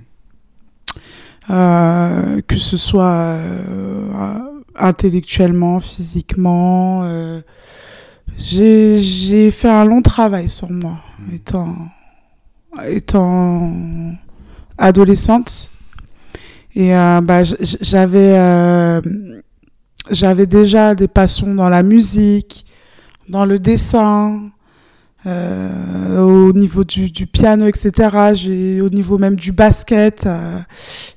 Euh, que ce soit intellectuellement, physiquement. j'ai j'ai fait un long travail sur moi, Mm. étant, étant adolescente. Et euh, bah, j'avais euh, j'avais déjà des passions dans la musique, dans le dessin, euh, au niveau du, du piano, etc. J'ai au niveau même du basket. euh,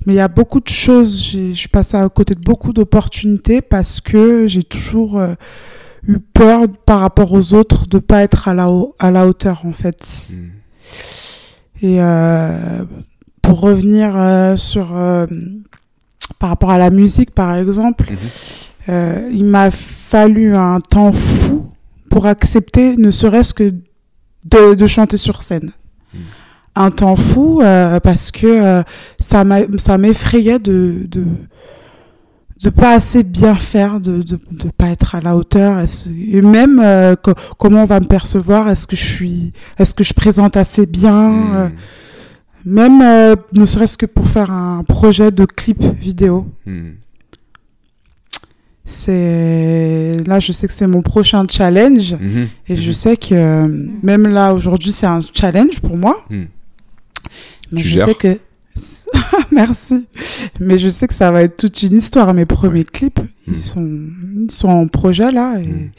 mais il y a beaucoup de choses. j'ai- Je suis passée à côté de beaucoup d'opportunités parce que j'ai toujours euh, eu peur par rapport aux autres de pas être à la, à la hauteur en fait. Mm. Et euh, pour revenir euh, sur euh, par rapport à la musique par exemple, Mhm. euh, il m'a fallu un temps fou pour accepter ne serait-ce que de, de chanter sur scène. Mm. Un temps fou euh, parce que euh, ça m'a- ça m'effrayait de, de de pas assez bien faire, de de, de pas être à la hauteur, et même euh, co- comment on va me percevoir, est-ce que je suis, est-ce que je présente assez bien, Mm. Même euh, ne serait-ce que pour faire un projet de clip vidéo. Mm. C'est là, je sais que c'est mon prochain challenge Mhm. et je sais que euh, même là aujourd'hui c'est un challenge pour moi. Mais Tu je gères sais que merci, mais je sais que ça va être toute une histoire. Mes premiers clips, ils sont ils sont en projet là et.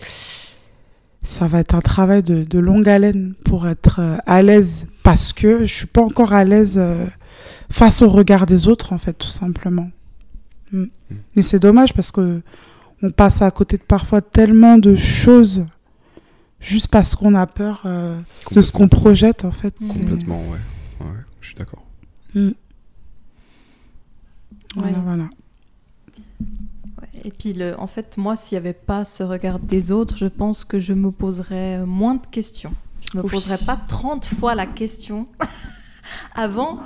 Ça va être un travail de, de longue haleine pour être euh, à l'aise parce que je suis pas encore à l'aise euh, face au regard des autres en fait tout simplement. Mm. Mais c'est dommage parce que on passe à côté de parfois tellement de choses juste parce qu'on a peur euh, de ce qu'on projette en fait. c'est- Complètement, ouais. ouais. Je suis d'accord. Voilà, Ouais. voilà. Et puis, le, en fait, moi, s'il n'y avait pas ce regard des autres, je pense que je me poserais euh, moins de questions. Je me Oui. poserais pas 30 fois la question avant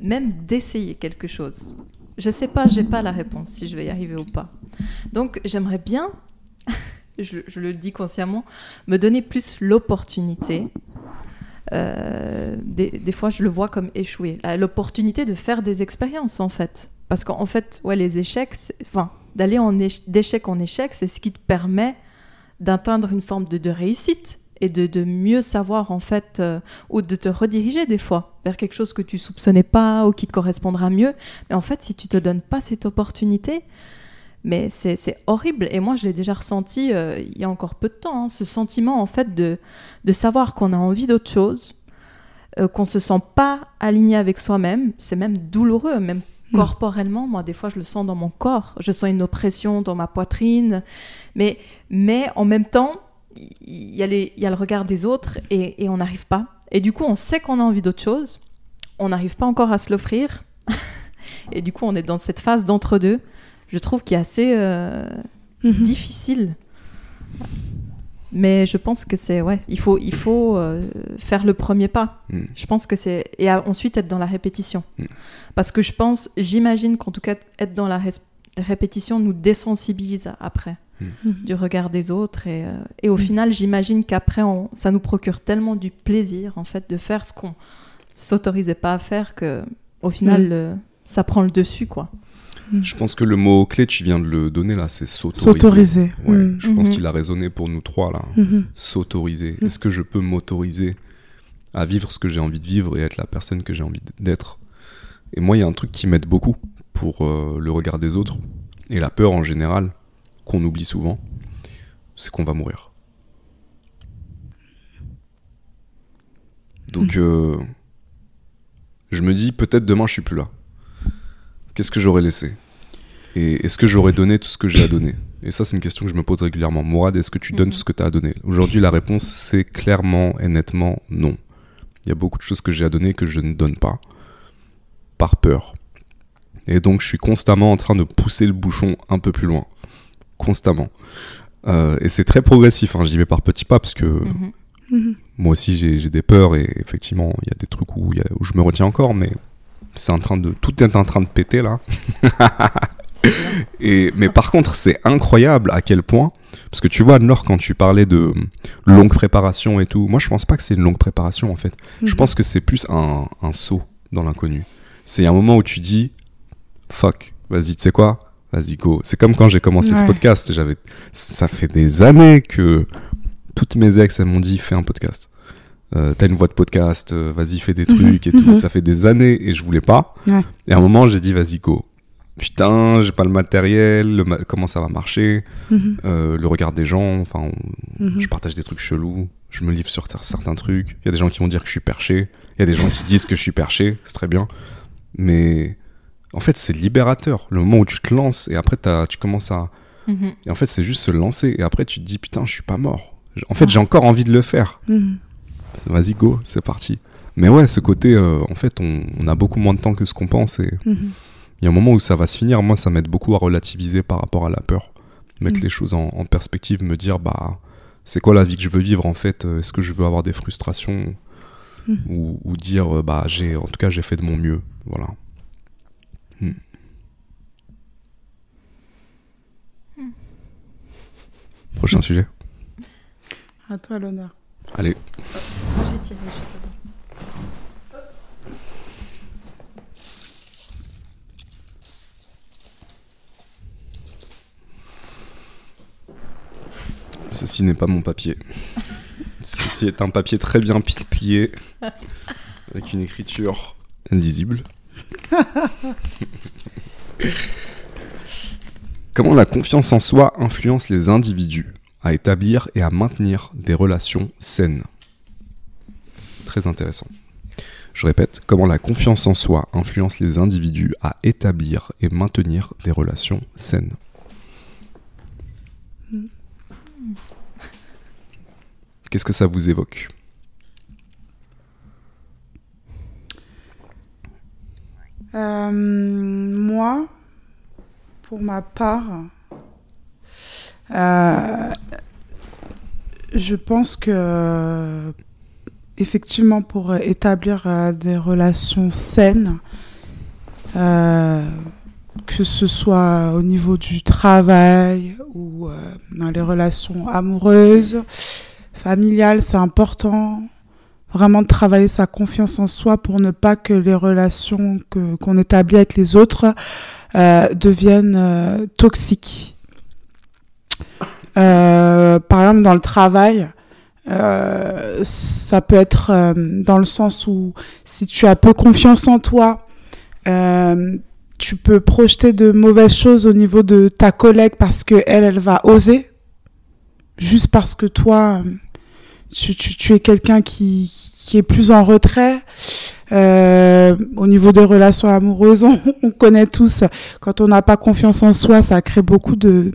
même d'essayer quelque chose. Je sais pas, j'ai pas la réponse si je vais y arriver ou pas. Donc, j'aimerais bien, je, je le dis consciemment, me donner plus l'opportunité. Euh, des, des fois, je le vois comme échouer. L'opportunité de faire des expériences, en fait. Parce qu'en fait, ouais, les échecs, enfin, d'aller d'échec en échec, c'est ce qui te permet d'atteindre une forme de, de réussite et de, mieux savoir, en fait, euh, ou de te rediriger des fois vers quelque chose que tu soupçonnais pas ou qui te correspondra mieux. Mais en fait, si tu te donnes pas cette opportunité, mais c'est horrible. Et moi, je l'ai déjà ressenti euh, il y a encore peu de temps, hein, ce sentiment, en fait, de, de savoir qu'on a envie d'autre chose, euh, qu'on se sent pas aligné avec soi-même. C'est même douloureux, même. Corporellement. Moi, des fois, je le sens dans mon corps. Je sens une oppression dans ma poitrine. Mais, mais en même temps, il y, a les- il y a le regard des autres et, et on n'arrive pas. Et du coup, on sait qu'on a envie d'autre chose. On n'arrive pas encore à se l'offrir. et du coup, on est dans cette phase d'entre-deux. Je trouve qui est assez euh, Mhm. difficile. Mais je pense que c'est ouais, il faut il faut euh, faire le premier pas. Mm. Je pense que c'est et à- ensuite être dans la répétition. Mm. Parce que je pense, j'imagine qu'en tout cas être dans la répétition nous désensibilise après Mhm. du regard des autres et, euh, et au Mm. final j'imagine qu'après on- ça nous procure tellement du plaisir en fait de faire ce qu'on s'autorisait pas à faire que au final Mm. euh, ça prend le dessus quoi. Je pense que le mot clé, tu viens de le donner là, c'est s'autoriser. S'autoriser. Ouais, Mm. je pense Mhm. qu'il a résonné pour nous trois là. Mhm. S'autoriser. Mhm. Est-ce que je peux m'autoriser à vivre ce que j'ai envie de vivre et être la personne que j'ai envie d'être? Et moi, il y a un truc qui m'aide beaucoup pour euh, le regard des autres et la peur en général, qu'on oublie souvent, c'est qu'on va mourir. Donc, euh, je me dis, peut-être demain, je suis plus là. Qu'est-ce que j'aurais laissé Et est-ce que j'aurais donné tout ce que j'ai à donner Et ça, c'est une question que je me pose régulièrement. Mourad, est-ce que tu donnes tout ce que tu as à donner Aujourd'hui, la réponse, c'est clairement et nettement non. Il y a beaucoup de choses que j'ai à donner que je ne donne pas. Par peur. Et donc, je suis constamment en train de pousser le bouchon un peu plus loin. Constamment. Euh, et c'est très progressif, hein, j'y vais par petits pas, parce que Mhm. Mhm. moi aussi j'ai des peurs et effectivement il y a des trucs où, il y a- où je me retiens encore mais c'est en train de tout est en train de péter là. Et mais par contre c'est incroyable à quel point parce que tu vois Nord quand tu parlais de longue préparation et tout moi je pense pas que c'est une longue préparation en fait. Je Mhm. pense que c'est plus un, un saut dans l'inconnu. C'est un moment où tu dis fuck vas-y tu sais quoi? Vas-y go. C'est comme quand j'ai commencé ce podcast. J'avais ça fait des années que toutes mes ex elles m'ont dit fais un podcast euh, t'as une voix de podcast, euh, vas-y fais des Mhm, trucs et tout. mhm. Ça fait des années et je voulais pas. Ouais. Et à un moment, j'ai dit vas-y go. Putain, j'ai pas le matériel, le ma- comment ça va marcher, Mhm, euh, le regard des gens, enfin, on- je partage des trucs chelous, je me livre sur cer- certains trucs. Il y a des gens qui vont dire que je suis perché, il y a des gens qui disent que je suis perché, c'est très bien. Mais en fait, c'est libérateur. Le moment où tu te lances et après tu commences à. Et en fait, c'est juste se lancer et après tu te dis putain, je suis pas mort. En fait, j'ai encore envie de le faire. Mhm. Vas-y, go, c'est parti. Mais ouais, ce côté, euh, en fait, on, on a beaucoup moins de temps que ce qu'on pense et Mhm. il y a un moment où ça va se finir. Moi, ça m'aide beaucoup à relativiser par rapport à la peur. Mettre Mm. les choses en, en perspective, me dire, bah, c'est quoi la vie que je veux vivre en fait? Euh, Est-ce que je veux avoir des frustrations? Mm. ou, ou dire, euh, bah, j'ai, en tout cas, j'ai fait de mon mieux. Voilà. Mm. Prochain sujet. À toi l'honneur. Allez. Moi, j'ai tiré juste avant. Ceci n'est pas mon papier. Ceci est un papier très bien plié, avec une écriture lisible. Comment la confiance en soi influence les individus? À établir et à maintenir des relations saines. Très intéressant. Je répète, comment la confiance en soi influence les individus à établir et maintenir des relations saines? Qu'est-ce que ça vous évoque? Euh, moi, pour ma part, je pense que effectivement pour établir euh, des relations saines, euh, que ce soit au niveau du travail ou euh, dans les relations amoureuses, familiales, c'est important vraiment de travailler sa confiance en soi pour ne pas que les relations qu'on établit avec les autres euh, deviennent euh, toxiques. Euh, par exemple, dans le travail, euh, ça peut être euh, dans le sens où si tu as peu confiance en toi, tu peux projeter de mauvaises choses au niveau de ta collègue parce que elle, elle va oser, juste parce que toi, tu, tu, es quelqu'un qui, qui est plus en retrait. Au niveau des relations amoureuses, on connaît tous, quand on n'a pas confiance en soi, ça crée beaucoup de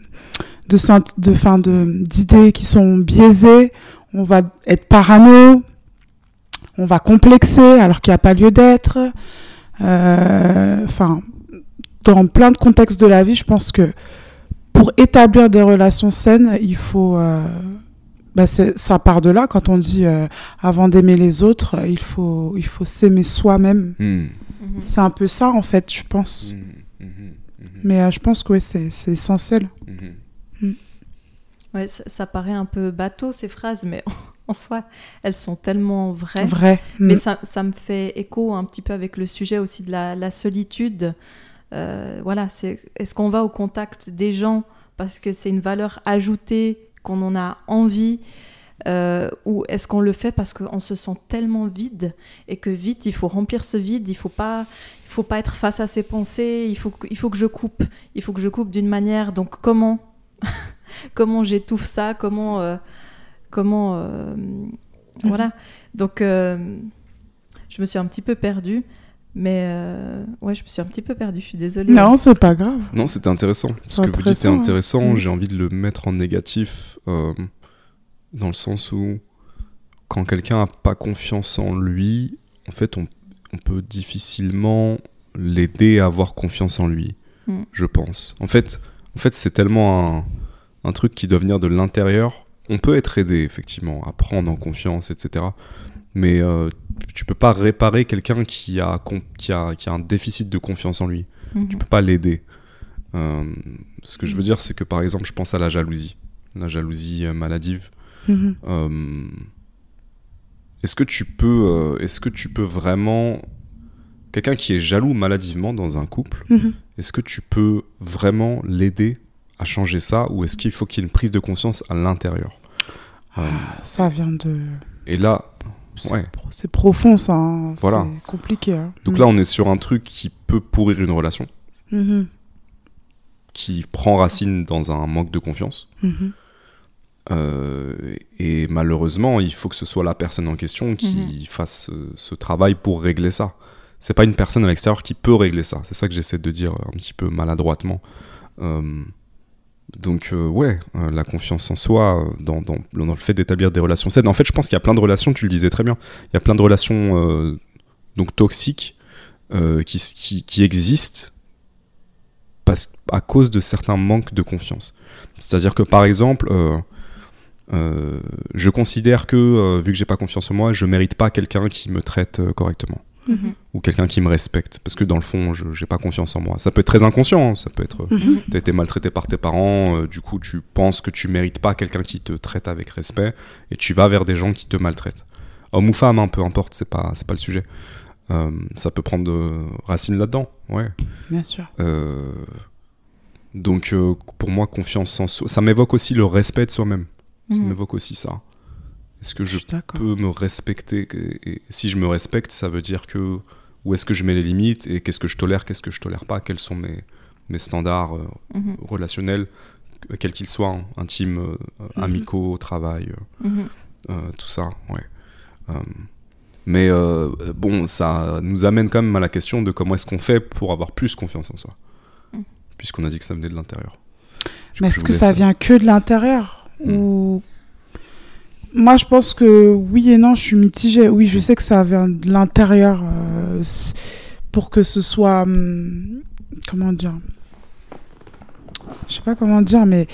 de fin de d'idées qui sont biaisées. On va être parano, on va complexer alors qu'il n'y a pas lieu d'être. Euh, Enfin, dans plein de contextes de la vie, je pense que pour établir des relations saines, il faut euh, bah ça part de là quand on dit euh, avant d'aimer les autres, il faut il faut s'aimer soi-même. Hmm. Mhm. C'est un peu ça en fait, je pense. Mhm, mhm, Mais euh, je pense que ouais, c'est essentiel. Ouais, ça, ça paraît un peu bateau ces phrases, mais en soi, elles sont tellement vraies. Vrai. Mais Mm. ça, ça me fait écho un petit peu avec le sujet aussi de la, la solitude. Euh, voilà, c'est est-ce qu'on va au contact des gens parce que c'est une valeur ajoutée, qu'on en a envie, euh, ou est-ce qu'on le fait parce qu'on se sent tellement vide et que vite il faut remplir ce vide, il faut pas, il faut pas être face à ses pensées, il faut, il faut que je coupe, il faut que je coupe d'une manière. Donc comment, comment j'étouffe ça, comment, euh, comment, euh, voilà. Donc euh, je me suis un petit peu perdue. Mais euh, ouais, je me suis un petit peu perdue, je suis désolée. Non, c'est pas grave. Non, c'était intéressant. Ce que vous dites est intéressant, intéressant. Mm. J'ai envie de le mettre en négatif, euh, dans le sens où quand quelqu'un n'a pas confiance en lui, en fait, on, on peut difficilement l'aider à avoir confiance en lui, Mm. je pense. En fait, en fait c'est tellement un, un truc qui doit venir de l'intérieur. On peut être aidé, effectivement, à prendre en confiance, etc. Mais euh, tu peux pas réparer quelqu'un qui a, qui, a, qui a un déficit de confiance en lui Mhm. tu peux pas l'aider. Euh, ce que je veux dire, c'est que par exemple, je pense à la jalousie, la jalousie euh, maladive. Mhm. Euh, est-ce que tu peux, est-ce que tu peux vraiment, quelqu'un qui est jaloux maladivement dans un couple, Mhm. est-ce que tu peux vraiment l'aider à changer ça, ou est-ce qu'il faut qu'il y ait une prise de conscience à l'intérieur Euh, Ça vient de. Et là, c'est Ouais. pro- c'est profond ça. hein. Voilà. C'est compliqué. hein. Donc là, on est sur un truc qui peut pourrir une relation, Mhm. qui prend racine dans un manque de confiance. Mhm. Euh, et malheureusement, il faut que ce soit la personne en question qui fasse euh, ce travail pour régler ça. C'est pas une personne à l'extérieur qui peut régler ça. C'est ça que j'essaie de dire un petit peu maladroitement. Euh, donc euh, ouais, euh, la confiance en soi, euh, dans, dans- le fait d'établir des relations saines. En fait, je pense qu'il y a plein de relations, tu le disais très bien, il y a plein de relations donc toxiques qui, existent parce, à cause de certains manques de confiance. C'est-à-dire que par exemple, je considère que vu que j'ai pas confiance en moi, je mérite pas quelqu'un qui me traite euh, Mhm. ou quelqu'un qui me respecte parce que dans le fond, je j'ai pas confiance en moi. Ça peut être très inconscient, hein, ça peut être euh, Mhm. T'as été maltraité par tes parents, euh, du coup tu penses que tu mérites pas quelqu'un qui te traite avec respect et tu vas vers des gens qui te maltraitent. Homme ou femme, hein, peu importe, c'est pas, c'est pas le sujet. Euh, ça peut prendre racine là-dedans, ouais. Bien sûr. Euh, donc euh, pour moi, confiance en soi, ça m'évoque aussi le respect de soi-même. Ça Mhm. m'évoque aussi ça. Est-ce que je peux me respecter et, si je me respecte, ça veut dire que où est-ce que je mets les limites et qu'est-ce que je tolère, qu'est-ce que je tolère pas, quels sont mes, mes standards euh, Mhm. relationnels, quels qu'ils soient, hein, intimes, euh, Mhm. amicaux, au travail, euh, Mhm. tout ça, ouais. Mais bon, ça nous amène quand même à la question de comment est-ce qu'on fait pour avoir plus confiance en soi, puisqu'on a dit que ça venait de l'intérieur. Mais est-ce que ça laisse- vient que de l'intérieur ou moi je pense que oui et non, je suis mitigée. Oui, je sais que ça vient de l'intérieur euh, pour que ce soit hum, comment dire. Je sais pas comment dire, mais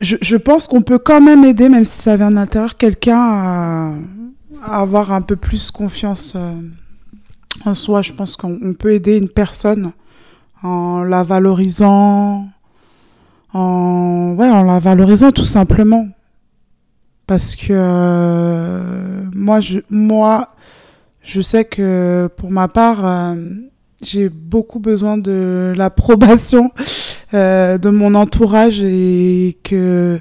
je, je pense qu'on peut quand même aider, même si ça vient de l'intérieur, quelqu'un à, avoir un peu plus confiance euh, en soi. Je pense qu'on on peut aider une personne en la valorisant, en, ouais, en la valorisant tout simplement. Parce que euh, moi, je, moi, je sais que pour ma part, euh, j'ai beaucoup besoin de l'approbation euh, de mon entourage et que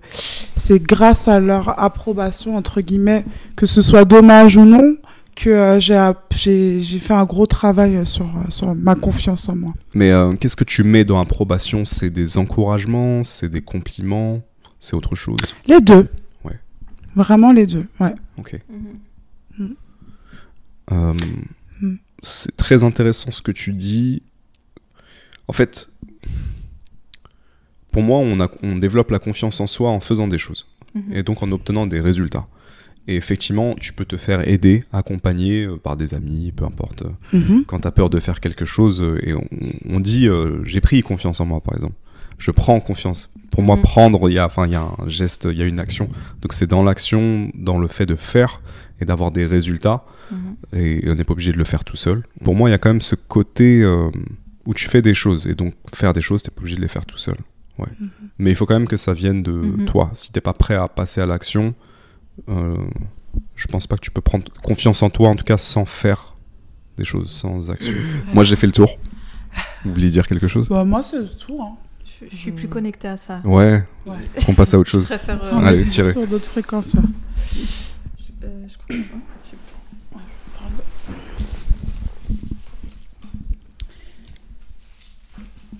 c'est grâce à leur approbation, entre guillemets, que ce soit dommage ou non, que euh, j'ai fait un gros travail sur, sur ma confiance en moi. Mais euh, qu'est-ce que tu mets dans approbation? C'est des encouragements, c'est des compliments, c'est autre chose? Les deux. Vraiment les deux, ouais. Ok. Mhm. Euh, Mm. C'est très intéressant ce que tu dis. En fait, pour moi, on, a, on développe la confiance en soi en faisant des choses Mhm. et donc en obtenant des résultats. Et effectivement, tu peux te faire aider, accompagner euh, par des amis, peu importe. euh, Mhm. Quand tu as peur de faire quelque chose euh, et on, on dit j'ai pris confiance en moi, par exemple. Je prends confiance. Pour moi, Mhm. prendre, il y, a, enfin, il y a un geste, il y a une action. Donc c'est dans l'action, dans le fait de faire et d'avoir des résultats Mhm. et on n'est pas obligé de le faire tout seul. Pour moi, il y a quand même ce côté euh, où tu fais des choses et donc faire des choses, t'es pas obligé de les faire tout seul. Ouais. Mais il faut quand même que ça vienne de Mhm. toi. Si t'es pas prêt à passer à l'action, euh, je pense pas que tu peux prendre confiance en toi, en tout cas sans faire des choses, sans action. Moi, j'ai fait le tour. Vous vouliez dire quelque chose? Bah, moi, c'est tout. Hein. Je, je suis plus connectée à ça. Ouais, Ouais. on passe à autre Je chose. préfère. euh, Allez, tirez. sur d'autres fréquences. euh, je crois- je.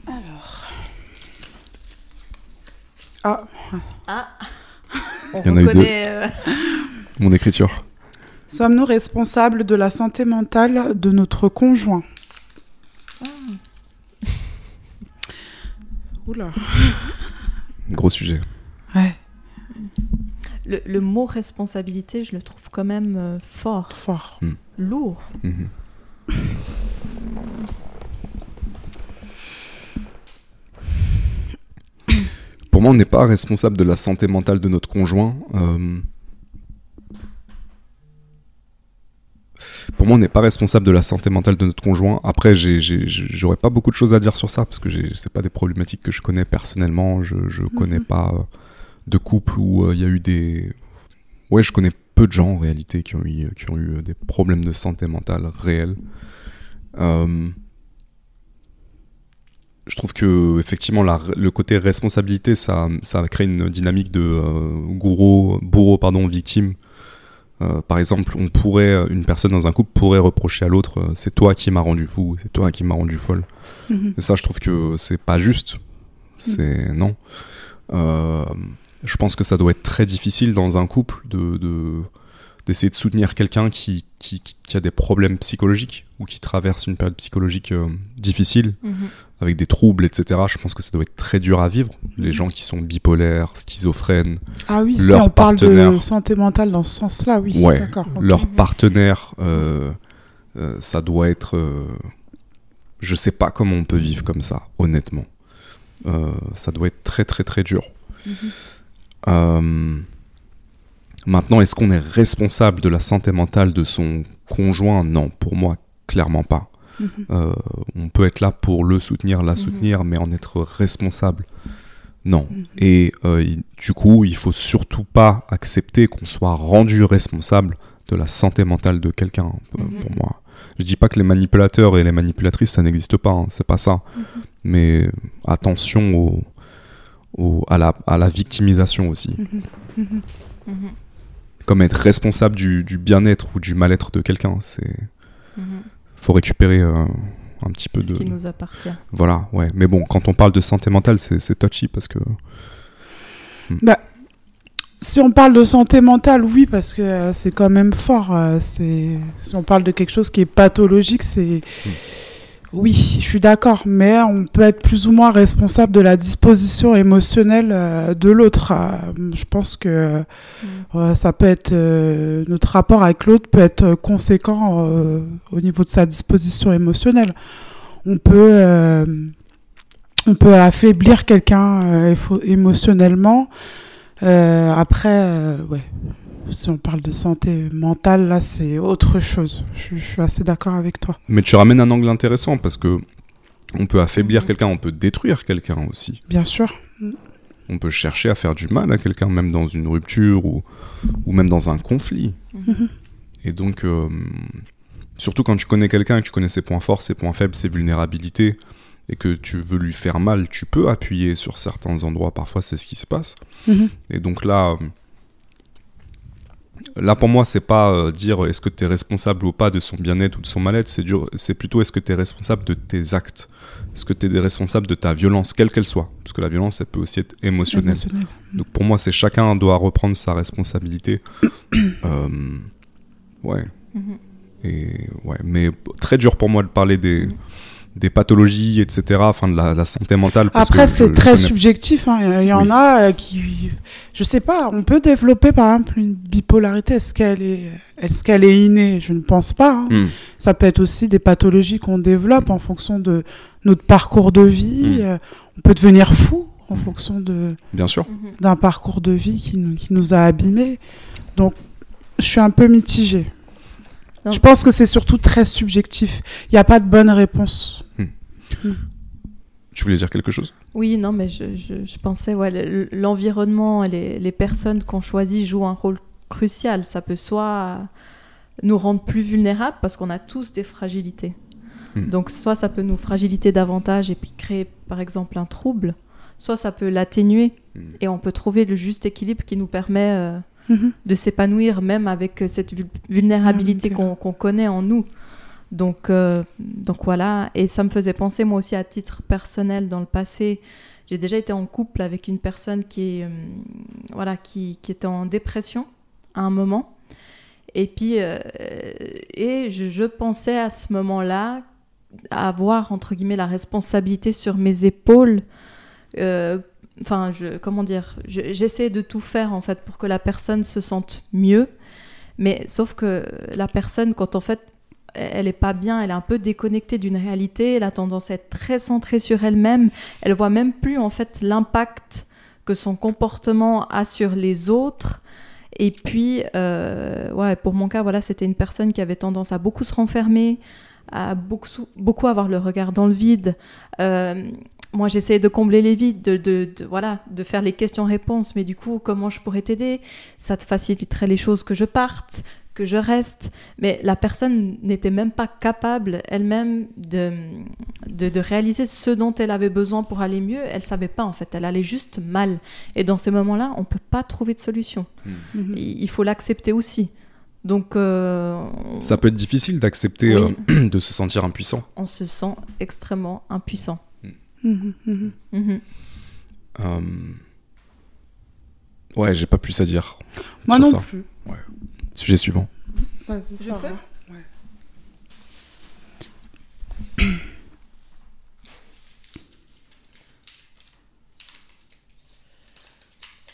Alors. Ah, Ah On Il y en a eu deux. reconnaît. euh, Mon écriture. sommes-nous responsables de la santé mentale de notre conjoint? Oula. Gros sujet. Ouais, le, le mot responsabilité, je le trouve quand même euh, fort, fort. lourd. Mhm. Pour moi, on n'est pas responsable de la santé mentale de notre conjoint. euh, Pour moi, on n'est pas responsable de la santé mentale de notre conjoint. Après, j'aurais pas beaucoup de choses à dire sur ça parce que c'est pas des problématiques que je connais personnellement. Je, je connais pas euh, de couple où euh, il y a eu des. Ouais, je connais peu de gens en réalité qui ont eu, qui ont eu euh, des problèmes de santé mentale réels. Euh, je trouve que effectivement la- le côté responsabilité ça, ça crée une dynamique de euh, gourou, bourreau pardon victime Euh, par exemple, on pourrait, une personne dans un couple pourrait reprocher à l'autre, euh, c'est toi qui m'as rendu fou, c'est toi qui m'as rendu folle. Mhm. Et ça, je trouve que c'est pas juste. C'est non. Euh, je pense que ça doit être très difficile dans un couple de de- d'essayer de, soutenir quelqu'un qui, qui, qui- a des problèmes psychologiques ou qui traverse une période psychologique euh, difficile Mhm. avec des troubles, etc. Je pense que ça doit être très dur à vivre. Les Mhm. gens qui sont bipolaires, schizophrènes, Ah oui, si Leur on parle de partenaire. santé mentale dans ce sens-là, oui. Ouais, D'accord. leur partenaire, euh, euh, ça doit être. euh, je sais pas comment on peut vivre comme ça, honnêtement. Euh, ça doit être très très très dur. Mhm. Maintenant, est-ce qu'on est responsable de la santé mentale de son conjoint? Non, pour moi, clairement pas. Mhm. Euh, on peut être là pour le soutenir, la Mhm. soutenir, mais en être responsable, non. Mhm. Et euh, il- du coup, il faut surtout pas accepter qu'on soit rendu responsable de la santé mentale de quelqu'un, euh, pour moi. Je dis pas que les manipulateurs et les manipulatrices, ça n'existe pas, hein, c'est pas ça. Mais attention au, au- à, la, à la victimisation aussi. Comme être responsable du, du bien-être ou du mal-être de quelqu'un, c'est Mhm. faut récupérer euh, un petit peu Ce de qui nous appartient. voilà ouais mais bon quand on parle de santé mentale c'est c'est touchy parce que Si on parle de santé mentale, oui, parce que euh, c'est quand même fort. euh, c'est si on parle de quelque chose qui est pathologique, c'est Mm. Oui, je suis d'accord, mais on peut être plus ou moins responsable de la disposition émotionnelle euh, de l'autre. Euh, je pense que euh, ça peut être notre rapport avec l'autre peut être conséquent au niveau de sa disposition émotionnelle. On peut on peut affaiblir quelqu'un émotionnellement. Après, ouais, si on parle de santé mentale, là, c'est autre chose. Je, je suis assez d'accord avec toi. mais tu ramènes un angle intéressant parce que on peut affaiblir Mhm. quelqu'un on peut détruire quelqu'un aussi Bien sûr. on peut chercher à faire du mal à quelqu'un même dans une rupture ou ou même dans un conflit Mhm. et donc euh, surtout quand tu connais quelqu'un et que tu connais ses points forts ses points faibles ses vulnérabilités et que tu veux lui faire mal tu peux appuyer sur certains endroits parfois c'est ce qui se passe Mhm. Et donc là, là pour moi, c'est pas euh, dire est-ce que tu es responsable ou pas de son bien-être ou de son mal-être, c'est dur- c'est plutôt est-ce que tu es responsable de tes actes? Est-ce que tu es responsable de ta violence, quelle qu'elle soit? Parce que la violence, elle peut aussi être émotionnelle. Émotionnel. Donc pour moi, c'est chacun doit reprendre sa responsabilité. Euh, ouais. Mhm. Et ouais, mais très dur pour moi de parler des, Mhm. Des pathologies, etc. Enfin, de la, la santé mentale. parce Après, c'est très subjectif. hein. Il y en Oui. a euh, qui, je sais pas, on peut développer par exemple une bipolarité. Est-ce qu'elle est, est-ce qu'elle est innée? Je ne pense pas. hein. Hmm. Ça peut être aussi des pathologies qu'on développe en fonction de notre parcours de vie. Mm. Euh, On peut devenir fou en fonction de Bien sûr. D'un parcours de vie qui nous, qui nous a abîmés. Donc, je suis un peu mitigée. Non. Je pense que c'est surtout très subjectif. Il n'y a pas de bonne réponse. Tu voulais dire quelque chose? Oui, non, mais je, je- je pensais, ouais, le- l'environnement et les, les personnes qu'on choisit jouent un rôle crucial. Ça peut soit nous rendre plus vulnérables parce qu'on a tous des fragilités. Hmm. Donc, soit ça peut nous fragiliter davantage et puis créer, par exemple, un trouble, soit ça peut l'atténuer Hmm. et on peut trouver le juste équilibre qui nous permet euh, Mhm. de s'épanouir même avec euh, cette vul- vulnérabilité Ah, qu'on qu'on connaît en nous. Donc, euh, donc voilà, et ça me faisait penser moi aussi à titre personnel dans le passé. J'ai déjà été en couple avec une personne qui, est, euh, voilà, qui, qui était en dépression à un moment. Et puis, euh, et je, je pensais à ce moment-là avoir, entre guillemets, la responsabilité sur mes épaules. euh, Enfin, je, comment dire je- J'essaie de tout faire, en fait, pour que la personne se sente mieux. Mais sauf que la personne, quand en fait, elle est pas bien, elle est un peu déconnectée d'une réalité, elle a tendance à être très centrée sur elle-même, elle voit même plus en fait l'impact que son comportement a sur les autres. Et puis, euh, ouais, pour mon cas, voilà, c'était une personne qui avait tendance à beaucoup se renfermer, à beaucoup, beaucoup avoir le regard dans le vide. Euh, moi, j'essayais de combler les vides, de, de- de- voilà, de faire les questions-réponses. Mais du coup, comment je pourrais t'aider? Ça te faciliterait les choses que je parte, que je reste. Mais la personne n'était même pas capable elle-même de, de, de réaliser ce dont elle avait besoin pour aller mieux. Elle savait pas en fait. Elle allait juste mal. Et dans ces moments-là, on peut pas trouver de solution. Mhm. Il il faut l'accepter aussi. Donc, euh, Ça peut être difficile d'accepter Oui. euh, de se sentir impuissant. on se sent extrêmement impuissant. Mhm. Mhm. Euh, Ouais, j'ai pas plus à dire Moi sur non ça. plus. Sujet suivant. Je peux Ouais.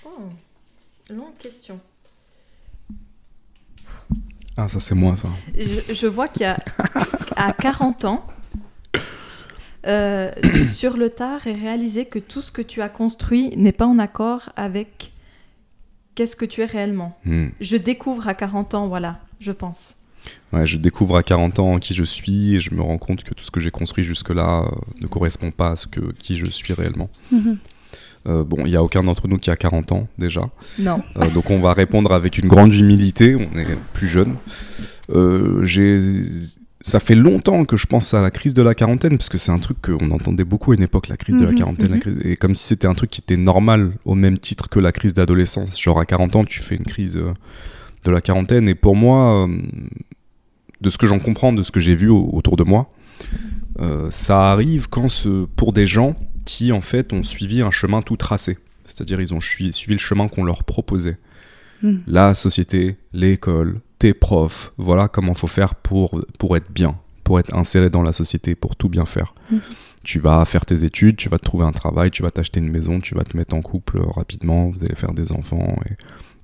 Oh, longue question. Ah, ça c'est moi ça. Je, je vois qu'il y a à 40 ans, euh, sur le tard, et réaliser que tout ce que tu as construit n'est pas en accord avec qu'est-ce que tu es réellement. Hmm. Je découvre à 40 ans, voilà, je pense. Ouais, je découvre à 40 ans qui je suis et je me rends compte que tout ce que j'ai construit jusque-là euh, ne correspond pas à ce que qui je suis réellement. Mhm. Euh, bon, il n'y a aucun d'entre nous qui a 40 ans déjà. Non. Euh, donc on va répondre avec une grande humilité, on est plus jeune. Euh, j'ai... Ça fait longtemps que je pense à la crise de la quarantaine, parce que c'est un truc qu'on entendait beaucoup à une époque, la crise de la Mhm, quarantaine, la mhm. crise- et comme si c'était un truc qui était normal au même titre que la crise d'adolescence. Genre à 40 ans, tu fais une crise euh, de la quarantaine, et pour moi, euh, de ce que j'en comprends, de ce que j'ai vu au- autour de moi, euh, ça arrive quand ce, pour des gens qui en fait ont suivi un chemin tout tracé. C'est-à-dire ils ont sui- suivi le chemin qu'on leur proposait. Mm. La société, l'école, tes profs, voilà comment faut faire pour, pour être bien, pour être inséré dans la société, pour tout bien faire. Mm. Tu vas faire tes études, tu vas te trouver un travail, tu vas t'acheter une maison, tu vas te mettre en couple euh, rapidement, vous allez faire des enfants. Et...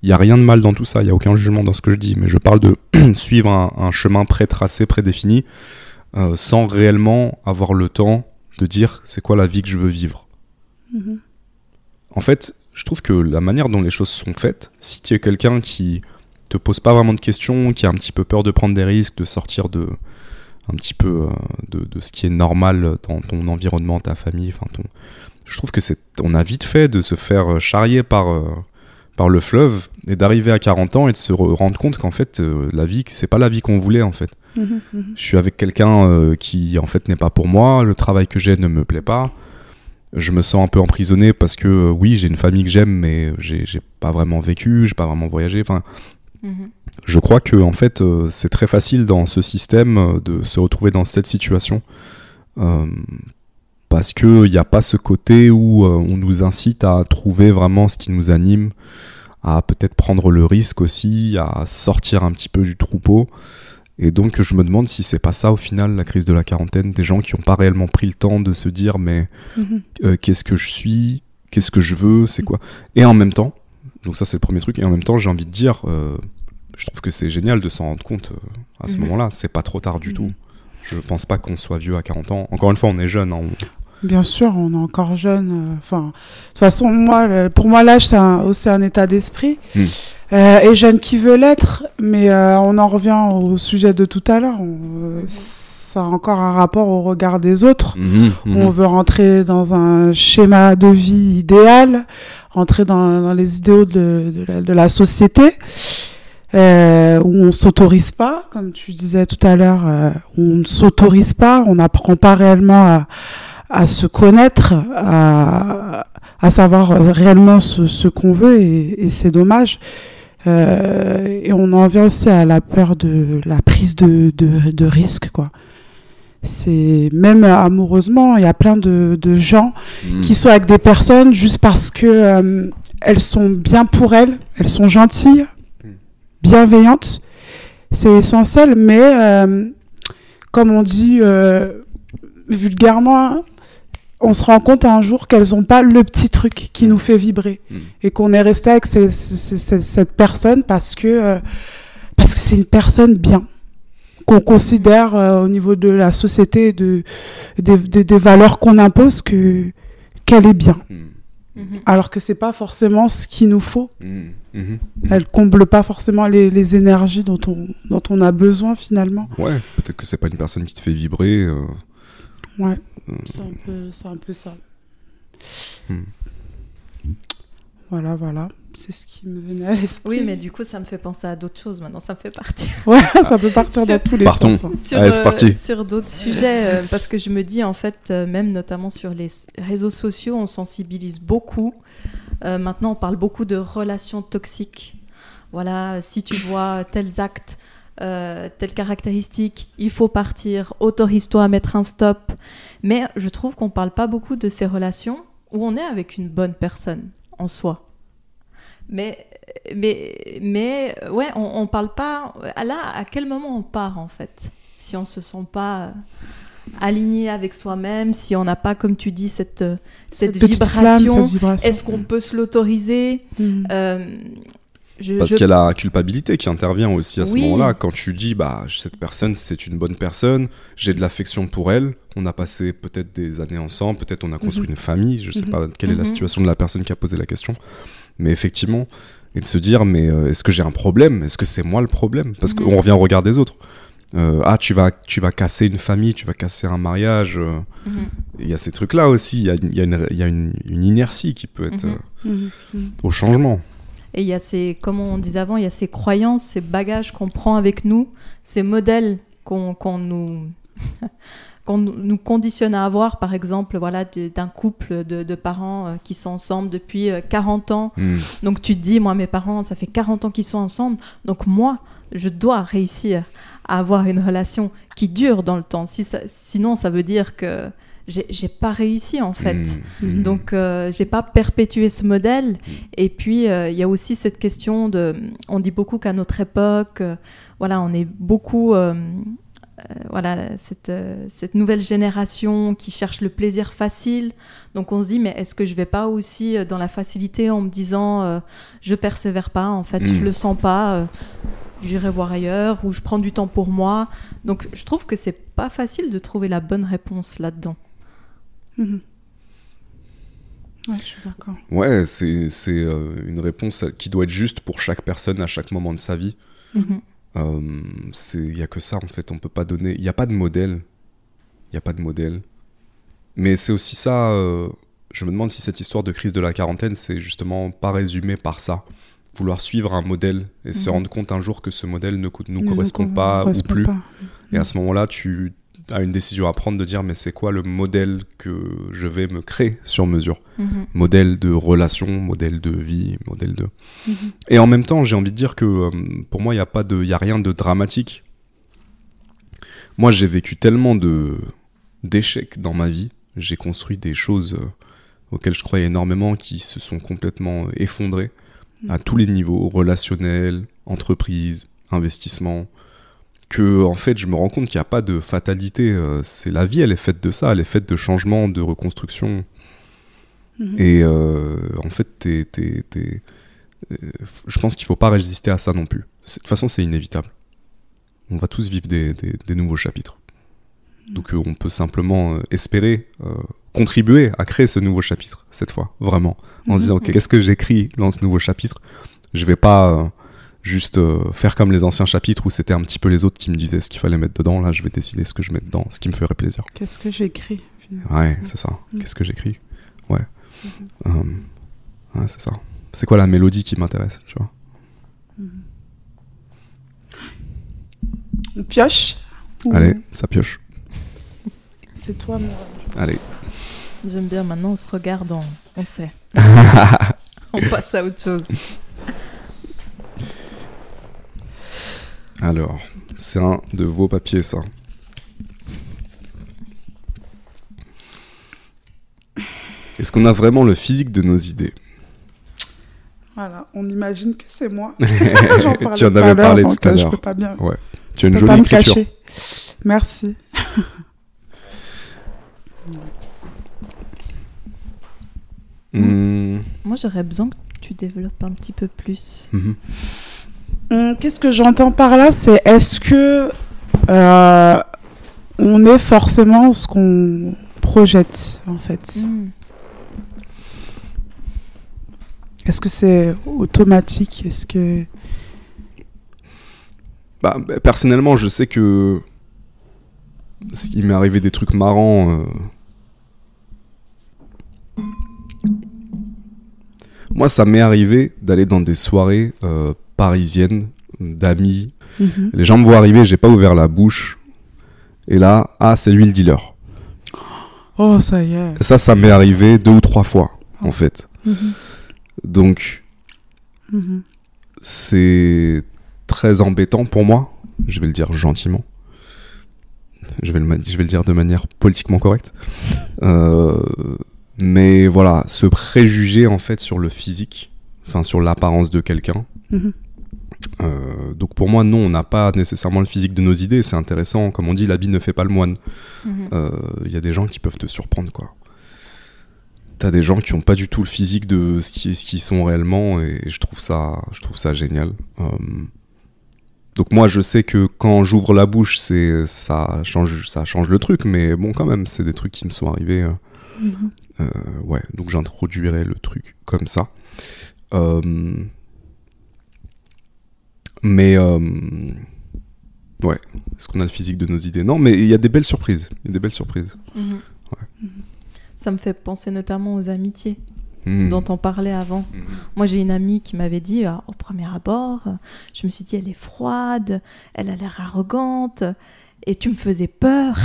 Il n'y a rien de mal dans tout ça, il n'y a aucun jugement dans ce que je dis, mais je parle de suivre un, un chemin pré-tracé, prédéfini, euh, sans réellement avoir le temps de dire c'est quoi la vie que je veux vivre. Mhm. En fait, je trouve que la manière dont les choses sont faites, si tu es quelqu'un qui te pose pas vraiment de questions, qui a un petit peu peur de prendre des risques, de sortir de un petit peu euh, de, de ce qui est normal dans ton environnement, ta famille, enfin ton, je trouve que c'est, on a vite fait de se faire charrier par euh, par le fleuve et d'arriver à 40 ans et de se re- rendre compte qu'en fait euh, la vie c'est pas la vie qu'on voulait en fait. Mhm, mhm. Je suis avec quelqu'un euh, qui en fait n'est pas pour moi, le travail que j'ai ne me plaît pas. Je me sens un peu emprisonné parce que euh, oui, j'ai une famille que j'aime, mais j'ai pas vraiment vécu, j'ai pas vraiment voyagé. Enfin, Mhm. je crois que en fait, euh, c'est très facile dans ce système euh, de se retrouver dans cette situation euh, parce que il n'y a pas ce côté où euh, on nous incite à trouver vraiment ce qui nous anime, à peut-être prendre le risque aussi, à sortir un petit peu du troupeau. Et donc je me demande si c'est pas ça au final la crise de la quarantaine, des gens qui n'ont pas réellement pris le temps de se dire mais Mhm. qu'est-ce que je suis, qu'est-ce que je veux, c'est quoi? Et en même temps, donc ça c'est le premier truc, et en même temps j'ai envie de dire, euh, je trouve que c'est génial de s'en rendre compte euh, à ce Mhm. moment-là, c'est pas trop tard du Mhm. tout. Je pense pas qu'on soit vieux à 40 ans. Encore une fois, on est jeune. hein, on- Bien sûr, on est encore jeune. euh, Enfin, de toute façon, moi, le- pour moi, l'âge, c'est un- aussi un état d'esprit. Euh, et jeune qui veut l'être, mais euh, on en revient au sujet de tout à l'heure. euh, Ça a encore un rapport au regard des autres. Mhm, mhm. On veut rentrer dans un schéma de vie idéal, rentrer dans, les idéaux de, la, société, euh, où on s'autorise pas, comme tu disais tout à l'heure, euh, on ne s'autorise pas, on n'apprend pas réellement à, se connaître, à, savoir réellement ce, qu'on veut, et, et c'est dommage. Euh, et on en vient aussi à la peur de la prise de, de, de risque, quoi. C'est même amoureusement, il y a plein de, de gens Mhm. qui sont avec des personnes juste parce que euh, elles sont bien pour elles, elles sont gentilles, Mm. bienveillantes. C'est essentiel, mais euh, comme on dit euh, vulgairement, on se rend compte un jour qu'elles n'ont pas le petit truc qui nous fait vibrer Mm. et qu'on est resté avec ces- ces- ces- cette personne parce que euh, parce que c'est une personne bien qu'on considère euh, au niveau de la société de des, valeurs qu'on impose que qu'elle est bien. Mhm, Mhm. alors que c'est pas forcément ce qu'il nous faut. Mhm, mhm. elle comble pas forcément les, les énergies dont on dont on a besoin finalement. Ouais, peut-être que c'est pas une personne qui te fait vibrer. euh, ouais. Euh, c'est un peu c'est un peu ça. Hmm. Voilà voilà c'est ce qui me venait à l'esprit Oui, mais du coup, ça me fait penser à d'autres choses maintenant. Ça me fait partir ouais ça peut partir Sur- dans tous les Partons. sens hein. sur, Allez, c'est parti. sur d'autres sujets euh, parce que je me dis en fait, euh, même notamment sur les réseaux sociaux, on sensibilise beaucoup. Euh, maintenant, on parle beaucoup de relations toxiques. voilà, si tu vois tels actes, euh, telles caractéristiques, il faut partir, autorise-toi à mettre un stop. Mais je trouve qu'on parle pas beaucoup de ces relations où on est avec une bonne personne en soi. Mais, mais, mais ouais, on, on parle pas. Là, à quel moment on part en fait? Si on se sent pas aligné avec soi-même, si on n'a pas, comme tu dis, cette, vibration, cette vibration. est-ce qu'on peut se l'autoriser? Mhm. Euh, je- Parce je- qu'il y a la culpabilité qui intervient aussi à ce moment-là. Quand tu dis, bah, cette personne, c'est une bonne personne, j'ai de l'affection pour elle, on a passé peut-être des années ensemble, peut-être on a construit Mhm. une famille, je sais Mhm. pas quelle est la Mhm. situation de la personne qui a posé la question. Mais effectivement, et de se dire, mais euh, est-ce que j'ai un problème? Est-ce que c'est moi le problème? Parce qu'on revient au regard des autres. Euh, ah, tu vas, tu vas casser une famille, tu vas casser un mariage. euh. Il y a ces trucs-là aussi. Il y a, il y a une, il y a une- une inertie qui peut être euh, au changement. Et il y a ces, comme on disait avant, il y a ces croyances, ces bagages qu'on prend avec nous, ces modèles qu'on qu'on nous, qu'on nous conditionne à avoir, par exemple, voilà, d'un couple de, de parents euh, qui sont ensemble depuis euh, 40 ans. Hmm. Donc tu te dis, moi, mes parents, ça fait 40 ans qu'ils sont ensemble, donc moi, je dois réussir à avoir une relation qui dure dans le temps. Si ça- sinon, ça veut dire que j'ai pas réussi, en fait. Hmm. Mhm. Donc, euh, j'ai pas perpétué ce modèle. Et puis, euh, il y a aussi cette question de. On dit beaucoup qu'à notre époque, euh, voilà, on est beaucoup. euh, euh, voilà, cette, euh, cette nouvelle génération qui cherche le plaisir facile. Donc, on se dit, mais est-ce que je vais pas aussi euh, dans la facilité en me disant, euh, je persévère pas, en fait, je le sens pas. euh, J'irai voir ailleurs ou je prends du temps pour moi. Donc, je trouve que c'est pas facile de trouver la bonne réponse là-dedans. Mhm. Ouais, je suis d'accord. Ouais, c'est c'est, euh, une réponse qui doit être juste pour chaque personne à chaque moment de sa vie. Mhm. Euh, c'est il y a que ça en fait. On peut pas donner. Il y a pas de modèle. Il y a pas de modèle. Mais c'est aussi ça. euh, je me demande si cette histoire de crise de la quarantaine, c'est justement pas résumé par ça. Vouloir suivre un modèle et se Mhm. rendre compte un jour que ce modèle ne co- nous Ne correspond pas ou plus. pas. Et à ce moment-là, tu as une décision à prendre de dire mais c'est quoi le modèle que je vais me créer sur mesure? Mhm. modèle de relation, modèle de vie, modèle de. Mhm. Et en même temps, j'ai envie de dire que euh, pour moi, il n'y a, pas de- il y a rien de dramatique. Moi, j'ai vécu tellement de d'échecs dans ma vie. J'ai construit des choses euh, auxquelles je croyais énormément qui se sont complètement euh, effondrées à tous les niveaux, relationnel, entreprise, investissement. Que en fait, je me rends compte qu'il n'y a pas de fatalité. euh, c'est la vie, elle est faite de ça, elle est faite de changements, de reconstruction. Mhm. Et euh, en fait, t'es- t'es- t'es- euh, je pense qu'il faut pas résister à ça non plus. C'est- De toute façon, c'est inévitable. On va tous vivre des, des- des nouveaux chapitres. Donc euh, on peut simplement espérer euh, contribuer à créer ce nouveau chapitre, cette fois, vraiment. En se Mhm. disant, qu'est-ce que j'écris dans ce nouveau chapitre? Je vais pas juste euh, faire comme les anciens chapitres où c'était un petit peu les autres qui me disaient ce qu'il fallait mettre dedans. Là, je vais décider ce que je mets dedans, ce qui me ferait plaisir. Qu'est-ce que j'écris finalement? Ouais, c'est ça. Mhm. Qu'est-ce que j'écris? Ouais. Euh, ouais, c'est ça. C'est quoi la mélodie qui m'intéresse, tu vois? On pioche ou- Allez, ça pioche. C'est toi, moi. Allez. J'aime bien, maintenant on se regarde, on, on sait. on passe à autre chose. Alors, c'est un de vos papiers, ça. Est-ce qu'on a vraiment le physique de nos idées? Voilà, on imagine que c'est moi. Tu en avais parlé l'heure, tout à euh, Je l'heure. peux pas bien. Tu as une je peux jolie pas me écriture. cacher. Merci. Hmm, Moi j'aurais besoin que tu développes un petit peu plus. mhm. Hum, Qu'est-ce que j'entends par là C'est est-ce que euh, on est forcément ce qu'on projette en fait Hmm. Est-ce que c'est automatique Est-ce que Bah, bah, personnellement, je sais que il m'est arrivé des trucs marrants. euh. Moi, ça m'est arrivé d'aller dans des soirées euh, parisiennes d'amis. Mhm. Les gens me voient arriver, j'ai pas ouvert la bouche. Et là, ah, c'est lui le dealer. Oh, ça y est. Ça, ça m'est arrivé deux ou trois fois, en fait. Mhm. Donc, Mhm. c'est très embêtant pour moi. Je vais le dire gentiment. Je vais le, ma- je vais le dire de manière politiquement correcte. Euh, mais voilà, ce préjugé en fait sur le physique, enfin sur l'apparence de quelqu'un. Mhm. Euh, donc pour moi, non, on n'a pas nécessairement le physique de nos idées. C'est intéressant, comme on dit, l'habit ne fait pas le moine. Mhm. Euh, Il y a des gens qui peuvent te surprendre, quoi. T'as des gens qui ont pas du tout le physique de ce qui- ce qu'ils sont réellement, et je trouve ça, je trouve ça génial. Euh, donc moi, je sais que quand j'ouvre la bouche, c'est ça change, ça change le truc, mais bon, quand même, c'est des trucs qui me sont arrivés. euh, Mhm. Ouais, donc j'introduirai le truc comme ça. Euh, mais euh, ouais, est-ce qu'on a le physique de nos idées? Non, mais il y a des belles surprises. Il y a des belles surprises. Mhm. Ça me fait penser notamment aux amitiés Hmm. dont on parlait avant. Mhm. Moi, j'ai une amie qui m'avait dit, ah, au premier abord, euh, je me suis dit, elle est froide, elle a l'air arrogante, et tu me faisais peur.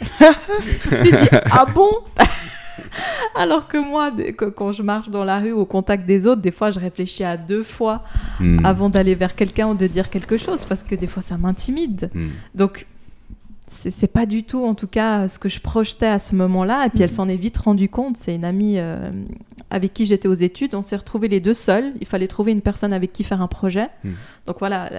j'ai dit, ah bon? Alors que moi, quand je marche dans la rue au contact des autres, des fois, je réfléchis à deux fois Hmm. avant d'aller vers quelqu'un ou de dire quelque chose, parce que des fois, ça m'intimide. Hmm. Donc, c'est pas du tout, en tout cas, ce que je projetais à ce moment-là. Et puis, elle s'en est vite rendue compte. C'est une amie euh, avec qui j'étais aux études. On s'est retrouvés les deux seuls. Il fallait trouver une personne avec qui faire un projet. Donc, voilà.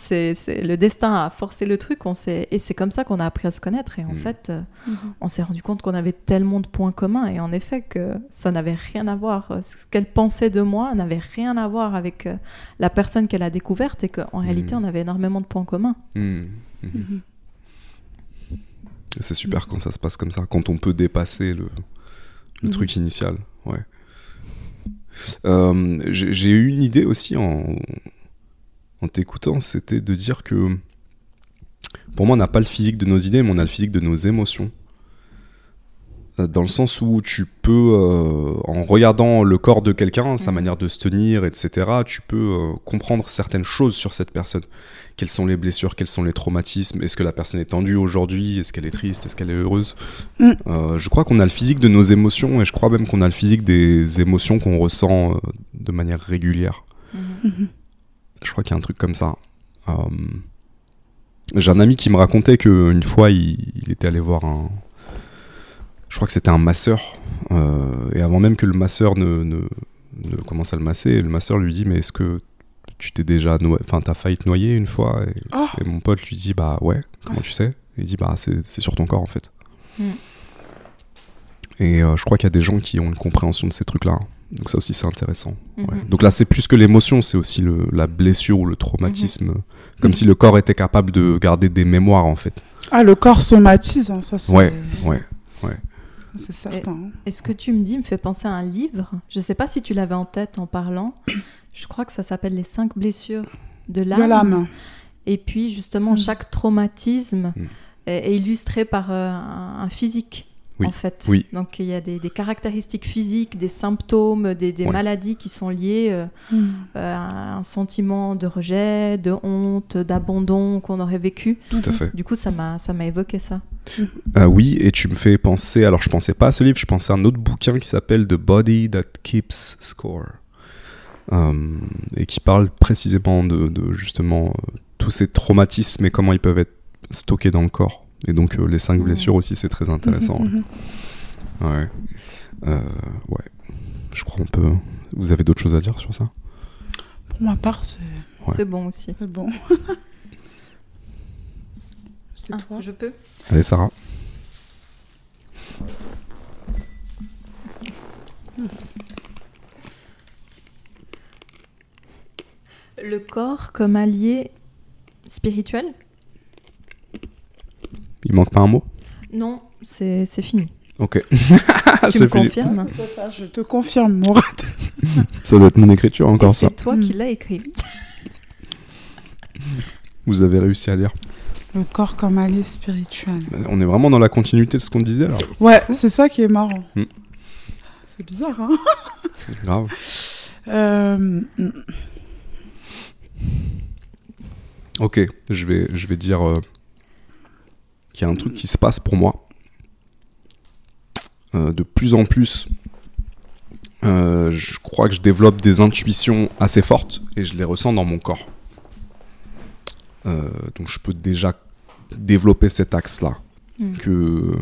C'est c'est- le destin a forcé le truc. On et c'est comme ça qu'on a appris à se connaître. Et en Mm. fait, euh, Mhm. on s'est rendu compte qu'on avait tellement de points communs. Et en effet, que ça n'avait rien à voir. Ce qu'elle pensait de moi n'avait rien à voir avec euh, la personne qu'elle a découverte. Et qu'en réalité, Mm. on avait énormément de points communs. Hmm. Mhm. Mhm. C'est super quand ça se passe comme ça, quand on peut dépasser le, le Mhm. truc initial. Ouais. Euh, J'ai j'ai eu une idée aussi en, en t'écoutant, c'était de dire que pour moi, on n'a pas le physique de nos idées, mais on a le physique de nos émotions. Euh, Dans le sens où tu peux, euh, en regardant le corps de quelqu'un, sa Mhm. manière de se tenir, etc., tu peux euh, comprendre certaines choses sur cette personne. Quelles sont les blessures, quels sont les traumatismes Est-ce que la personne est tendue aujourd'hui Est-ce qu'elle est triste Est-ce qu'elle est heureuse Mm. Euh, Je crois qu'on a le physique de nos émotions et je crois même qu'on a le physique des émotions qu'on ressent euh, de manière régulière. Mhm. Je crois qu'il y a un truc comme ça. Euh, J'ai un ami qui me racontait qu'une fois, il, il était allé voir un. Je crois que c'était un masseur. euh, et avant même que le masseur ne, ne, ne commence à le masser, le masseur lui dit Mais est-ce que tu t'es déjà noyé Enfin, t'as failli te noyer une fois? Et, Oh. et mon pote lui dit Bah ouais, comment Ouais. tu sais? Et il dit Bah c'est sur ton corps en fait. Mm. Et euh, je crois qu'il y a des gens qui ont une compréhension de ces trucs-là. Donc ça aussi, c'est intéressant. Ouais. Mhm. Donc là, c'est plus que l'émotion, c'est aussi le, la blessure ou le traumatisme. Comme si le corps était capable de garder des mémoires, en fait. Ah, le corps somatise, hein, ça c'est Ouais, ouais. c'est certain. hein. Et ce que tu me dis me fait penser à un livre. Je ne sais pas si tu l'avais en tête en parlant. Je crois que ça s'appelle Les cinq blessures de l'âme. De l'âme. Et puis justement, Mm. chaque traumatisme Mm. est, est illustré par euh, un, un physique. Oui. En fait. Oui. Donc il y a des, des caractéristiques physiques, des symptômes, des, des Ouais. maladies qui sont liées euh, Mhm. à un sentiment de rejet, de honte, d'abandon qu'on aurait vécu. Tout à fait. Du coup, ça m'a ça m'a évoqué ça. Euh, oui, et tu me fais penser. Alors, je pensais pas à ce livre, je pensais à un autre bouquin qui s'appelle The Body That Keeps Score. Euh, et qui parle précisément de, de, justement euh, tous ces traumatismes et comment ils peuvent être stockés dans le corps. Et donc, euh, les cinq blessures aussi, c'est très intéressant. Mhm, mhm. Ouais. Euh, ouais. Je crois qu'on peut. Vous avez d'autres choses à dire sur ça? Pour ma part, c'est Ouais. C'est bon aussi. c'est bon. c'est Ah, toi? je peux? Allez, Sarah. Le corps comme allié spirituel? Il manque pas un mot Non, c'est c'est fini. Ok. tu C'est me fini. confirmes C'est ça, je te confirme, Mourad. Ça doit être mon écriture Et encore ça. C'est toi qui l'as écrit. Vous avez réussi à lire. Le corps comme allié spirituel. On est vraiment dans la continuité de ce qu'on disait alors. C'est- c'est Ouais, fou. c'est ça qui est marrant. Mm. C'est bizarre, hein Grave. Euh, mm, Ok, je vais, je vais dire euh, qu'il y a un truc qui se passe pour moi. Euh, de plus en plus, euh, je crois que je développe des intuitions assez fortes et je les ressens dans mon corps. Euh, donc je peux déjà développer cet axe-là. Mm. Que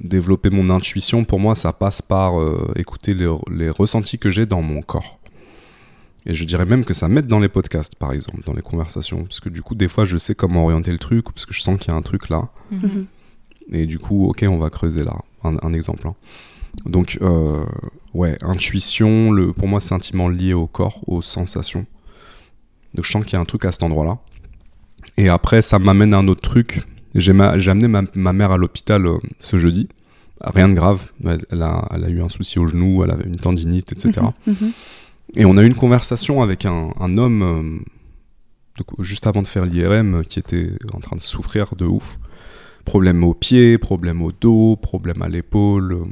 développer mon intuition, pour moi, ça passe par écouter les, les ressentis que j'ai dans mon corps. Et je dirais même que ça m'aide dans les podcasts, par exemple, dans les conversations. Parce que du coup, des fois, je sais comment orienter le truc, parce que je sens qu'il y a un truc là. Mhm. Et du coup, ok, on va creuser là. Un, un exemple. hein. Donc, euh, ouais, intuition, le, pour moi, c'est intimement lié au corps, aux sensations. Donc, je sens qu'il y a un truc à cet endroit-là. Et après, ça m'amène à un autre truc. J'ai amené ma, ma mère à l'hôpital euh, ce jeudi. Rien de grave. Elle, a, elle a eu un souci au genou, elle avait une tendinite, etc. Et on a eu une conversation avec un, un homme, euh, juste avant de faire l'IRM, euh, qui était en train de souffrir de ouf. Problème au pied, problème au dos, problème à l'épaule. euh,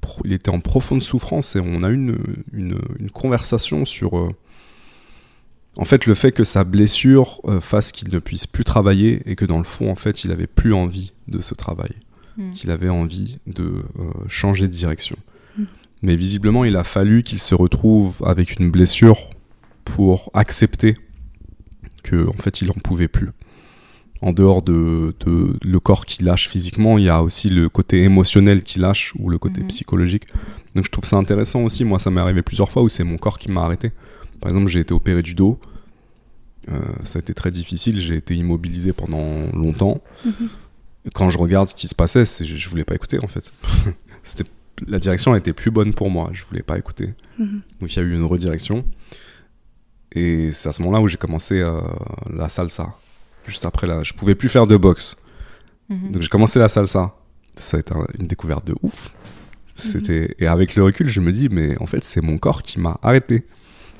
pro- il était en profonde souffrance et on a eu une, une, une conversation sur. euh, en fait, le fait que sa blessure euh, fasse qu'il ne puisse plus travailler et que dans le fond, en fait, il avait plus envie de ce travail Mm. qu'il avait envie de changer de direction. Mais visiblement, il a fallu qu'il se retrouve avec une blessure pour accepter que, en fait, il n'en pouvait plus. En dehors de, de le corps qui lâche physiquement, il y a aussi le côté émotionnel qui lâche ou le côté Mhm. psychologique. Donc je trouve ça intéressant aussi. Moi, ça m'est arrivé plusieurs fois où c'est mon corps qui m'a arrêté. Par exemple, j'ai été opéré du dos. Euh, ça a été très difficile. J'ai été immobilisé pendant longtemps Mhm. quand je regarde ce qui se passait, je voulais pas écouter en fait. C'était, la direction était plus bonne pour moi, je voulais pas écouter. Mhm. Donc il y a eu une redirection. Et c'est à ce moment-là où j'ai commencé euh, la salsa. Juste après là, je pouvais plus faire de boxe. Mhm. Donc j'ai commencé la salsa. Ça a été un- une découverte de ouf. C'était et avec le recul, je me dis mais en fait c'est mon corps qui m'a arrêté.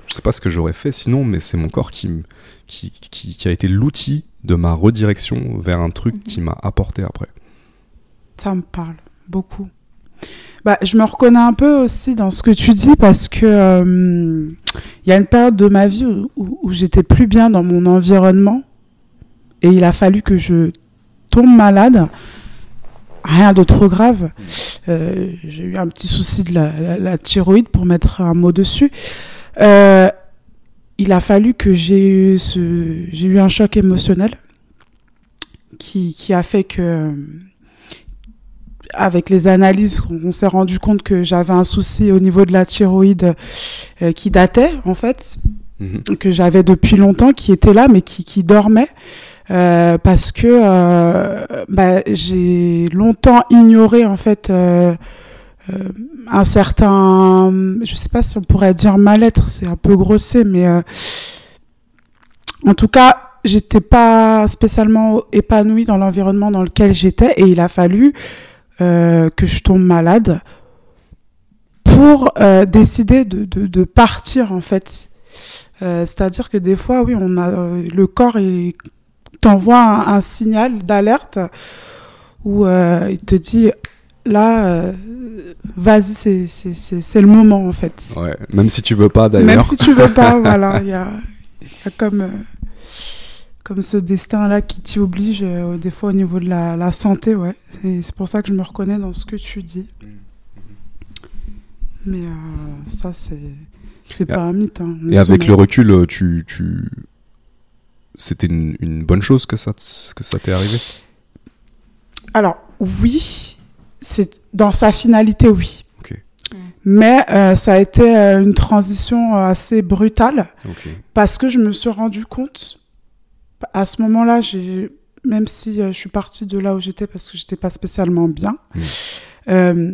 Je sais pas ce que j'aurais fait sinon, mais c'est mon corps qui, m- qui, qui, qui a été l'outil de ma redirection vers un truc Mhm. qui m'a apporté après. Ça me parle beaucoup. Bah, je me reconnais un peu aussi dans ce que tu dis parce que euh, il y a une période de ma vie où, où- où j'étais plus bien dans mon environnement et il a fallu que je tombe malade. Rien de trop grave. Euh, j'ai eu un petit souci de la, la- la thyroïde pour mettre un mot dessus. Euh, il a fallu que j'ai eu, ce, j'ai eu un choc émotionnel qui, qui a fait que avec les analyses, on, on s'est rendu compte que j'avais un souci au niveau de la thyroïde euh, qui datait, en fait, Mhm. que j'avais depuis longtemps, qui était là, mais qui, qui dormait. euh, parce que euh, bah, j'ai longtemps ignoré en fait euh, euh, un certain, je sais pas si on pourrait dire mal-être, c'est un peu grossier, mais euh, en tout cas, j'étais pas spécialement épanouie dans l'environnement dans lequel j'étais, et il a fallu euh, que je tombe malade pour euh, décider de, de, de partir en fait. Euh, C'est-à-dire que des fois, oui, on a le corps il t'envoie un, un signal d'alerte où il te dit là, vas-y, c'est- le moment en fait. Ouais, même si tu veux pas Même d'ailleurs. si tu veux pas, voilà, il y a, il y a comme, comme ce destin-là qui t'y oblige, euh, des fois au niveau de la, la santé, ouais. Et c'est pour ça que je me reconnais dans ce que tu dis. Mais euh, ça, c'est c'est pas un mythe. hein. Et avec le recul, euh, tu, tu... c'était une, une bonne chose que ça, que ça t'est arrivé? Alors, oui, c'est dans sa finalité, oui. Ok. Mm. Mais euh, ça a été une transition assez brutale. Parce que je me suis rendu compte à ce moment-là, j'ai même si euh, je suis partie de là où j'étais parce que j'étais pas spécialement bien, Mm. euh,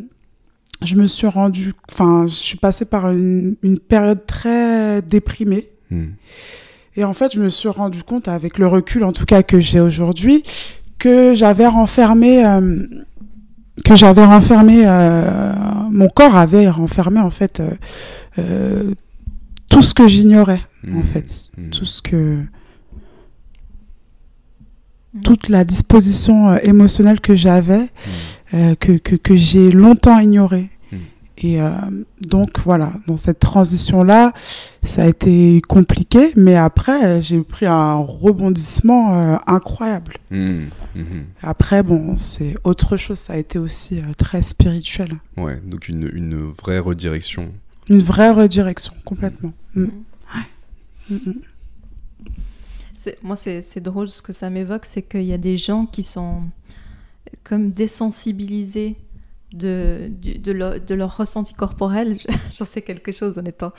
je me suis rendu, enfin, je suis passée par une, une période très déprimée. Hmm. Et en fait, je me suis rendu compte, avec le recul en tout cas que j'ai aujourd'hui, que j'avais renfermé, euh, que j'avais renfermé, euh, mon corps avait renfermé en fait tout ce que j'ignorais en Hmm. fait, tout ce que. Toute la disposition euh, émotionnelle que j'avais, Hmm. euh, que, que, que j'ai longtemps ignorée. Mm. Et euh, donc voilà, dans cette transition-là, ça a été compliqué, mais après, j'ai pris un rebondissement euh, incroyable. Mhm, mhm. Après, bon, c'est autre chose, ça a été aussi euh, très spirituel. Ouais, donc une, une vraie redirection. Une vraie redirection, complètement. Mm. Mhm. Mm, mm. C'est- Moi, c'est c'est drôle ce que ça m'évoque, c'est qu'il y a des gens qui sont comme désensibilisés de, de, leur, de leur ressenti corporel. J'en sais quelque chose en étant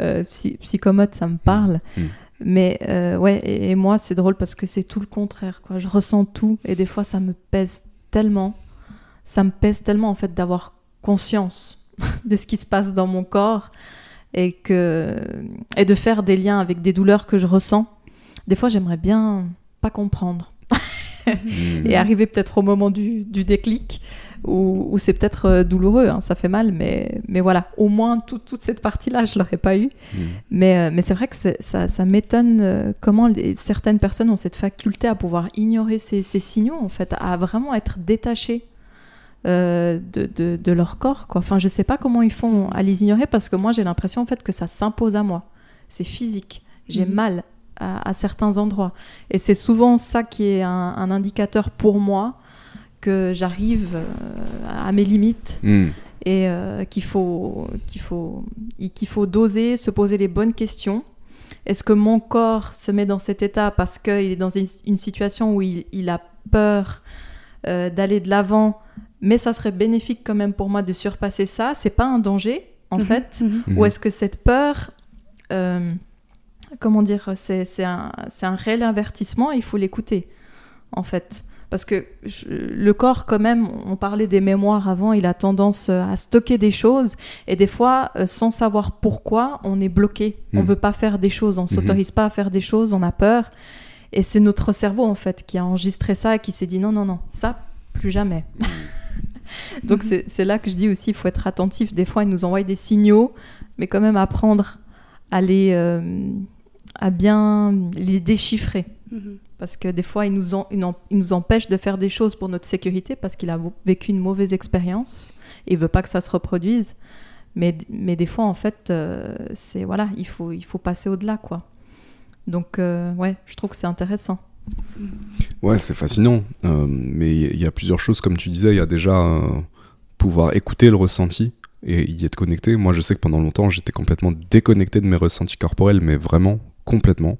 euh, psy- psychomote, ça me parle. Mm. Mais euh, ouais, et, et moi, c'est drôle parce que c'est tout le contraire. Quoi. Je ressens tout et des fois, ça me pèse tellement. Ça me pèse tellement en fait d'avoir conscience de ce qui se passe dans mon corps et, que, et de faire des liens avec des douleurs que je ressens. Des fois, j'aimerais bien pas comprendre Mhm. et arriver peut-être au moment du, du déclic où, où c'est peut-être euh, douloureux, hein, ça fait mal, mais, mais voilà, au moins tout- toute cette partie-là, je l'aurais pas eu. Mhm. Mais, euh, mais c'est vrai que c'est- ça, ça m'étonne euh, comment les- certaines personnes ont cette faculté à pouvoir ignorer ces, ces signaux, en fait, à vraiment être détachées euh, de, de- de leur corps. Quoi. Enfin, je sais pas comment ils font à les ignorer parce que moi, j'ai l'impression en fait que ça s'impose à moi. C'est physique. J'ai Mhm. mal à, à certains endroits. Et c'est souvent ça qui est un, un indicateur pour moi que j'arrive euh, à mes limites Mhm. et euh, qu'il faut, qu'il faut, qu'il faut doser, se poser les bonnes questions. Est-ce que mon corps se met dans cet état parce qu'il est dans une, une situation où il, il a peur euh, d'aller de l'avant, mais ça serait bénéfique quand même pour moi de surpasser ça? C'est pas un danger en Mhm, fait. Mhm. Ou est-ce que cette peur, euh, comment dire, c'est un, réel avertissement et il faut l'écouter, en fait Parce que je- le corps, quand même, on parlait des mémoires avant, il a tendance euh, à stocker des choses et des fois, euh, sans savoir pourquoi, on est bloqué. On Mhm. veut pas faire des choses, on s'autorise pas à faire des choses, on a peur. Et c'est notre cerveau, en fait, qui a enregistré ça et qui s'est dit non, non, non, ça, plus jamais. Donc Mhm. c'est c'est là que je dis aussi, il faut être attentif. Des fois, ils nous envoient des signaux, mais quand même apprendre à les, euh, à bien les déchiffrer. Mhm. Parce que des fois, ils nous, en- nous empêchent de faire des choses pour notre sécurité parce qu'il a vécu une mauvaise expérience et il veut pas que ça se reproduise. Mais, mais des fois, en fait, euh, c'est voilà, il faut, il faut passer au-delà, quoi. Donc, euh, ouais, je trouve que c'est intéressant. Ouais, c'est fascinant. Euh, mais il y a plusieurs choses, comme tu disais, il y a déjà euh, pouvoir écouter le ressenti et y être connecté. Moi, je sais que pendant longtemps, j'étais complètement déconnecté de mes ressentis corporels, mais vraiment complètement,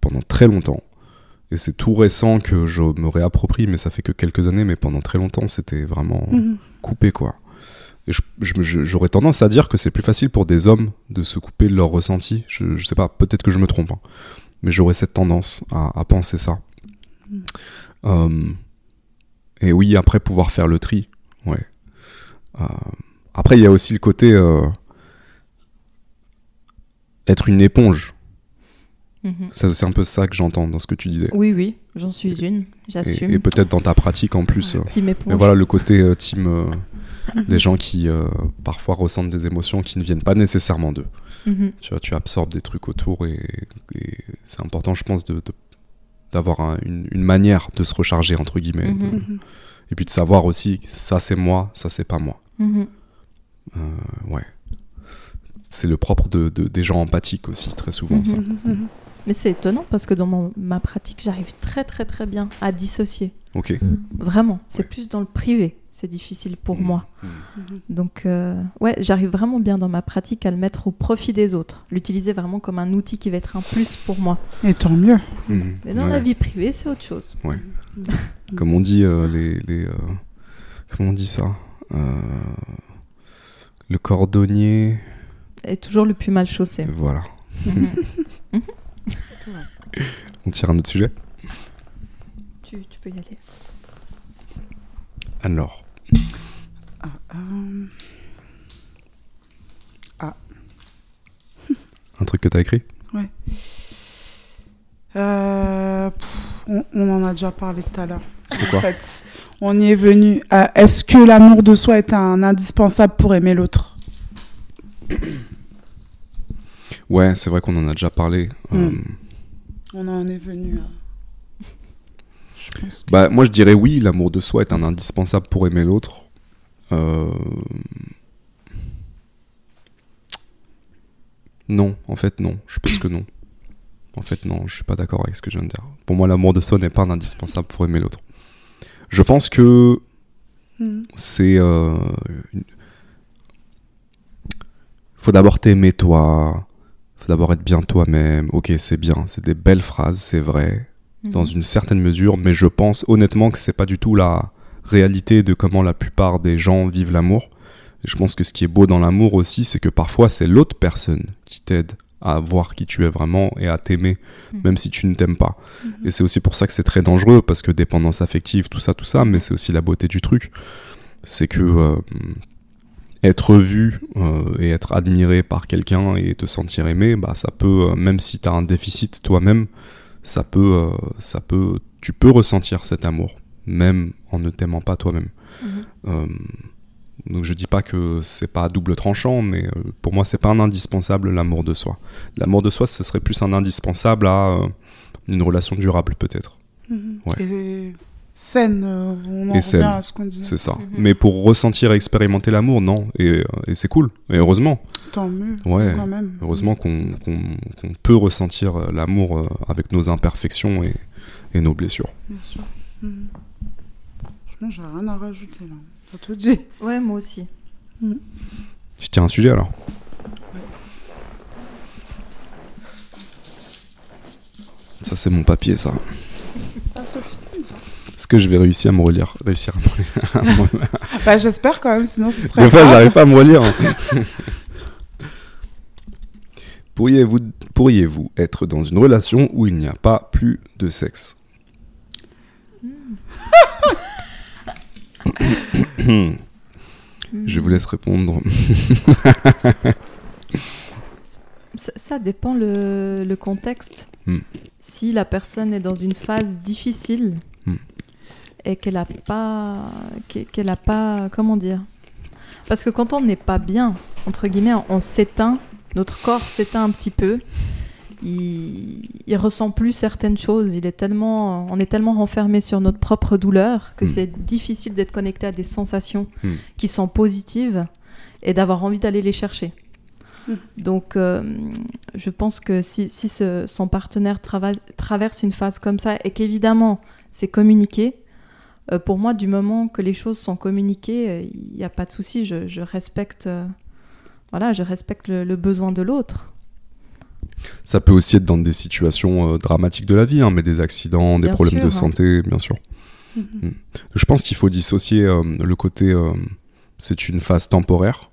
pendant très longtemps. Et c'est tout récent que je me réapproprie, mais ça fait que quelques années, mais pendant très longtemps, c'était vraiment Mhm. coupé, quoi. Et j'aurais tendance à dire que c'est plus facile pour des hommes de se couper de leurs ressentis. Je, je sais pas, peut-être que je me trompe, hein. mais j'aurais cette tendance à, à penser ça. Mm. Euh, et oui, après pouvoir faire le tri, ouais. Euh, après, il y a aussi le côté euh, être une éponge. Mhm. C'est un peu ça que j'entends dans ce que tu disais. Oui, oui, j'en suis une, Et, j'assume. et peut-être dans ta pratique en plus. euh, Team éponge. mais voilà, le côté euh, team, euh, des gens qui euh, parfois ressentent des émotions qui ne viennent pas nécessairement d'eux. Mhm. Tu vois, tu absorbes des trucs autour et, et c'est important, je pense, de, de- d'avoir un- une, une manière de se recharger, entre guillemets. Mhm. de- et puis de savoir aussi, ça c'est moi, ça c'est pas moi. Euh, ouais. C'est le propre de, de- des gens empathiques aussi, très souvent, ça. Mais c'est étonnant parce que dans mon- ma pratique, j'arrive très très très bien à dissocier. Ok. Vraiment, c'est Ouais. plus dans le privé, c'est difficile pour Mhm. moi. Mhm. Donc, euh, ouais, j'arrive vraiment bien dans ma pratique à le mettre au profit des autres, l'utiliser vraiment comme un outil qui va être un plus pour moi. Et tant mieux. Mhm. Mais dans Ouais. la vie privée, c'est autre chose. Comme on dit, euh, les. les euh, comment on dit ça Euh, Le cordonnier. Et toujours le plus mal chaussé. Voilà. On tire un autre sujet tu, tu peux y aller. Alors. Ah, euh, Un truc que t'as écrit euh, pff, on, on en a déjà parlé tout à l'heure. C'était En quoi fait, on y est venu. Euh, Est-ce que l'amour de soi est un indispensable pour aimer l'autre? Ouais, c'est vrai qu'on en a déjà parlé. Euh. Hmm. On en est venu à. Bah, moi, je dirais oui, l'amour de soi est un indispensable pour aimer l'autre. Euh, non, en fait, non. Je pense que non. En fait, non, je suis pas d'accord avec ce que je viens de dire. Pour moi, l'amour de soi n'est pas un indispensable pour aimer l'autre. Je pense que hmm. c'est. Euh... Faut d'abord t'aimer toi, D'abord être bien toi-même. Ok, c'est bien. C'est des belles phrases, c'est vrai. Dans Mhm. une certaine mesure. Mais je pense honnêtement que c'est pas du tout la réalité de comment la plupart des gens vivent l'amour. Je pense que ce qui est beau dans l'amour aussi, c'est que parfois c'est l'autre personne qui t'aide à voir qui tu es vraiment et à t'aimer, Mhm. même si tu ne t'aimes pas. Mhm. Et c'est aussi pour ça que c'est très dangereux, parce que dépendance affective, tout ça, tout ça, mais c'est aussi la beauté du truc. C'est que euh, être vu euh, et être admiré par quelqu'un et te sentir aimé, bah ça peut, euh, même si tu as un déficit toi-même, ça peut, euh, ça peut, tu peux ressentir cet amour, même en ne t'aimant pas toi-même. Mhm. Euh, donc je dis pas que c'est pas à double tranchant, mais pour moi c'est pas un indispensable l'amour de soi. L'amour de soi, ce serait plus un indispensable à euh, une relation durable peut-être. Mhm. Ouais. Et saine, euh, on en Et saine, à ce qu'on disait. C'est ça. Mhm. Mais pour ressentir et expérimenter l'amour, non. Et, euh, et c'est cool. Et heureusement, Tant mieux, Ouais. quand même. heureusement qu'on peut ressentir euh, l'amour avec nos imperfections et, et nos blessures. Bien sûr. Franchement, j'ai rien à rajouter là. T'as tout dit. Ouais, moi aussi. Je tiens un sujet alors. Ça c'est mon papier ça. Ah, Sophie. Est-ce que je vais réussir à me relire Réussir à me relire Bah, j'espère quand même, sinon ce serait. Des fois j'arrive pas à me relire. hein. Pourriez-vous pourriez-vous être dans une relation où il n'y a pas plus de sexe? Je vous laisse répondre. Ça, ça dépend le, le contexte. Hmm. Si la personne est dans une phase difficile Hmm. Et qu'elle a pas, qu'e- qu'elle a pas, comment dire? Parce que quand on n'est pas bien, entre guillemets, on, s'éteint, notre corps s'éteint un petit peu. Il, il ressent plus certaines choses. Il est tellement, on est tellement renfermé sur notre propre douleur que Hmm. c'est difficile d'être connecté à des sensations Hmm. qui sont positives et d'avoir envie d'aller les chercher. Hmm. Donc, euh, je pense que si, si ce- son partenaire trava- traverse une phase comme ça et qu'évidemment c'est communiqué, euh, pour moi, du moment que les choses sont communiquées, euh, il n'y a pas de souci. Je, je respecte, euh, voilà, je respecte le, le besoin de l'autre. Ça peut aussi être dans des situations euh, dramatiques de la vie, hein, mais des accidents, des Bien problèmes sûr, de hein. santé, bien sûr. Mhm. Je pense qu'il faut dissocier euh, le côté euh, c'est une phase temporaire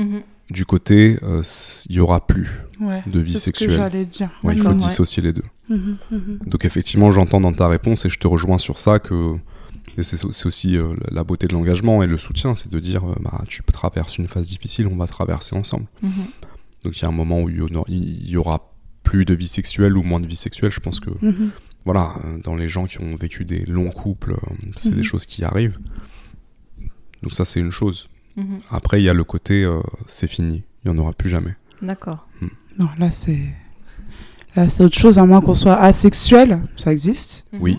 Mhm. du côté euh, il y aura plus. Ouais, de vie c'est ce sexuelle. que j'allais dire. Ouais, il faut ouais. dissocier les deux. Mhm, mhm. Donc effectivement, j'entends dans ta réponse et je te rejoins sur ça que et c'est aussi euh, la- beauté de l'engagement et le soutien, c'est de dire euh, bah, tu traverses une phase difficile, on va traverser ensemble. Mhm. Donc il y a un moment où il y, aura, y plus de vie sexuelle ou moins de vie sexuelle. Je pense que Mhm. voilà, euh, dans les gens qui ont vécu des longs couples, c'est Mhm. des choses qui arrivent. Donc ça c'est une chose. Mhm. Après il y a le côté euh, c'est fini, il n'y en aura plus jamais. D'accord. Non, là c'est. Là, c'est autre chose, à moins qu'on soit asexuel, ça existe. Mhm. Oui.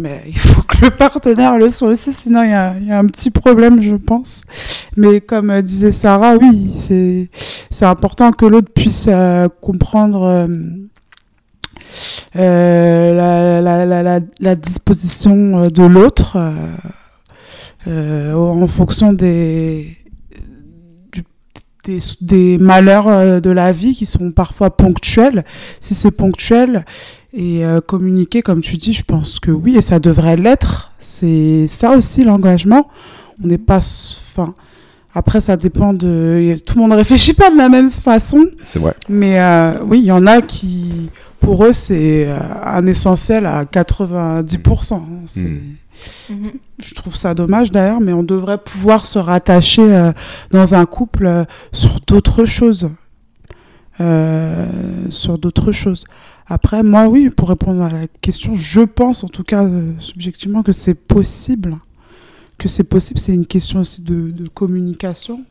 Mais il faut que le partenaire le soit aussi, sinon il y a, un petit problème, je pense. Mais comme euh, disait Sarah, oui, c'est important que l'autre puisse euh, comprendre euh, la, disposition de l'autre en fonction des, des, malheurs de la vie qui sont parfois ponctuels. Si c'est ponctuel, et euh, communiquer, comme tu dis, je pense que oui, et ça devrait l'être. C'est ça aussi l'engagement. On n'est pas. Enfin, après, ça dépend de. Tout le monde ne réfléchit pas de la même façon, C'est vrai. mais euh, oui, il y en a qui, pour eux, c'est euh, un essentiel à 90%. hein. C'est- Mm. Mhm. Je trouve ça dommage d'ailleurs, mais on devrait pouvoir se rattacher euh, dans un couple euh, sur d'autres choses. Euh, sur d'autres choses. Après, moi, oui, pour répondre à la question, je pense en tout cas euh, subjectivement que c'est possible. Que c'est possible, c'est une question aussi de, de communication.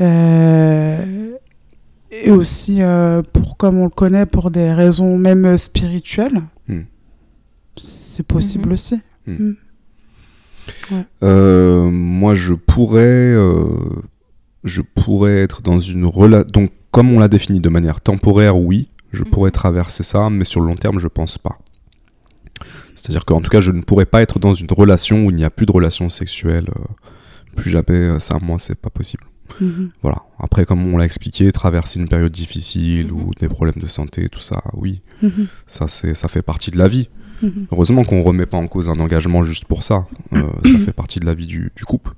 Euh, et aussi, euh, pour, comme on le connaît, pour des raisons même spirituelles. Hmm. C'est possible Mhm. aussi. Euh, moi, je pourrais euh, je pourrais être dans une relation. Donc, comme on l'a défini de manière temporaire, oui, je Mhm. pourrais traverser ça, mais sur le long terme, je pense pas. C'est-à-dire qu'en tout cas, je ne pourrais pas être dans une relation où il n'y a plus de relation sexuelle. euh, plus jamais, euh, ça, moi, c'est pas possible. Mhm. Voilà. Après, comme on l'a expliqué, traverser une période difficile Mhm. ou des problèmes de santé, tout ça, oui, ça, c'est, ça fait partie de la vie. Heureusement qu'on remet pas en cause un engagement juste pour ça. Euh, ça fait partie de la vie du, du couple.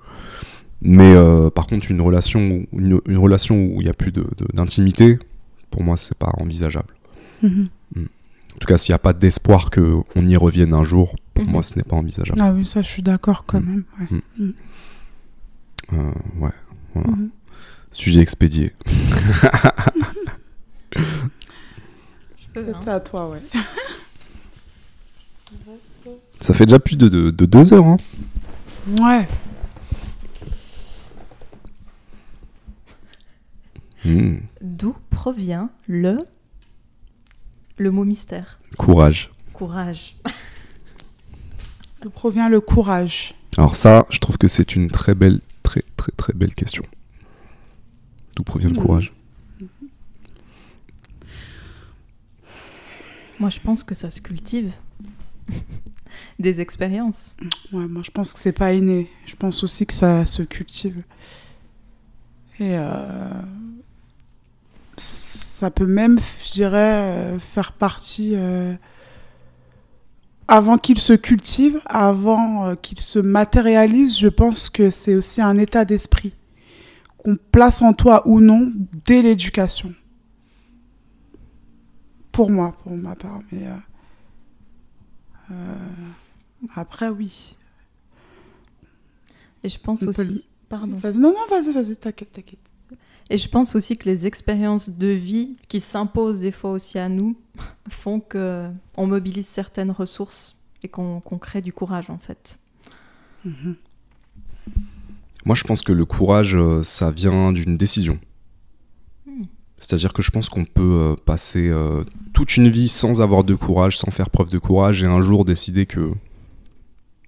Mais euh, par contre, une relation, où- une, une relation où il n'y a plus de, de- d'intimité, pour moi, c'est pas envisageable. Mhm. En tout cas, s'il n'y a pas d'espoir qu'on y revienne un jour, pour Mhm. moi, ce n'est pas envisageable. Ah oui, ça, je suis d'accord quand Mm. même. ouais. Euh, ouais, voilà. Mhm. Sujet expédié. Je peux. C'est à toi, ouais. Ça fait déjà plus de, de- de deux heures. Hein. Ouais. Hmm. D'où provient le le mot mystère? Courage. Courage. D'où provient le courage? Alors ça, je trouve que c'est une très belle, très très très belle question. D'où provient le Mhm. courage? Moi, je pense que ça se cultive. Des expériences. Ouais, moi, je pense que c'est pas inné. Je pense aussi que ça se cultive. Et euh, ça peut même, je dirais, euh, faire partie. euh, avant qu'il se cultive, avant euh, qu'il se matérialise, je pense que c'est aussi un état d'esprit qu'on place en toi ou non dès l'éducation. Pour moi, pour ma part. Mais euh, euh, après, oui. Et je pense On aussi. Pardon. Non, non, vas-y, vas-y, t'inquiète, t'inquiète. Et je pense aussi que les expériences de vie qui s'imposent des fois aussi à nous font que on mobilise certaines ressources et qu'on qu'on crée du courage en fait. Mhm. Moi, je pense que le courage, euh, ça vient d'une décision. Hmm. C'est-à-dire que je pense qu'on peut euh, passer euh, toute une vie sans avoir de courage, sans faire preuve de courage, et un jour décider que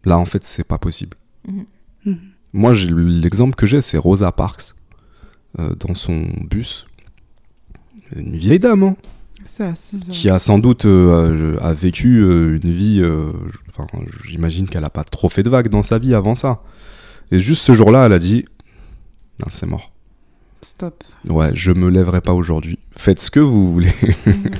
là, en fait, c'est pas possible. Mhm. Mhm. Moi, l'exemple que j'ai, c'est Rosa Parks dans son bus. Une vieille dame, hein, assise. qui a sans doute euh, a vécu euh, une vie. euh, j'imagine qu'elle a pas trop fait de vagues dans sa vie avant ça. Et juste ce jour-là, elle a dit Non, c'est mort. Stop. Ouais, je me lèverai pas aujourd'hui. Faites ce que vous voulez.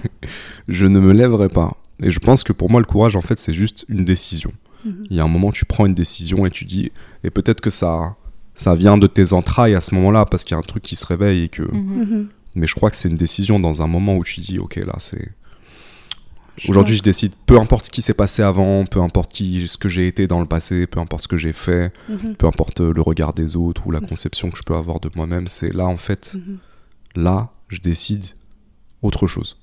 Je ne me lèverai pas. Et je pense que pour moi, le courage, en fait, c'est juste une décision. Mhm. Il y a un moment, tu prends une décision et tu dis, et peut-être que ça, ça vient de tes entrailles à ce moment-là, parce qu'il y a un truc qui se réveille et que. Mhm. Mhm. Mais je crois que c'est une décision dans un moment où tu dis, ok, là, c'est. Aujourd'hui, je décide, peu importe ce qui s'est passé avant, peu importe qui, ce que j'ai été dans le passé, peu importe ce que j'ai fait, Mhm. peu importe le regard des autres ou la conception que je peux avoir de moi-même, c'est là, en fait, Mhm. là, je décide autre chose.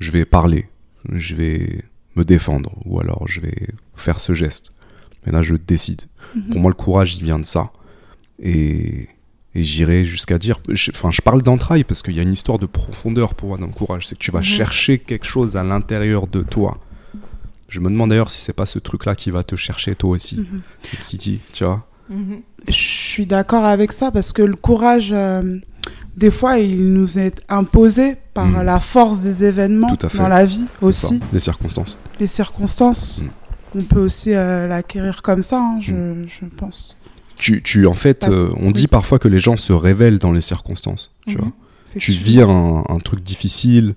Je vais parler, je vais me défendre, ou alors je vais faire ce geste. Mais là, je décide. Mhm. Pour moi, le courage, il vient de ça. Et, et j'irai jusqu'à dire. je- Enfin, je, parle d'entrailles parce qu'il y a une histoire de profondeur pour moi dans le courage. C'est que tu vas Mhm. chercher quelque chose à l'intérieur de toi. Je me demande d'ailleurs si c'est pas ce truc-là qui va te chercher toi aussi. Et Qui dit, tu vois Mhm. Je suis d'accord avec ça parce que le courage, euh, des fois, il nous est imposé par la force des événements Tout à fait. dans la vie aussi, ça, les circonstances. les circonstances. On peut aussi euh, l'acquérir comme ça, hein, je, Mhm. je pense. Tu, tu en fait, euh, on oui. dit parfois que les gens se révèlent dans les circonstances. Tu Mhm. vois tu vis un, un truc difficile,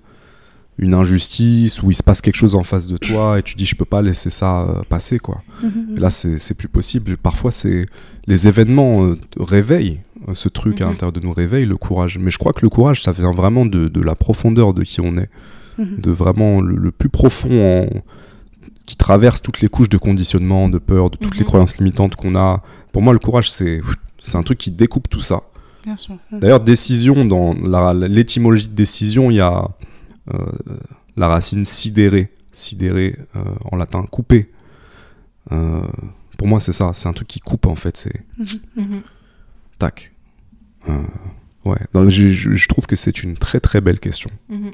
une injustice, où il se passe quelque chose en face de toi et tu dis je peux pas laisser ça euh, passer quoi. Mhm. Et là c'est plus possible. Parfois c'est les événements réveillent ce truc à Mhm. l'intérieur de nous réveille le courage. Mais je crois que le courage ça vient vraiment de, de la profondeur de qui on est, Mhm. de vraiment le, le plus profond en- qui traverse toutes les couches de conditionnement, de peur, de toutes les Mhm. croyances limitantes qu'on a. Pour moi le courage c'est c'est un truc qui découpe tout ça. Mhm. D'ailleurs, décision, dans l'étymologie de décision, il y a euh, la racine sidéré, sidéré euh, en latin, couper. Euh, pour moi, c'est ça, c'est un truc qui coupe en fait, c'est Mhm. Tac. Euh, ouais, Donc, je, je- je trouve que c'est une très très belle question.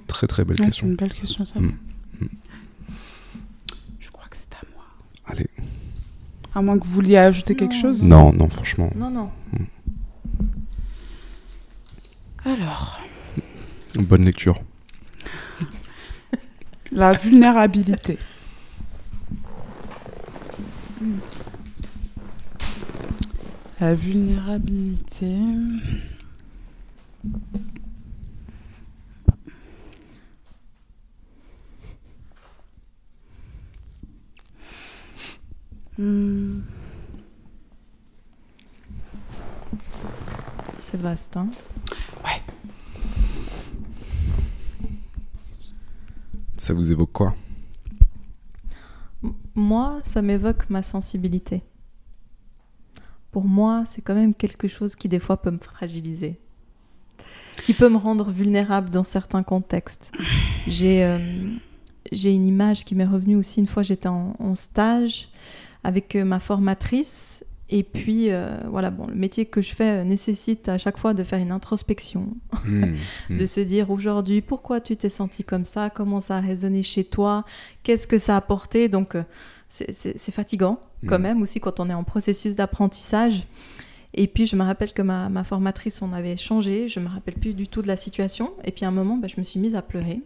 Très très belle Ouais, c'est question. une belle question, ça. Mhm. Mhm. Je crois que c'est à moi. Allez. À moins que vous vouliez ajouter quelque chose. Non, non, franchement. Non, non. Alors, Bonne lecture. la vulnérabilité. La vulnérabilité. Hmm. C'est vaste. Hein Ça vous évoque quoi? Moi, ça m'évoque ma sensibilité. Pour moi, c'est quand même quelque chose qui des fois peut me fragiliser, qui peut me rendre vulnérable dans certains contextes. J'ai euh, j'ai une image qui m'est revenue aussi une fois, j'étais en, en stage avec euh, ma formatrice. Et puis, euh, voilà, bon, le métier que je fais euh, nécessite à chaque fois de faire une introspection, Hmm, hmm. de se dire aujourd'hui pourquoi tu t'es senti comme ça, comment ça a résonné chez toi, qu'est-ce que ça a apporté? Donc c'est- fatigant quand Mhm. même aussi quand on est en processus d'apprentissage. Et puis je me rappelle que ma, ma formatrice, on avait changé, je me rappelle plus du tout de la situation. Et puis à un moment, bah, je me suis mise à pleurer.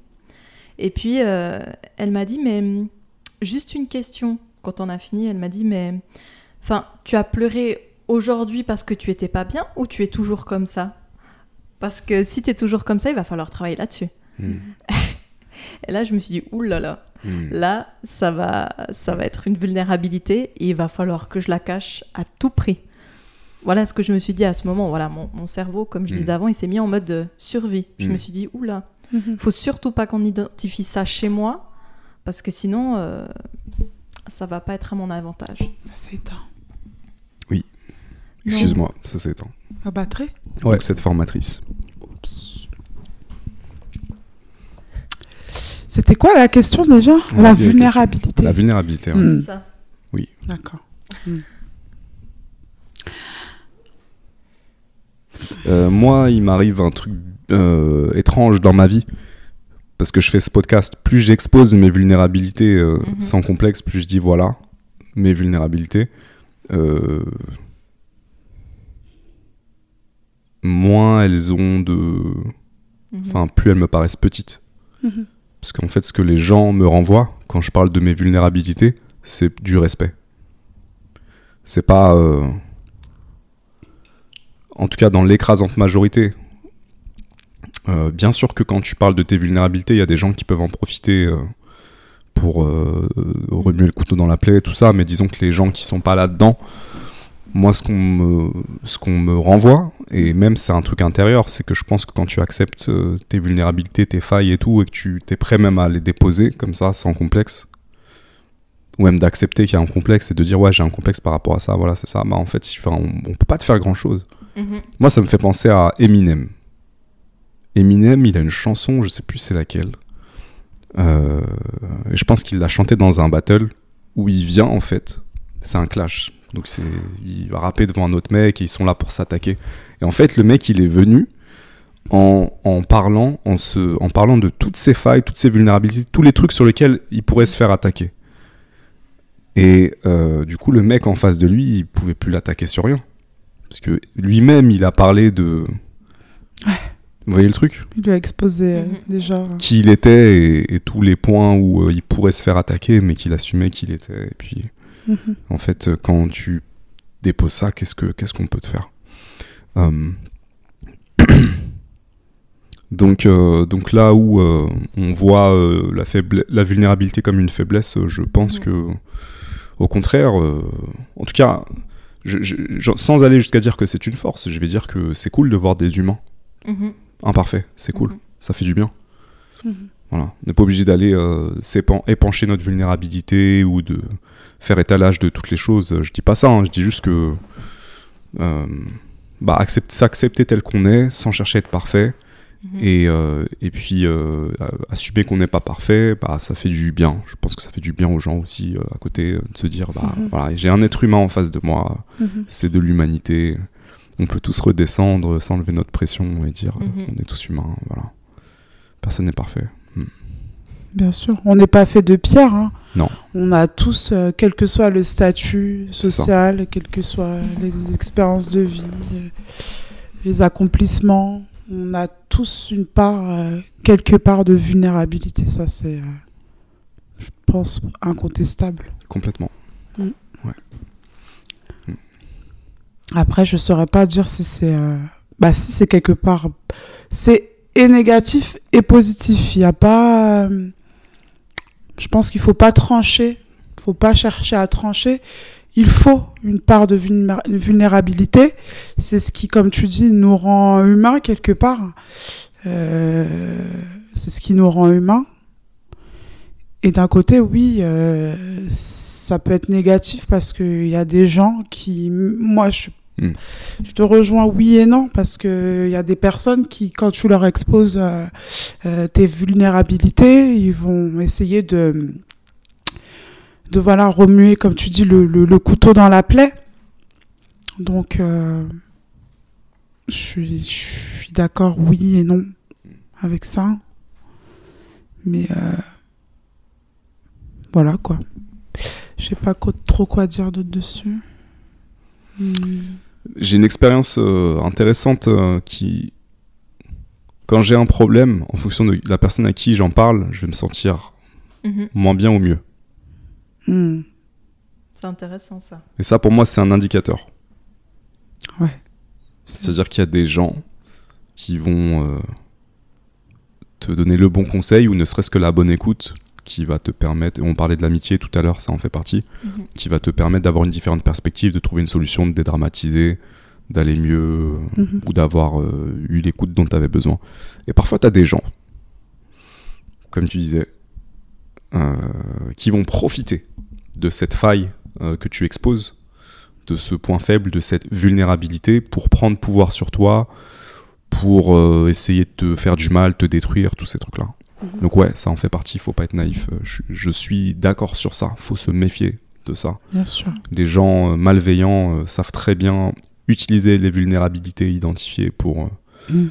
Et puis euh, elle m'a dit, mais juste une question. Quand on a fini, elle m'a dit, mais enfin, tu as pleuré aujourd'hui parce que tu étais pas bien ou tu es toujours comme ça? Parce que si tu es toujours comme ça, il va falloir travailler là-dessus. Hmm, Et là, je me suis dit, oulala, hmm. là, ça va, ça va être une vulnérabilité et il va falloir que je la cache à tout prix. Voilà ce que je me suis dit à ce moment. Voilà, mon, mon cerveau, comme je Mm. disais avant, il s'est mis en mode de survie. Je me suis dit, oula, Mhm. faut surtout pas qu'on identifie ça chez moi parce que sinon, euh, ça va pas être à mon avantage. Ça s'est éteint. Excuse-moi, ça c'est éteint. La batterie Ouais. cette formatrice. Oups. C'était quoi la question déjà? On La vulnérabilité. La vulnérabilité. ouais. Hmm. Ça. D'accord. Euh, moi, il m'arrive un truc euh, étrange dans ma vie. Parce que je fais ce podcast, plus j'expose mes vulnérabilités euh, Mhm. sans complexe, plus je dis voilà, mes vulnérabilités. euh, moins elles ont de. Mhm. Enfin, plus elles me paraissent petites. Mhm. Parce qu'en fait, ce que les gens me renvoient quand je parle de mes vulnérabilités, c'est du respect. C'est pas. euh, En tout cas, dans l'écrasante majorité. Euh, bien sûr que quand tu parles de tes vulnérabilités, il y a des gens qui peuvent en profiter euh, pour euh, remuer le couteau dans la plaie, tout ça, mais disons que les gens qui sont pas là-dedans, moi, ce qu'on me, ce qu'on me renvoie, et même c'est un truc intérieur, c'est que je pense que quand tu acceptes tes vulnérabilités, tes failles et tout, et que tu es prêt même à les déposer comme ça, sans complexe, ou même d'accepter qu'il y a un complexe et de dire ouais, j'ai un complexe par rapport à ça, voilà, c'est ça, bah en fait, on, on peut pas te faire grand chose. Mhm. Moi, ça me fait penser à Eminem. Eminem, il a une chanson, je sais plus c'est laquelle. Euh, je pense qu'il l'a chantée dans un battle où il vient en fait. C'est un clash. Donc il va rapper devant un autre mec et ils sont là pour s'attaquer. Et en fait, le mec, il est venu en, en parlant, en, se, en parlant de toutes ses failles, toutes ses vulnérabilités, tous les trucs sur lesquels il pourrait se faire attaquer. Et euh, du coup, le mec en face de lui, il pouvait plus l'attaquer sur rien. Parce que lui-même, il a parlé de. Vous voyez le truc Il lui a exposé euh, Mhm. déjà. Qui il était et, et tous les points où euh, il pourrait se faire attaquer, mais qu'il assumait qui il était. Et puis, Mhm. en fait, euh, quand tu déposes ça, qu'est-ce que qu'est-ce qu'on peut te faire? Euh, donc, euh, donc là où euh, on voit euh, la, faible- la vulnérabilité comme une faiblesse, je pense que, au contraire, euh, en tout cas, je- je- je- sans aller jusqu'à dire que c'est une force, je vais dire que c'est cool de voir des humains Mhm. Imparfaits. C'est cool, Mhm. ça fait du bien. Mhm. Voilà. On n'est pas obligé d'aller euh, épancher notre vulnérabilité ou de faire étalage de toutes les choses. Je dis pas ça, hein, je dis juste que euh, bah, accept- s'accepter tel qu'on est sans chercher à être parfait Mhm. et, euh, et puis euh, assumer qu'on n'est pas parfait, bah, ça fait du bien. Je pense que ça fait du bien aux gens aussi à côté de se dire bah, voilà, j'ai un être humain en face de moi, c'est de l'humanité. On peut tous redescendre sans lever notre pression et dire euh, Mhm. on est tous humains. Voilà. Personne n'est parfait. Bien sûr. On n'est pas fait de pierre. hein. Non. On a tous, euh, quel que soit le statut social, quelles que soient les expériences de vie, euh, les accomplissements, on a tous une part, euh, quelque part de vulnérabilité. Ça, c'est, euh, je pense, incontestable. Complètement. Après, je saurais pas dire si c'est, euh, bah, si c'est quelque part, c'est et négatif et positif. Il y a pas, euh, je pense qu'il faut pas trancher, faut pas chercher à trancher. Il faut une part de vulnéra- vulnérabilité. C'est ce qui, comme tu dis, nous rend humains quelque part. Euh, c'est ce qui nous rend humains. Et d'un côté, oui, euh, ça peut être négatif parce qu'il y a des gens qui, moi, je, Mm. je te rejoins oui et non parce que il y a des personnes qui, quand tu leur exposes euh, euh, tes vulnérabilités, ils vont essayer de, de voilà remuer, comme tu dis, le, le, couteau dans la plaie. Donc, euh, je suis, d'accord oui et non avec ça. Mais voilà quoi. Je sais pas trop quoi dire d'autre dessus. Hmm. J'ai une expérience euh, intéressante euh, qui, quand j'ai un problème, en fonction de la personne à qui j'en parle, je vais me sentir Mhm. moins bien ou mieux. Hmm. C'est intéressant ça. Et ça, pour moi, c'est un indicateur. Ouais. C'est-à-dire qu'il y a des gens qui vont euh, te donner le bon conseil ou ne serait-ce que la bonne écoute qui va te permettre, et on parlait de l'amitié tout à l'heure, ça en fait partie, Mhm. qui va te permettre d'avoir une différente perspective, de trouver une solution, de dédramatiser, d'aller mieux, Mhm. ou d'avoir euh, eu l'écoute dont tu avais besoin. Et parfois, tu as des gens, comme tu disais, euh, qui vont profiter de cette faille euh, que tu exposes, de ce point faible, de cette vulnérabilité, pour prendre pouvoir sur toi, pour essayer de te faire du mal, te détruire, tous ces trucs-là. Mhm. Donc ouais, ça en fait partie, il faut pas être naïf. Euh, Je, je suis d'accord sur ça, faut se méfier de ça. Bien sûr. Des gens euh, malveillants euh, savent très bien utiliser les vulnérabilités identifiées pour, Mm.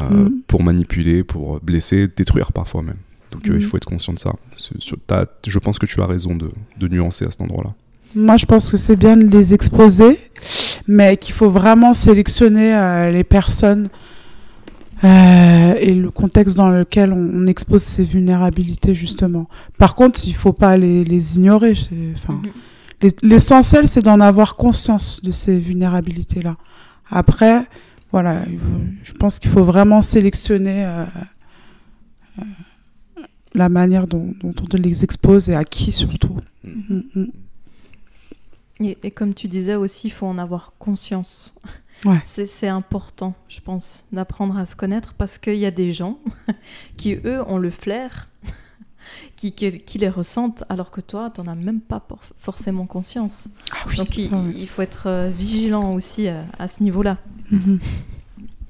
euh, Mm. pour manipuler, pour blesser, détruire parfois même. Donc euh, Mm. il faut être conscient de ça. Sur- je pense que tu as raison de, de nuancer à cet endroit-là. Moi, je pense que c'est bien de les exposer, mais qu'il faut vraiment sélectionner euh, les personnes euh, et le contexte dans lequel on, on expose ces vulnérabilités, justement. Par contre, il faut pas les, les ignorer. Enfin, Mhm. les- L'essentiel, c'est d'en avoir conscience de ces vulnérabilités-là. Après, voilà, je pense qu'il faut vraiment sélectionner euh, euh, la manière dont, dont on les expose et à qui surtout. Mm, mm. Et, et comme tu disais aussi, il faut en avoir conscience. Ouais. C'est important, je pense, d'apprendre à se connaître parce qu'il y a des gens qui, eux, ont le flair, qui, qui, qui les ressentent, alors que toi, tu n'en as même pas por- forcément conscience. Ah oui, Donc il, ça, ouais. il faut être euh, vigilant aussi à ce niveau-là. Mhm.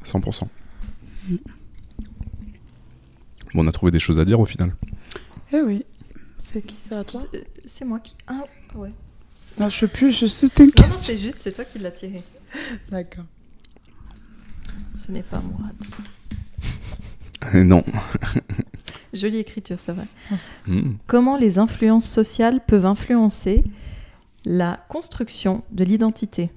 100%. Mm. Bon, on a trouvé des choses à dire au final. Eh oui. C'est qui ça à toi C'est- moi qui. Ah, ouais. Non, je sais plus, je c'était une Non, non, question. c'est juste, c'est toi qui l'as tiré. D'accord. Ce n'est pas Mourad. Eh non. Jolie écriture, c'est vrai. Mm. Comment les influences sociales peuvent influencer la construction de l'identité?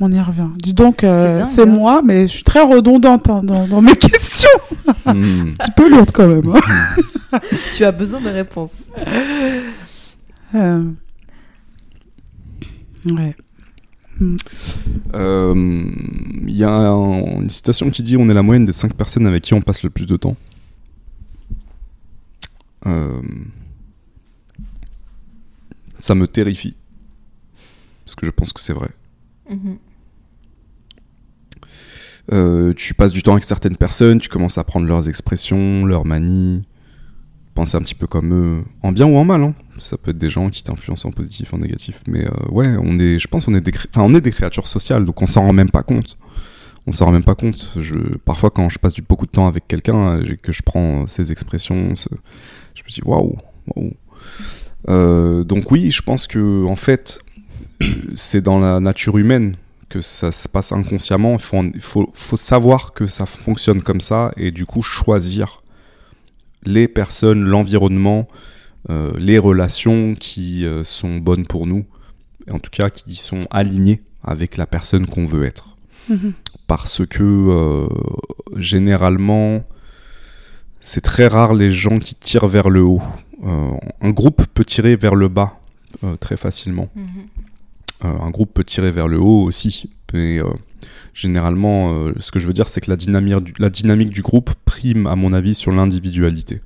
On y revient. Dis donc, euh, C'est hein. moi, mais je suis très redondante hein, dans, dans mes questions. Mm. Un petit peu lourde quand même. hein. Tu as besoin de réponses. Euh, Ouais. Euh, Il y a un- une citation qui dit on est la moyenne des 5 personnes avec qui on passe le plus de temps. Euh, ça me terrifie. Parce que je pense que c'est vrai. Mhm. Euh, tu passes du temps avec certaines personnes, tu commences à prendre leurs expressions, leurs manies, penser un petit peu comme eux, en bien ou en mal. hein. Ça peut être des gens qui t'influencent en positif, en négatif. Mais euh, ouais, on est, je pense qu'on est des, enfin, on est des créatures sociales, donc on s'en rend même pas compte. On s'en rend même pas compte. Je, parfois, quand je passe du, beaucoup de temps avec quelqu'un, euh, que je prends ses expressions, je me dis waouh, waouh. Euh, donc oui, je pense que en fait, euh, c'est dans la nature humaine que ça se passe inconsciemment. Il faut, faut, faut savoir que ça fonctionne comme ça et du coup choisir les personnes, l'environnement, euh, les relations qui euh, sont bonnes pour nous, et en tout cas qui sont alignées avec la personne qu'on veut être. Mhm. parce que euh, généralement, c'est très rare les gens qui tirent vers le haut. Euh, un groupe peut tirer vers le bas euh, très facilement. Mhm. Euh, un groupe peut tirer vers le haut aussi. Mais euh, généralement, euh, ce que je veux dire, c'est que la dynamique, du, la dynamique du groupe prime, à mon avis, sur l'individualité.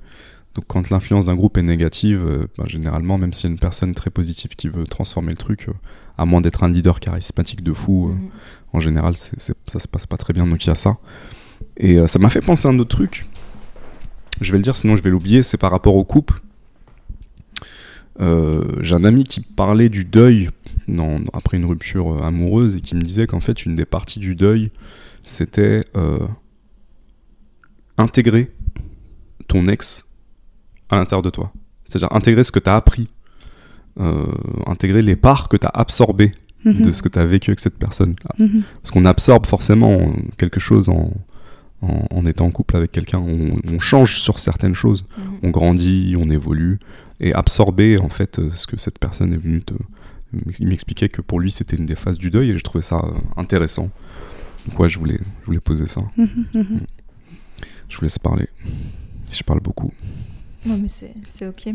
Donc quand l'influence d'un groupe est négative, euh, ben, généralement, même s'il y a une personne très positive qui veut transformer le truc, euh, à moins d'être un leader charismatique de fou, euh, Mhm. en général, ça se passe pas très bien, donc il y a ça. Et ça m'a fait penser à un autre truc. Je vais le dire, sinon je vais l'oublier. C'est par rapport au couple. J'ai un ami qui parlait du deuil dans- après une rupture euh, amoureuse et qui me disait qu'en fait, une des parties du deuil, c'était euh, intégrer ton ex à l'intérieur de toi. C'est-à-dire intégrer ce que tu as appris, euh, intégrer les parts que tu as absorbées Mhm. de ce que tu as vécu avec cette personne. Mhm. Parce qu'on absorbe forcément quelque chose en, en, en étant en couple avec quelqu'un. On, on change sur certaines choses. Mhm. On grandit, on évolue. Et absorber, en fait, ce que cette personne est venue te. Il m'expliquait que pour lui, c'était une des phases du deuil et je trouvais ça euh, intéressant. Donc, ouais, je voulais, je voulais poser ça. Mhm. Mhm. Je vous laisse parler. Je parle beaucoup. Non, mais c'est c'est ok.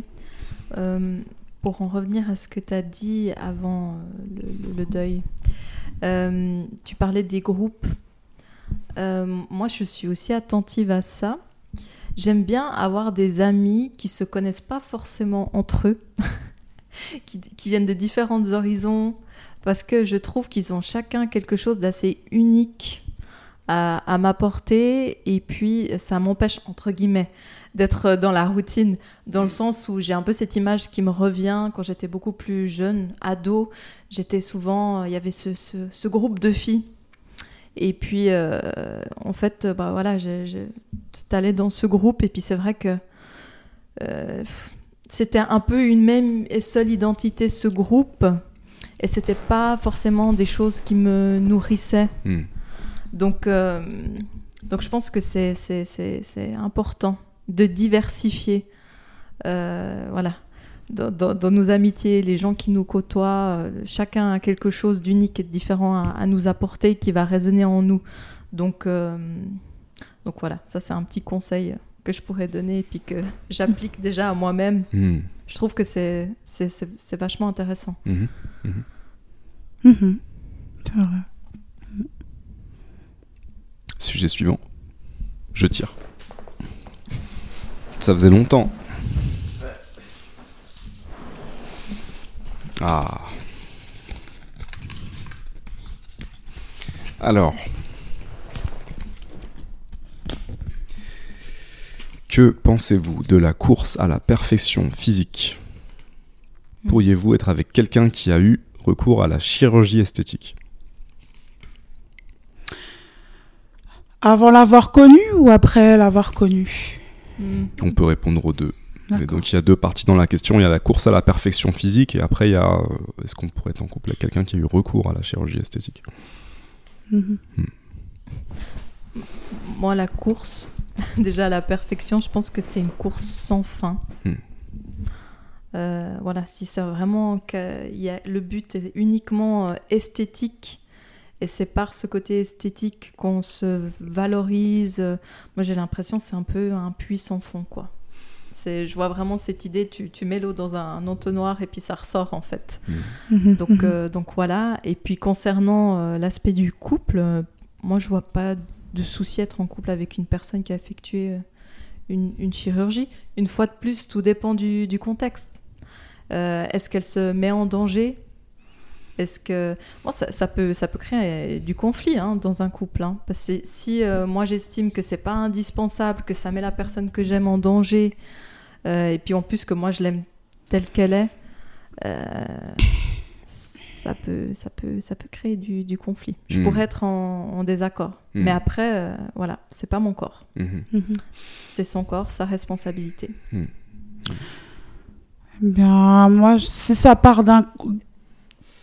Euh, pour en revenir à ce que tu as dit avant euh, le, le- le deuil, euh, tu parlais des groupes. Euh, moi, je suis aussi attentive à ça. J'aime bien avoir des amis qui se connaissent pas forcément entre eux, qui, viennent de différents horizons, parce que je trouve qu'ils ont chacun quelque chose d'assez unique à, m'apporter, et puis ça m'empêche, entre guillemets, d'être dans la routine, dans le sens où j'ai un peu cette image qui me revient quand j'étais beaucoup plus jeune, ado. J'étais souvent, il y avait ce, groupe de filles. Et puis, euh, en fait, bah voilà, j'ai- t'allais dans ce groupe, et puis c'est vrai que euh, c'était un peu une même et seule identité, ce groupe, et c'était pas forcément des choses qui me nourrissaient. Hmm. Donc, euh, donc je pense que c'est, c'est, c'est, c'est important de diversifier. euh, voilà. Dans, dans- dans nos amitiés, les gens qui nous côtoient, euh, chacun a quelque chose d'unique et de différent à, à nous apporter qui va résonner en nous. Donc, donc voilà, ça c'est un petit conseil que je pourrais donner et puis que j'applique déjà à moi-même. Hmm. Je trouve que c'est, c'est, c'est, c'est vachement intéressant. C'est vrai. Sujet suivant. Je tire. Ça faisait longtemps. Ah. Alors. Que pensez-vous de la course à la perfection physique? Pourriez-vous être avec quelqu'un qui a eu recours à la chirurgie esthétique? Avant l'avoir connu ou après l'avoir connu? Mm. On peut répondre aux deux. Donc il y a deux parties dans la question. Il y a la course à la perfection physique et après il y a euh, est-ce qu'on pourrait être en couple avec quelqu'un qui a eu recours à la chirurgie esthétique? Mhm. Moi, la course, déjà la perfection, je pense que c'est une course sans fin. Hmm. Euh, voilà, si c'est vraiment que il y a, le but est uniquement euh, esthétique et c'est par ce côté esthétique qu'on se valorise. euh, Moi, j'ai l'impression que c'est un peu un puits sans fond, quoi. C'est, je vois vraiment cette idée, tu, tu mets l'eau dans un entonnoir et puis ça ressort en fait. Mhm. Donc, Mhm. euh, donc voilà. Et puis concernant euh, l'aspect du couple, euh, moi je vois pas de souci être en couple avec une personne qui a effectué euh, une, chirurgie. Une fois de plus, tout dépend du, contexte. Euh, Est-ce qu'elle se met en danger? Est-ce que ça, peut ça peut créer euh, du conflit hein, dans un couple hein. parce que si moi j'estime que c'est pas indispensable que ça met la personne que j'aime en danger et puis en plus que moi je l'aime telle qu'elle est ça peut ça peut ça peut créer du, du conflit je Mhm. pourrais être en, en désaccord Mhm. mais après euh, voilà c'est pas mon corps Mhm. Mhm. c'est son corps sa responsabilité Eh Bien, moi, si ça part d'un.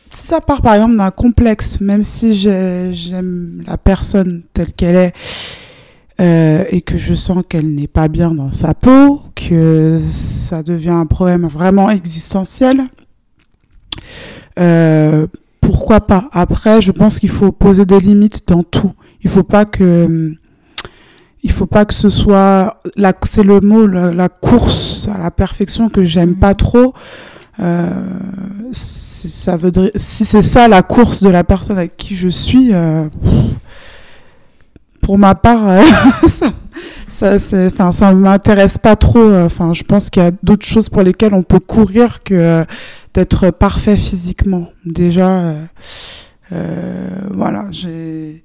Si ça part par exemple d'un complexe, même si j'ai- j'aime la personne telle qu'elle est euh, et que je sens qu'elle n'est pas bien dans sa peau, que ça devient un problème vraiment existentiel, euh, pour pourquoi pas? Après, je pense qu'il faut poser des limites dans tout. Il faut pas que il faut pas que ce soit la c'est le mot la, la course à la perfection que j'aime pas trop euh, ça veut dire- si c'est ça la course de la personne avec qui je suis euh, pour ma part euh, ça ça enfin ça m'intéresse pas trop euh, enfin je pense qu'il y a d'autres choses pour lesquelles on peut courir que euh, d'être parfait physiquement déjà euh, euh, voilà je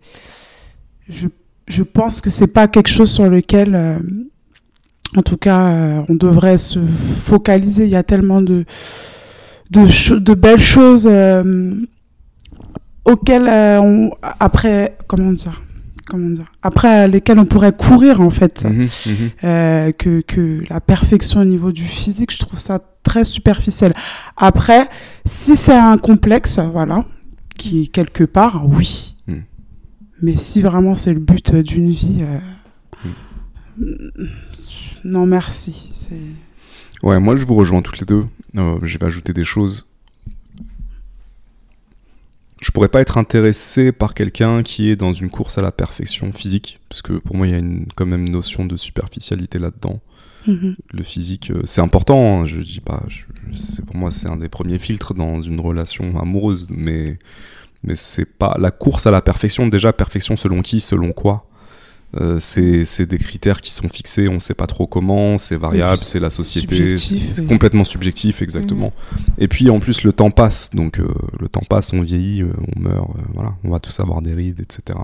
pense que c'est pas quelque chose sur lequel, euh, en tout cas, on devrait se focaliser. Il y a tellement de de, belles choses auxquelles on après comment dire comment dire après lesquelles on pourrait courir en fait Mhm, mhm. euh, que, que la perfection au niveau du physique, je trouve ça très superficiel. Après, si c'est un complexe, voilà, qui est quelque part, oui. Mm. Mais si vraiment c'est le but d'une vie, euh, non merci. Ouais, moi je vous rejoins toutes les deux. Euh, je vais ajouter des choses. Je pourrais pas être intéressé par quelqu'un qui est dans une course à la perfection physique, parce que pour moi il y a une quand même notion de superficialité là-dedans. Mhm. Le physique, euh, c'est important. hein, je dis pas, je- pour moi c'est un des premiers filtres dans une relation amoureuse, mais mais c'est pas la course à la perfection. Déjà perfection selon qui, selon quoi? Euh, c'est des critères qui sont fixés, on sait pas trop comment, c'est variable, c'est la société, c'est complètement subjectif, exactement. Et puis en plus le temps passe, donc euh, le temps passe, on vieillit, euh, on meurt, voilà, on va tous avoir des rides, etc.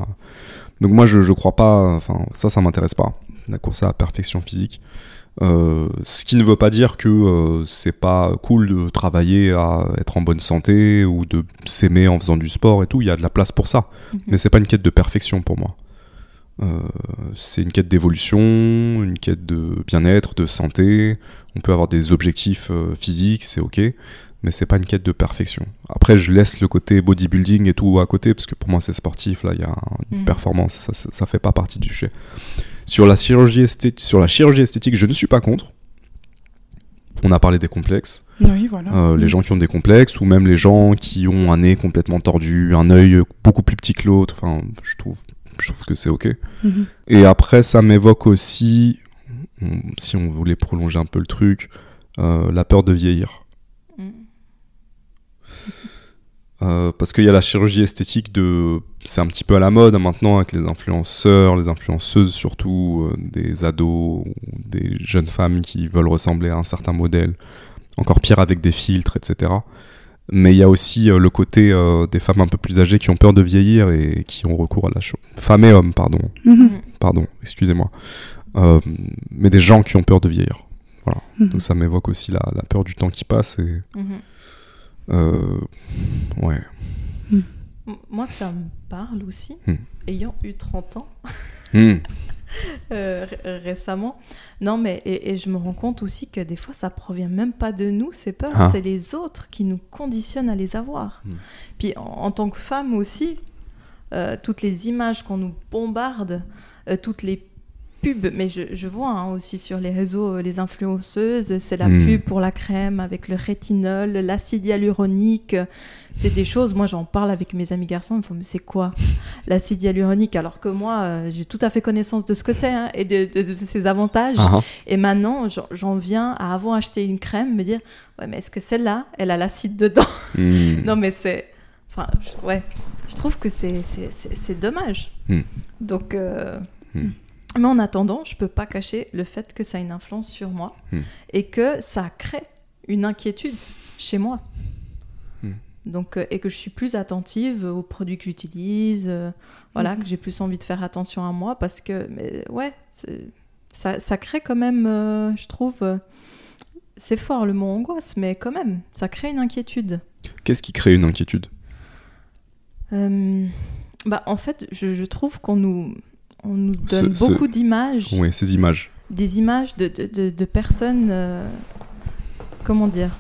Donc moi je, je crois pas, enfin ça ça m'intéresse pas, la course à la perfection physique. Ce qui ne veut pas dire que c'est pas cool de travailler à être en bonne santé ou de s'aimer en faisant du sport et tout, il y a de la place pour ça. Mhm. Mais c'est pas une quête de perfection pour moi. Euh, c'est une quête d'évolution, une quête de bien-être, de santé. On peut avoir des objectifs euh, physiques, c'est ok, mais c'est pas une quête de perfection. Après, je laisse le côté bodybuilding et tout à côté, parce que pour moi c'est sportif, là, il y a une Mhm. performance, ça, ça, ça fait pas partie du sujet. Sur la, chirurgie esthétique, sur la chirurgie esthétique, je ne suis pas contre. On a parlé des complexes. Oui, voilà. Euh, les gens qui ont des complexes ou même les gens qui ont un nez complètement tordu, un œil beaucoup plus petit que l'autre. Enfin, je trouve, je trouve que c'est ok. Mhm. Et après, ça m'évoque aussi, si on voulait prolonger un peu le truc, euh, la peur de vieillir. Mm. Euh, parce qu'il y a la chirurgie esthétique de. C'est un petit peu à la mode hein, maintenant avec les influenceurs, les influenceuses surtout, euh, des ados, des jeunes femmes qui veulent ressembler à un certain modèle. Encore pire avec des filtres, etc. Mais il y a aussi euh, le côté euh, des femmes un peu plus âgées qui ont peur de vieillir et qui ont recours à la chirurgie. Femmes et hommes, pardon. Mhm. Mm. Pardon, excusez-moi. Euh, mais des gens qui ont peur de vieillir. Mhm. Donc ça m'évoque aussi la, la peur du temps qui passe et. Mhm. euh, ouais. Moi, ça me parle aussi. Hmm. Ayant eu 30 ans Hmm. euh, ré- récemment. Non, mais et, et je me rends compte aussi que des fois, ça provient même pas de nous, ces peurs. Ah. C'est les autres qui nous conditionnent à les avoir. Hmm. Puis en, en tant que femme aussi, euh, toutes les images qu'on nous bombarde, euh, toutes les pubs, mais je, je vois hein, aussi sur les réseaux euh, les influenceuses, c'est la Hmm. pub pour la crème avec le rétinol, l'acide hyaluronique. C'est des choses, moi j'en parle avec mes amis garçons, ils me font mais c'est quoi l'acide hyaluronique? Alors que moi euh, j'ai tout à fait connaissance de ce que c'est hein, et de, de- de ses avantages. Ah, ah. Et maintenant j'en- viens à avant acheter une crème, me dire ouais mais est-ce que celle-là, elle a l'acide dedans? Hmm. non, mais c'est. Enfin, ouais. Je trouve que c'est, c'est, c'est- c'est dommage. Hmm. Donc. euh, Hmm. Mais en attendant, je peux pas cacher le fait que ça a une influence sur moi Hmm. et que ça crée une inquiétude chez moi. Hmm. Donc, euh, et que je suis plus attentive aux produits que j'utilise, euh, voilà, Mhm. que j'ai plus envie de faire attention à moi parce que, mais ouais, ça, ça crée quand même, euh, je trouve, euh, c'est fort le mot angoisse, mais quand même, ça crée une inquiétude. Qu'est-ce qui crée une inquiétude? Euh, bah, en fait, je, je trouve qu'on nous, on nous donne Ce- ce- beaucoup d'images, Oui, ces images. des images de, de, de- de personnes, euh, comment dire,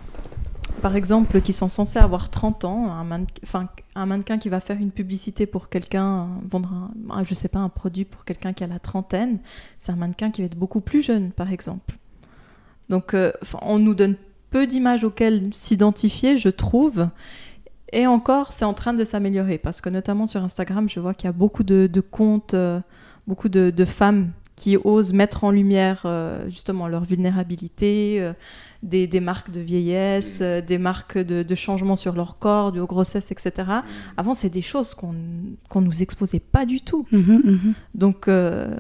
par exemple, qui sont censées avoir 30 ans, un, mannequin, enfin, un mannequin qui va faire une publicité pour quelqu'un, vendre un, je sais pas, un produit pour quelqu'un qui a la trentaine, c'est un mannequin qui va être beaucoup plus jeune, par exemple. Donc, euh, on nous donne peu d'images auxquelles s'identifier, je trouve. Et encore, c'est en train de s'améliorer parce que notamment sur Instagram, je vois qu'il y a beaucoup de, de comptes, euh, beaucoup de, de femmes qui osent mettre en lumière euh, justement leur vulnérabilité, euh, des, des marques de vieillesse, euh, des marques de, de changement sur leur corps, de grossesse, etc. Avant, c'est des choses qu'on qu'on nous exposait pas du tout. Mhm, mhm. Donc, euh,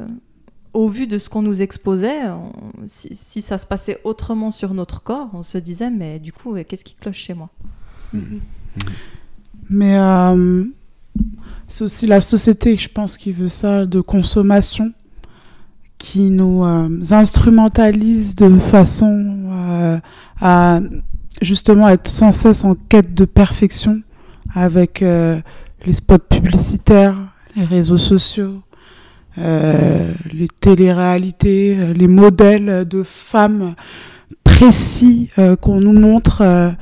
au vu de ce qu'on nous exposait, on- si, si ça se passait autrement sur notre corps, on se disait, mais du coup, qu'est-ce qui cloche chez moi? Mais euh, c'est aussi la société, je pense, qui veut ça, de consommation, qui nous euh, instrumentalise de façon euh, à justement être sans cesse en quête de perfection avec euh, les spots publicitaires, les réseaux sociaux, les téléréalités, les modèles de femmes précis qu'on nous montre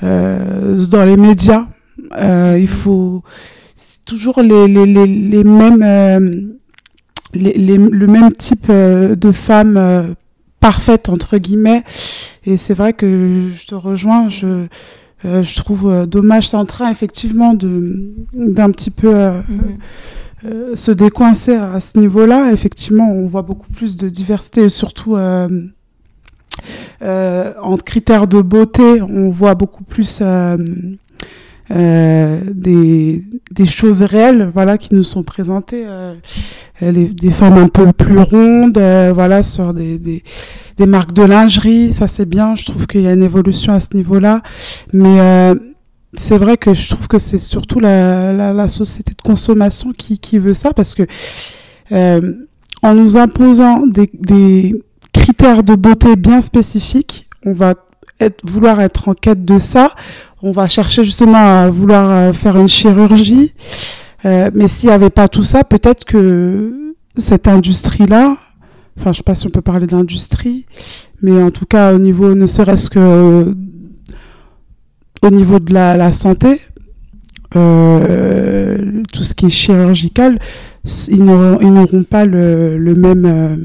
dans les médias. Il faut toujours les, les, les, les mêmes euh, les, les- le même type euh, de femmes euh, parfaites entre guillemets. Et c'est vrai que je te rejoins je euh, je trouve dommage c'est en train effectivement de d'un petit peu euh, euh, se décoincer à ce niveau-là. Effectivement, on voit beaucoup plus de diversité surtout euh, euh, en critères de beauté, on voit beaucoup plus euh, euh, des, des choses réelles voilà, qui nous sont présentées. euh, les, des femmes un peu plus rondes, euh, voilà, sur des, des, des marques de lingerie, ça c'est bien, je trouve qu'il y a une évolution à ce niveau-là. Mais euh, c'est vrai que je trouve que c'est surtout la, la, la société de consommation qui, qui veut ça parce que euh, en nous imposant des, des critères de beauté bien spécifiques, on va être, vouloir être en quête de ça. On va chercher justement à vouloir euh, faire une chirurgie. Euh, mais s'il n'y avait pas tout ça, peut-être que cette industrie-là, enfin je sais pas si on peut parler d'industrie, mais en tout cas au niveau, ne serait-ce que au niveau de la, santé, euh, tout ce qui est chirurgical, ils n'auront pas le, le même, euh,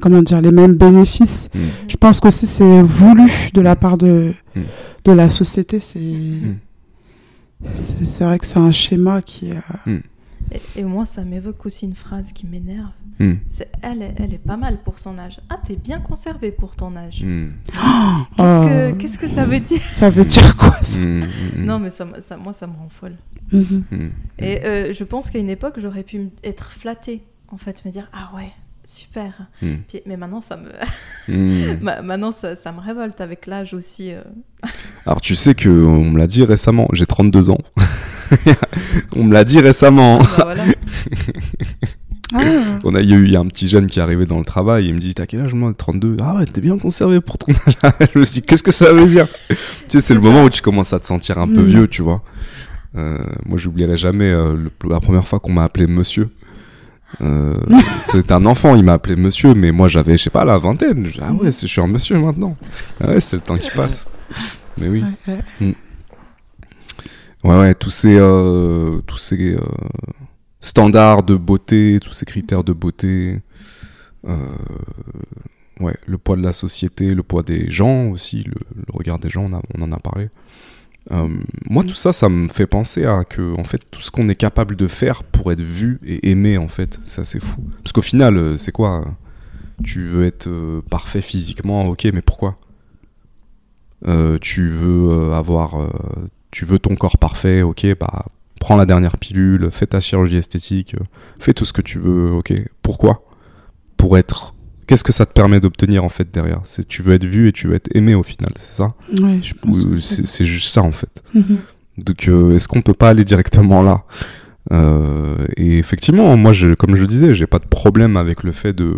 comment dire, les mêmes bénéfices. Mm. Je pense qu'aussi c'est voulu de la part de, Mm. de la société. C'est c'est c'est vrai que c'est un schéma qui est. euh, Et, et moi, ça m'évoque aussi une phrase qui m'énerve. Mm. Elle, est- elle est pas mal pour son âge. Ah, t'es bien conservé pour ton âge. Mm. Qu'est-ce euh, que qu'est-ce que ça veut dire? Ça veut dire quoi ça? Mm. Mm. Non, mais ça, moi, ça me rend folle. Mhm. Mm. Et euh, je pense qu'à une époque, j'aurais pu être flattée, en fait, me dire ah ouais, super. Mm. Puis- mais maintenant, ça me, Mm. ma- maintenant, ça, ça me révolte avec l'âge aussi. euh. Alors tu sais que on me l'a dit récemment, j'ai 32 ans. on me l'a dit récemment. Bah, voilà. Ah, On a, il y a eu il y a un petit jeune qui est arrivé dans le travail, il me dit T'as quel âge moi 32 Ah ouais, t'es bien conservé pour ton âge. je me suis dit Qu'est-ce que ça veut dire? Tu sais, c'est le ça. moment où tu commences à te sentir un peu Mm. vieux, tu vois. Euh, moi, j'oublierai jamais euh, le- la première fois qu'on m'a appelé monsieur. Euh, c'est un enfant, il m'a appelé monsieur, mais moi j'avais, je sais pas, la vingtaine. Ah ouais, je suis un monsieur maintenant. Ah ouais, c'est le temps qui passe. Mais oui. ouais, ouais. Ouais, ouais, tous ces, euh, tous ces euh, standards de beauté, tous ces critères de beauté, ouais, le poids de la société, le poids des gens aussi, le, le regard des gens, on, a- on en a parlé. Euh, moi, tout ça, ça me fait penser à que, en fait, tout ce qu'on est capable de faire pour être vu et aimé, en fait, c'est fou. Parce qu'au final, euh, c'est quoi euh, Tu veux être parfait physiquement, ok, mais pourquoi? Tu veux avoir tu veux ton corps parfait, ok, bah prends la dernière pilule, fais ta chirurgie esthétique, fais tout ce que tu veux, ok. Pourquoi? Pour être. Qu'est-ce que ça te permet d'obtenir en fait derrière? C'est tu veux être vu et tu veux être aimé au final, c'est ça? Ouais, je pense. C'est juste ça en fait. Mhm. Donc euh, est-ce qu'on peut pas aller directement là? Euh, Et effectivement, moi, je, comme je le disais, j'ai pas de problème avec le fait de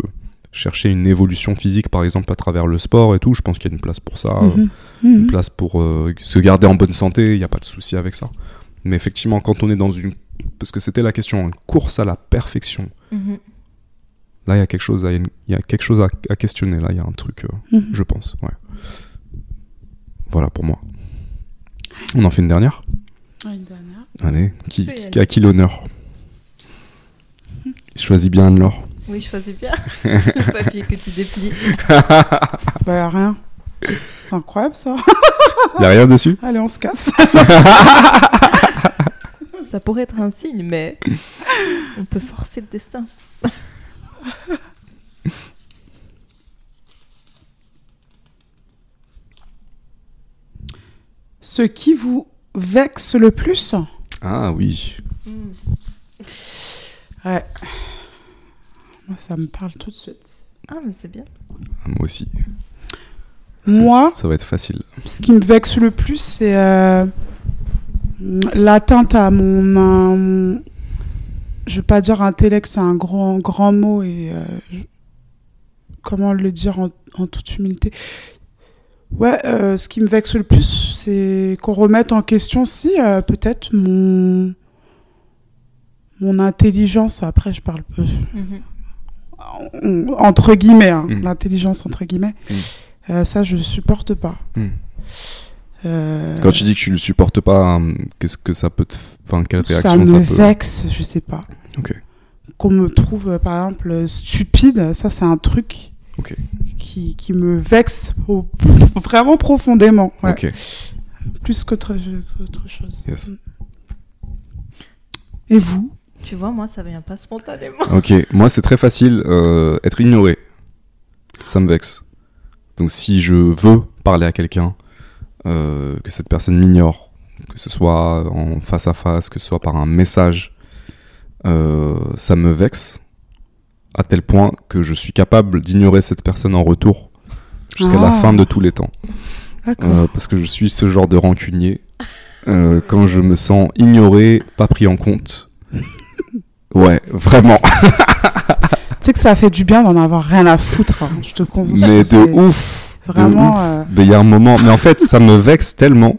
chercher une évolution physique, par exemple, à travers le sport et tout. Je pense qu'il y a une place pour ça. euh, Mhm. une Mhm. place pour euh, se garder en bonne santé, il n'y a pas de souci avec ça. Mais effectivement, quand on est dans une... Parce que c'était la question, une course à la perfection. Là, il y a quelque chose à, il y a quelque chose à, à questionner. Là, il y a un truc, euh, Mhm. je pense. Ouais. Voilà pour moi. On en fait une dernière? Ouais, une dernière. Allez, qui, y à qui l'honneur? Choisis bien Anne-Laure. Oui, choisis bien le papier que tu déplies. Bah, rien. C'est incroyable ça. Y a rien dessus? Allez, on se casse. Ça pourrait être un signe, mais on peut forcer le destin. Ce qui vous vexe le plus Ah oui. Ouais. Moi, ça me parle tout de suite. Ah, mais c'est bien. Ah, Moi aussi. Moi, Ça va être facile. ce qui me vexe le plus, c'est euh, l'atteinte à mon, à mon- Je vais pas dire intellect, c'est un grand, grand mot et. euh, je- comment le dire en, en toute humilité? Ouais, euh, ce qui me vexe le plus, c'est qu'on remette en question, si, euh, peut-être mon. Mon intelligence, après je parle peu, Mhm. en- entre guillemets, hein, Mm. l'intelligence entre guillemets, Mm. Euh, ça je supporte pas. Mm. Euh, Quand tu dis que tu ne supportes pas, hum, qu'est-ce que ça peut te. Enfin, quelle ça réaction me ça, peut. vexe, je sais pas. Qu'on me trouve euh, par exemple stupide, ça c'est un truc qui, qui me vexe au- vraiment profondément, ouais. Plus qu'autre qu'autre chose. Yes. Et vous? Tu vois, moi, ça vient pas spontanément. Ok. Moi, c'est très facile. euh, être ignoré. Ça me vexe. Donc, si je veux parler à quelqu'un, euh, que cette personne m'ignore, que ce soit en face à face, que ce soit par un message, euh, ça me vexe à tel point que je suis capable d'ignorer cette personne en retour jusqu'à la Ah. fin de tous les temps. Euh, parce que je suis ce genre de rancunier. Euh, quand je me sens ignoré, pas pris en compte. Ouais, vraiment. Tu sais que ça fait du bien d'en avoir rien à foutre. hein, Je te conseille. Mais de ouf. Vraiment. ouf. euh, Mais il y a un moment. Mais en fait, ça me vexe tellement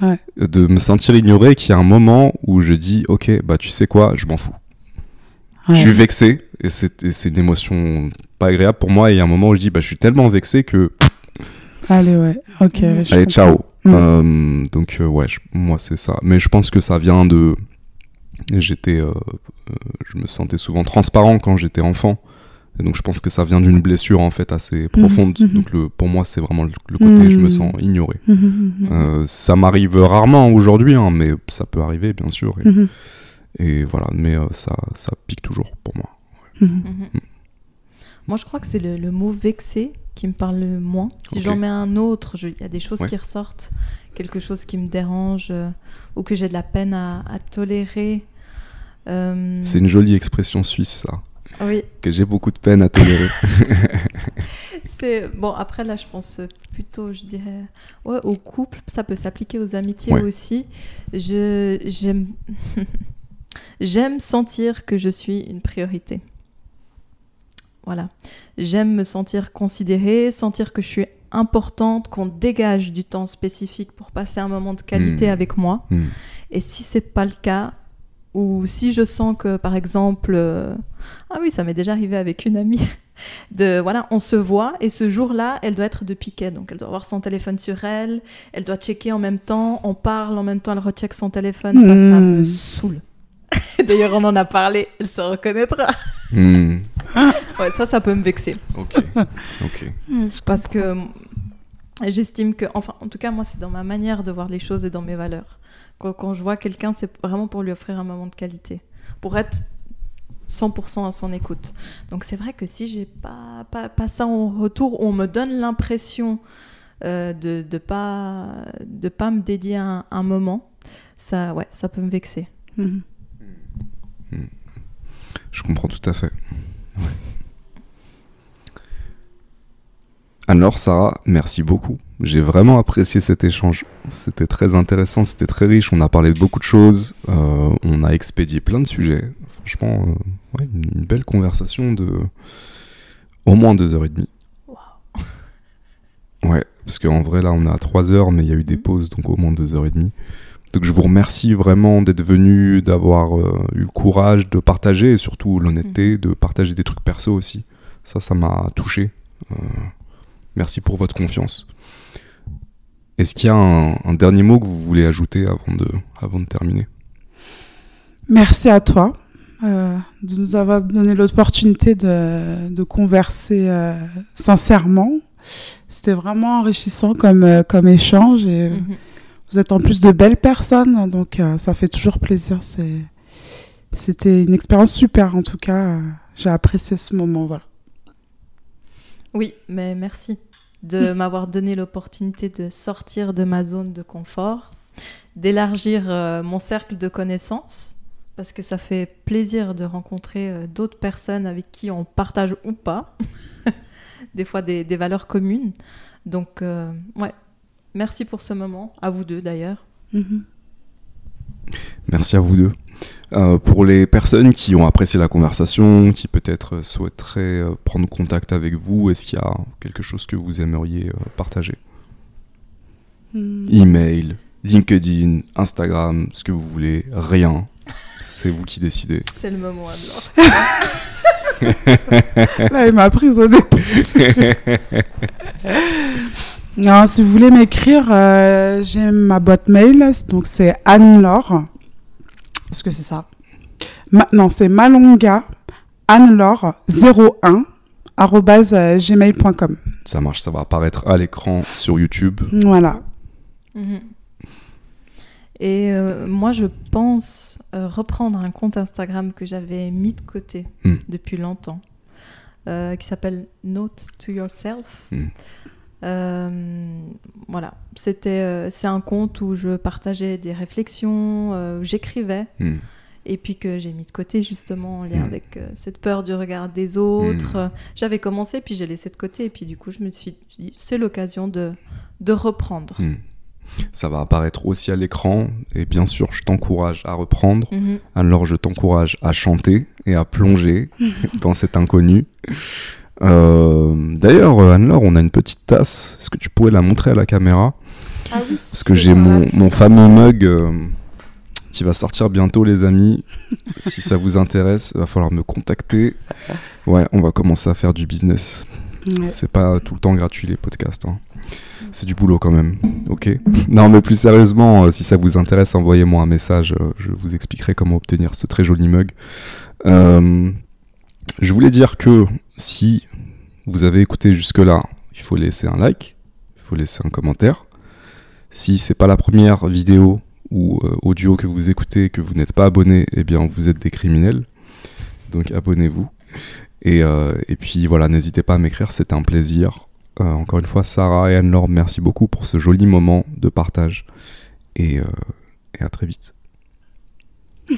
Ouais. de me sentir ignoré qu'il y a un moment où je dis Ok, bah tu sais quoi, je m'en fous. ouais. Je suis vexé et c'est une émotion pas agréable pour moi. Et il y a un moment où je dis Bah je suis tellement vexé que. Allez, ouais. Ok. Allez, comprends. ciao. Euh, donc, euh, ouais, je- moi, c'est ça. Mais je pense que ça vient de. J'étais. euh, je me sentais souvent transparent quand j'étais enfant. Et donc, je pense que ça vient d'une blessure, en fait, assez profonde. mhm. Donc, le, pour moi, c'est vraiment le, le côté je me Mhm. sens ignoré. Mhm, mhm, Euh, ça m'arrive rarement aujourd'hui, hein, mais ça peut arriver, bien sûr. Et, mhm, et voilà, mais euh, ça, ça pique toujours pour moi. mhm. Mhm. Moi, je crois que c'est le, le mot vexé qui me parle le moins. Si j'en mets un autre, il y a des choses Ouais. qui ressortent, quelque chose qui me dérange euh, ou que j'ai de la peine à, à tolérer. Euh, C'est une jolie expression suisse, ça. Oui, Que j'ai beaucoup de peine à tolérer. c'est bon. Après là, je pense plutôt, je dirais, ouais, au couple. Ça peut s'appliquer aux amitiés Ouais. aussi. Je j'aime j'aime sentir que je suis une priorité. Voilà. J'aime me sentir considérée, sentir que je suis importante, qu'on dégage du temps spécifique pour passer un moment de qualité Hmm. avec moi. Hmm. Et si c'est pas le cas, ou si je sens que, par exemple, euh, ah oui, ça m'est déjà arrivé avec une amie, de voilà, on se voit et ce jour-là, elle doit être de piquet, donc elle doit avoir son téléphone sur elle, elle doit checker en même temps, on parle en même temps, elle recheck son téléphone, ça, ça me Hmm. saoule. D'ailleurs, on en a parlé, elle se reconnaîtra. Hmm. Ouais, ça, ça peut me vexer. Ok. Ok. Parce que j'estime que, enfin, en tout cas, moi, c'est dans ma manière de voir les choses et dans mes valeurs. Quand, quand je vois quelqu'un, c'est vraiment pour lui offrir un moment de qualité, pour être 100% à son écoute. Donc, c'est vrai que si j'ai pas, pas, pas ça en retour, on me donne l'impression euh, de ne pas, de pas me dédier un, un moment, ça, ouais, ça peut me vexer. Mhm. Je comprends tout à fait. Ouais. Alors, Sarah, merci beaucoup. J'ai vraiment apprécié cet échange. C'était très intéressant, c'était très riche. On a parlé de beaucoup de choses. euh, on a expédié plein de sujets. Franchement, euh, ouais, une, belle conversation de au moins deux heures et demie. Ouais, parce qu'en vrai, là, on est à trois heures, mais il y a eu des Mhm. pauses, donc au moins deux heures et demie. Donc je vous remercie vraiment d'être venu, d'avoir euh, eu le courage de partager et surtout l'honnêteté de partager des trucs perso aussi. Ça, ça m'a touché. Euh, merci pour votre confiance. Est-ce qu'il y a un, un dernier mot que vous voulez ajouter avant de, avant de terminer? Merci à toi euh, de nous avoir donné l'opportunité de, de converser euh, sincèrement C'était vraiment enrichissant comme, euh, comme échange et Mhm. vous êtes en plus de belles personnes, donc euh, ça fait toujours plaisir. C'était une expérience super en tout cas. euh, j'ai apprécié ce moment, voilà. Oui, mais merci de m'avoir donné l'opportunité de sortir de ma zone de confort, d'élargir euh, mon cercle de connaissances, parce que ça fait plaisir de rencontrer euh, d'autres personnes avec qui on partage ou pas, des fois des, valeurs communes. Donc, euh, ouais, merci pour ce moment, à vous deux d'ailleurs. Mhm. Merci à vous deux. Euh, pour les personnes qui ont apprécié la conversation, qui peut-être souhaiteraient euh, prendre contact avec vous, est-ce qu'il y a quelque chose que vous aimeriez euh, partager? Mhm. Email, LinkedIn, Instagram, ce que vous voulez, rien. C'est vous qui décidez. C'est le moment alors. Là, il m'a prise au début. non, si vous voulez m'écrire, euh, j'ai ma boîte mail, donc c'est Anne-Laure. Est-ce que c'est ça Ma- Non, c'est malonga Anne-Laure 01 arobase, euh, gmail.com. Ça marche, ça va apparaître à l'écran sur YouTube. Voilà. Mhm. Et euh, moi, je pense euh, reprendre un compte Instagram que j'avais mis de côté Hmm. depuis longtemps, euh, qui s'appelle Note to Yourself. Hmm. Euh, voilà, c'était, euh, c'est un compte où je partageais des réflexions, euh, j'écrivais, Hmm. et puis que j'ai mis de côté justement en lien Hmm. avec cette peur du regard des autres. Euh, J'avais commencé, puis j'ai laissé de côté, et puis du coup, je me suis dit, c'est l'occasion de, de reprendre. Hmm. Ça va apparaître aussi à l'écran. Et bien sûr, je t'encourage à reprendre. Mhm. Alors, je t'encourage à chanter et à plonger dans cet inconnu. Euh, D'ailleurs, euh, Anne-Laure, on a une petite tasse. Est-ce que tu pourrais la montrer à la caméra Ah oui. Parce que j'ai mon, mon fameux mug euh, qui va sortir bientôt, les amis. si ça vous intéresse, il va falloir me contacter. Ouais, on va commencer à faire du business. Ouais. C'est pas tout le temps gratuit les podcasts. hein. C'est du boulot quand même. Ok. Non, mais plus sérieusement, euh, si ça vous intéresse, envoyez-moi un message. euh, je vous expliquerai comment obtenir ce très joli mug. Euh, je voulais dire que si vous avez écouté jusque-là, il faut laisser un like, il faut laisser un commentaire. Si c'est pas la première vidéo ou euh, audio que vous écoutez et que vous n'êtes pas abonné, eh bien vous êtes des criminels. Donc abonnez-vous. Et, euh, puis voilà, n'hésitez pas à m'écrire, c'était un plaisir. Euh, encore une fois, Sarah et Anne-Laure, merci beaucoup pour ce joli moment de partage. Et à très vite.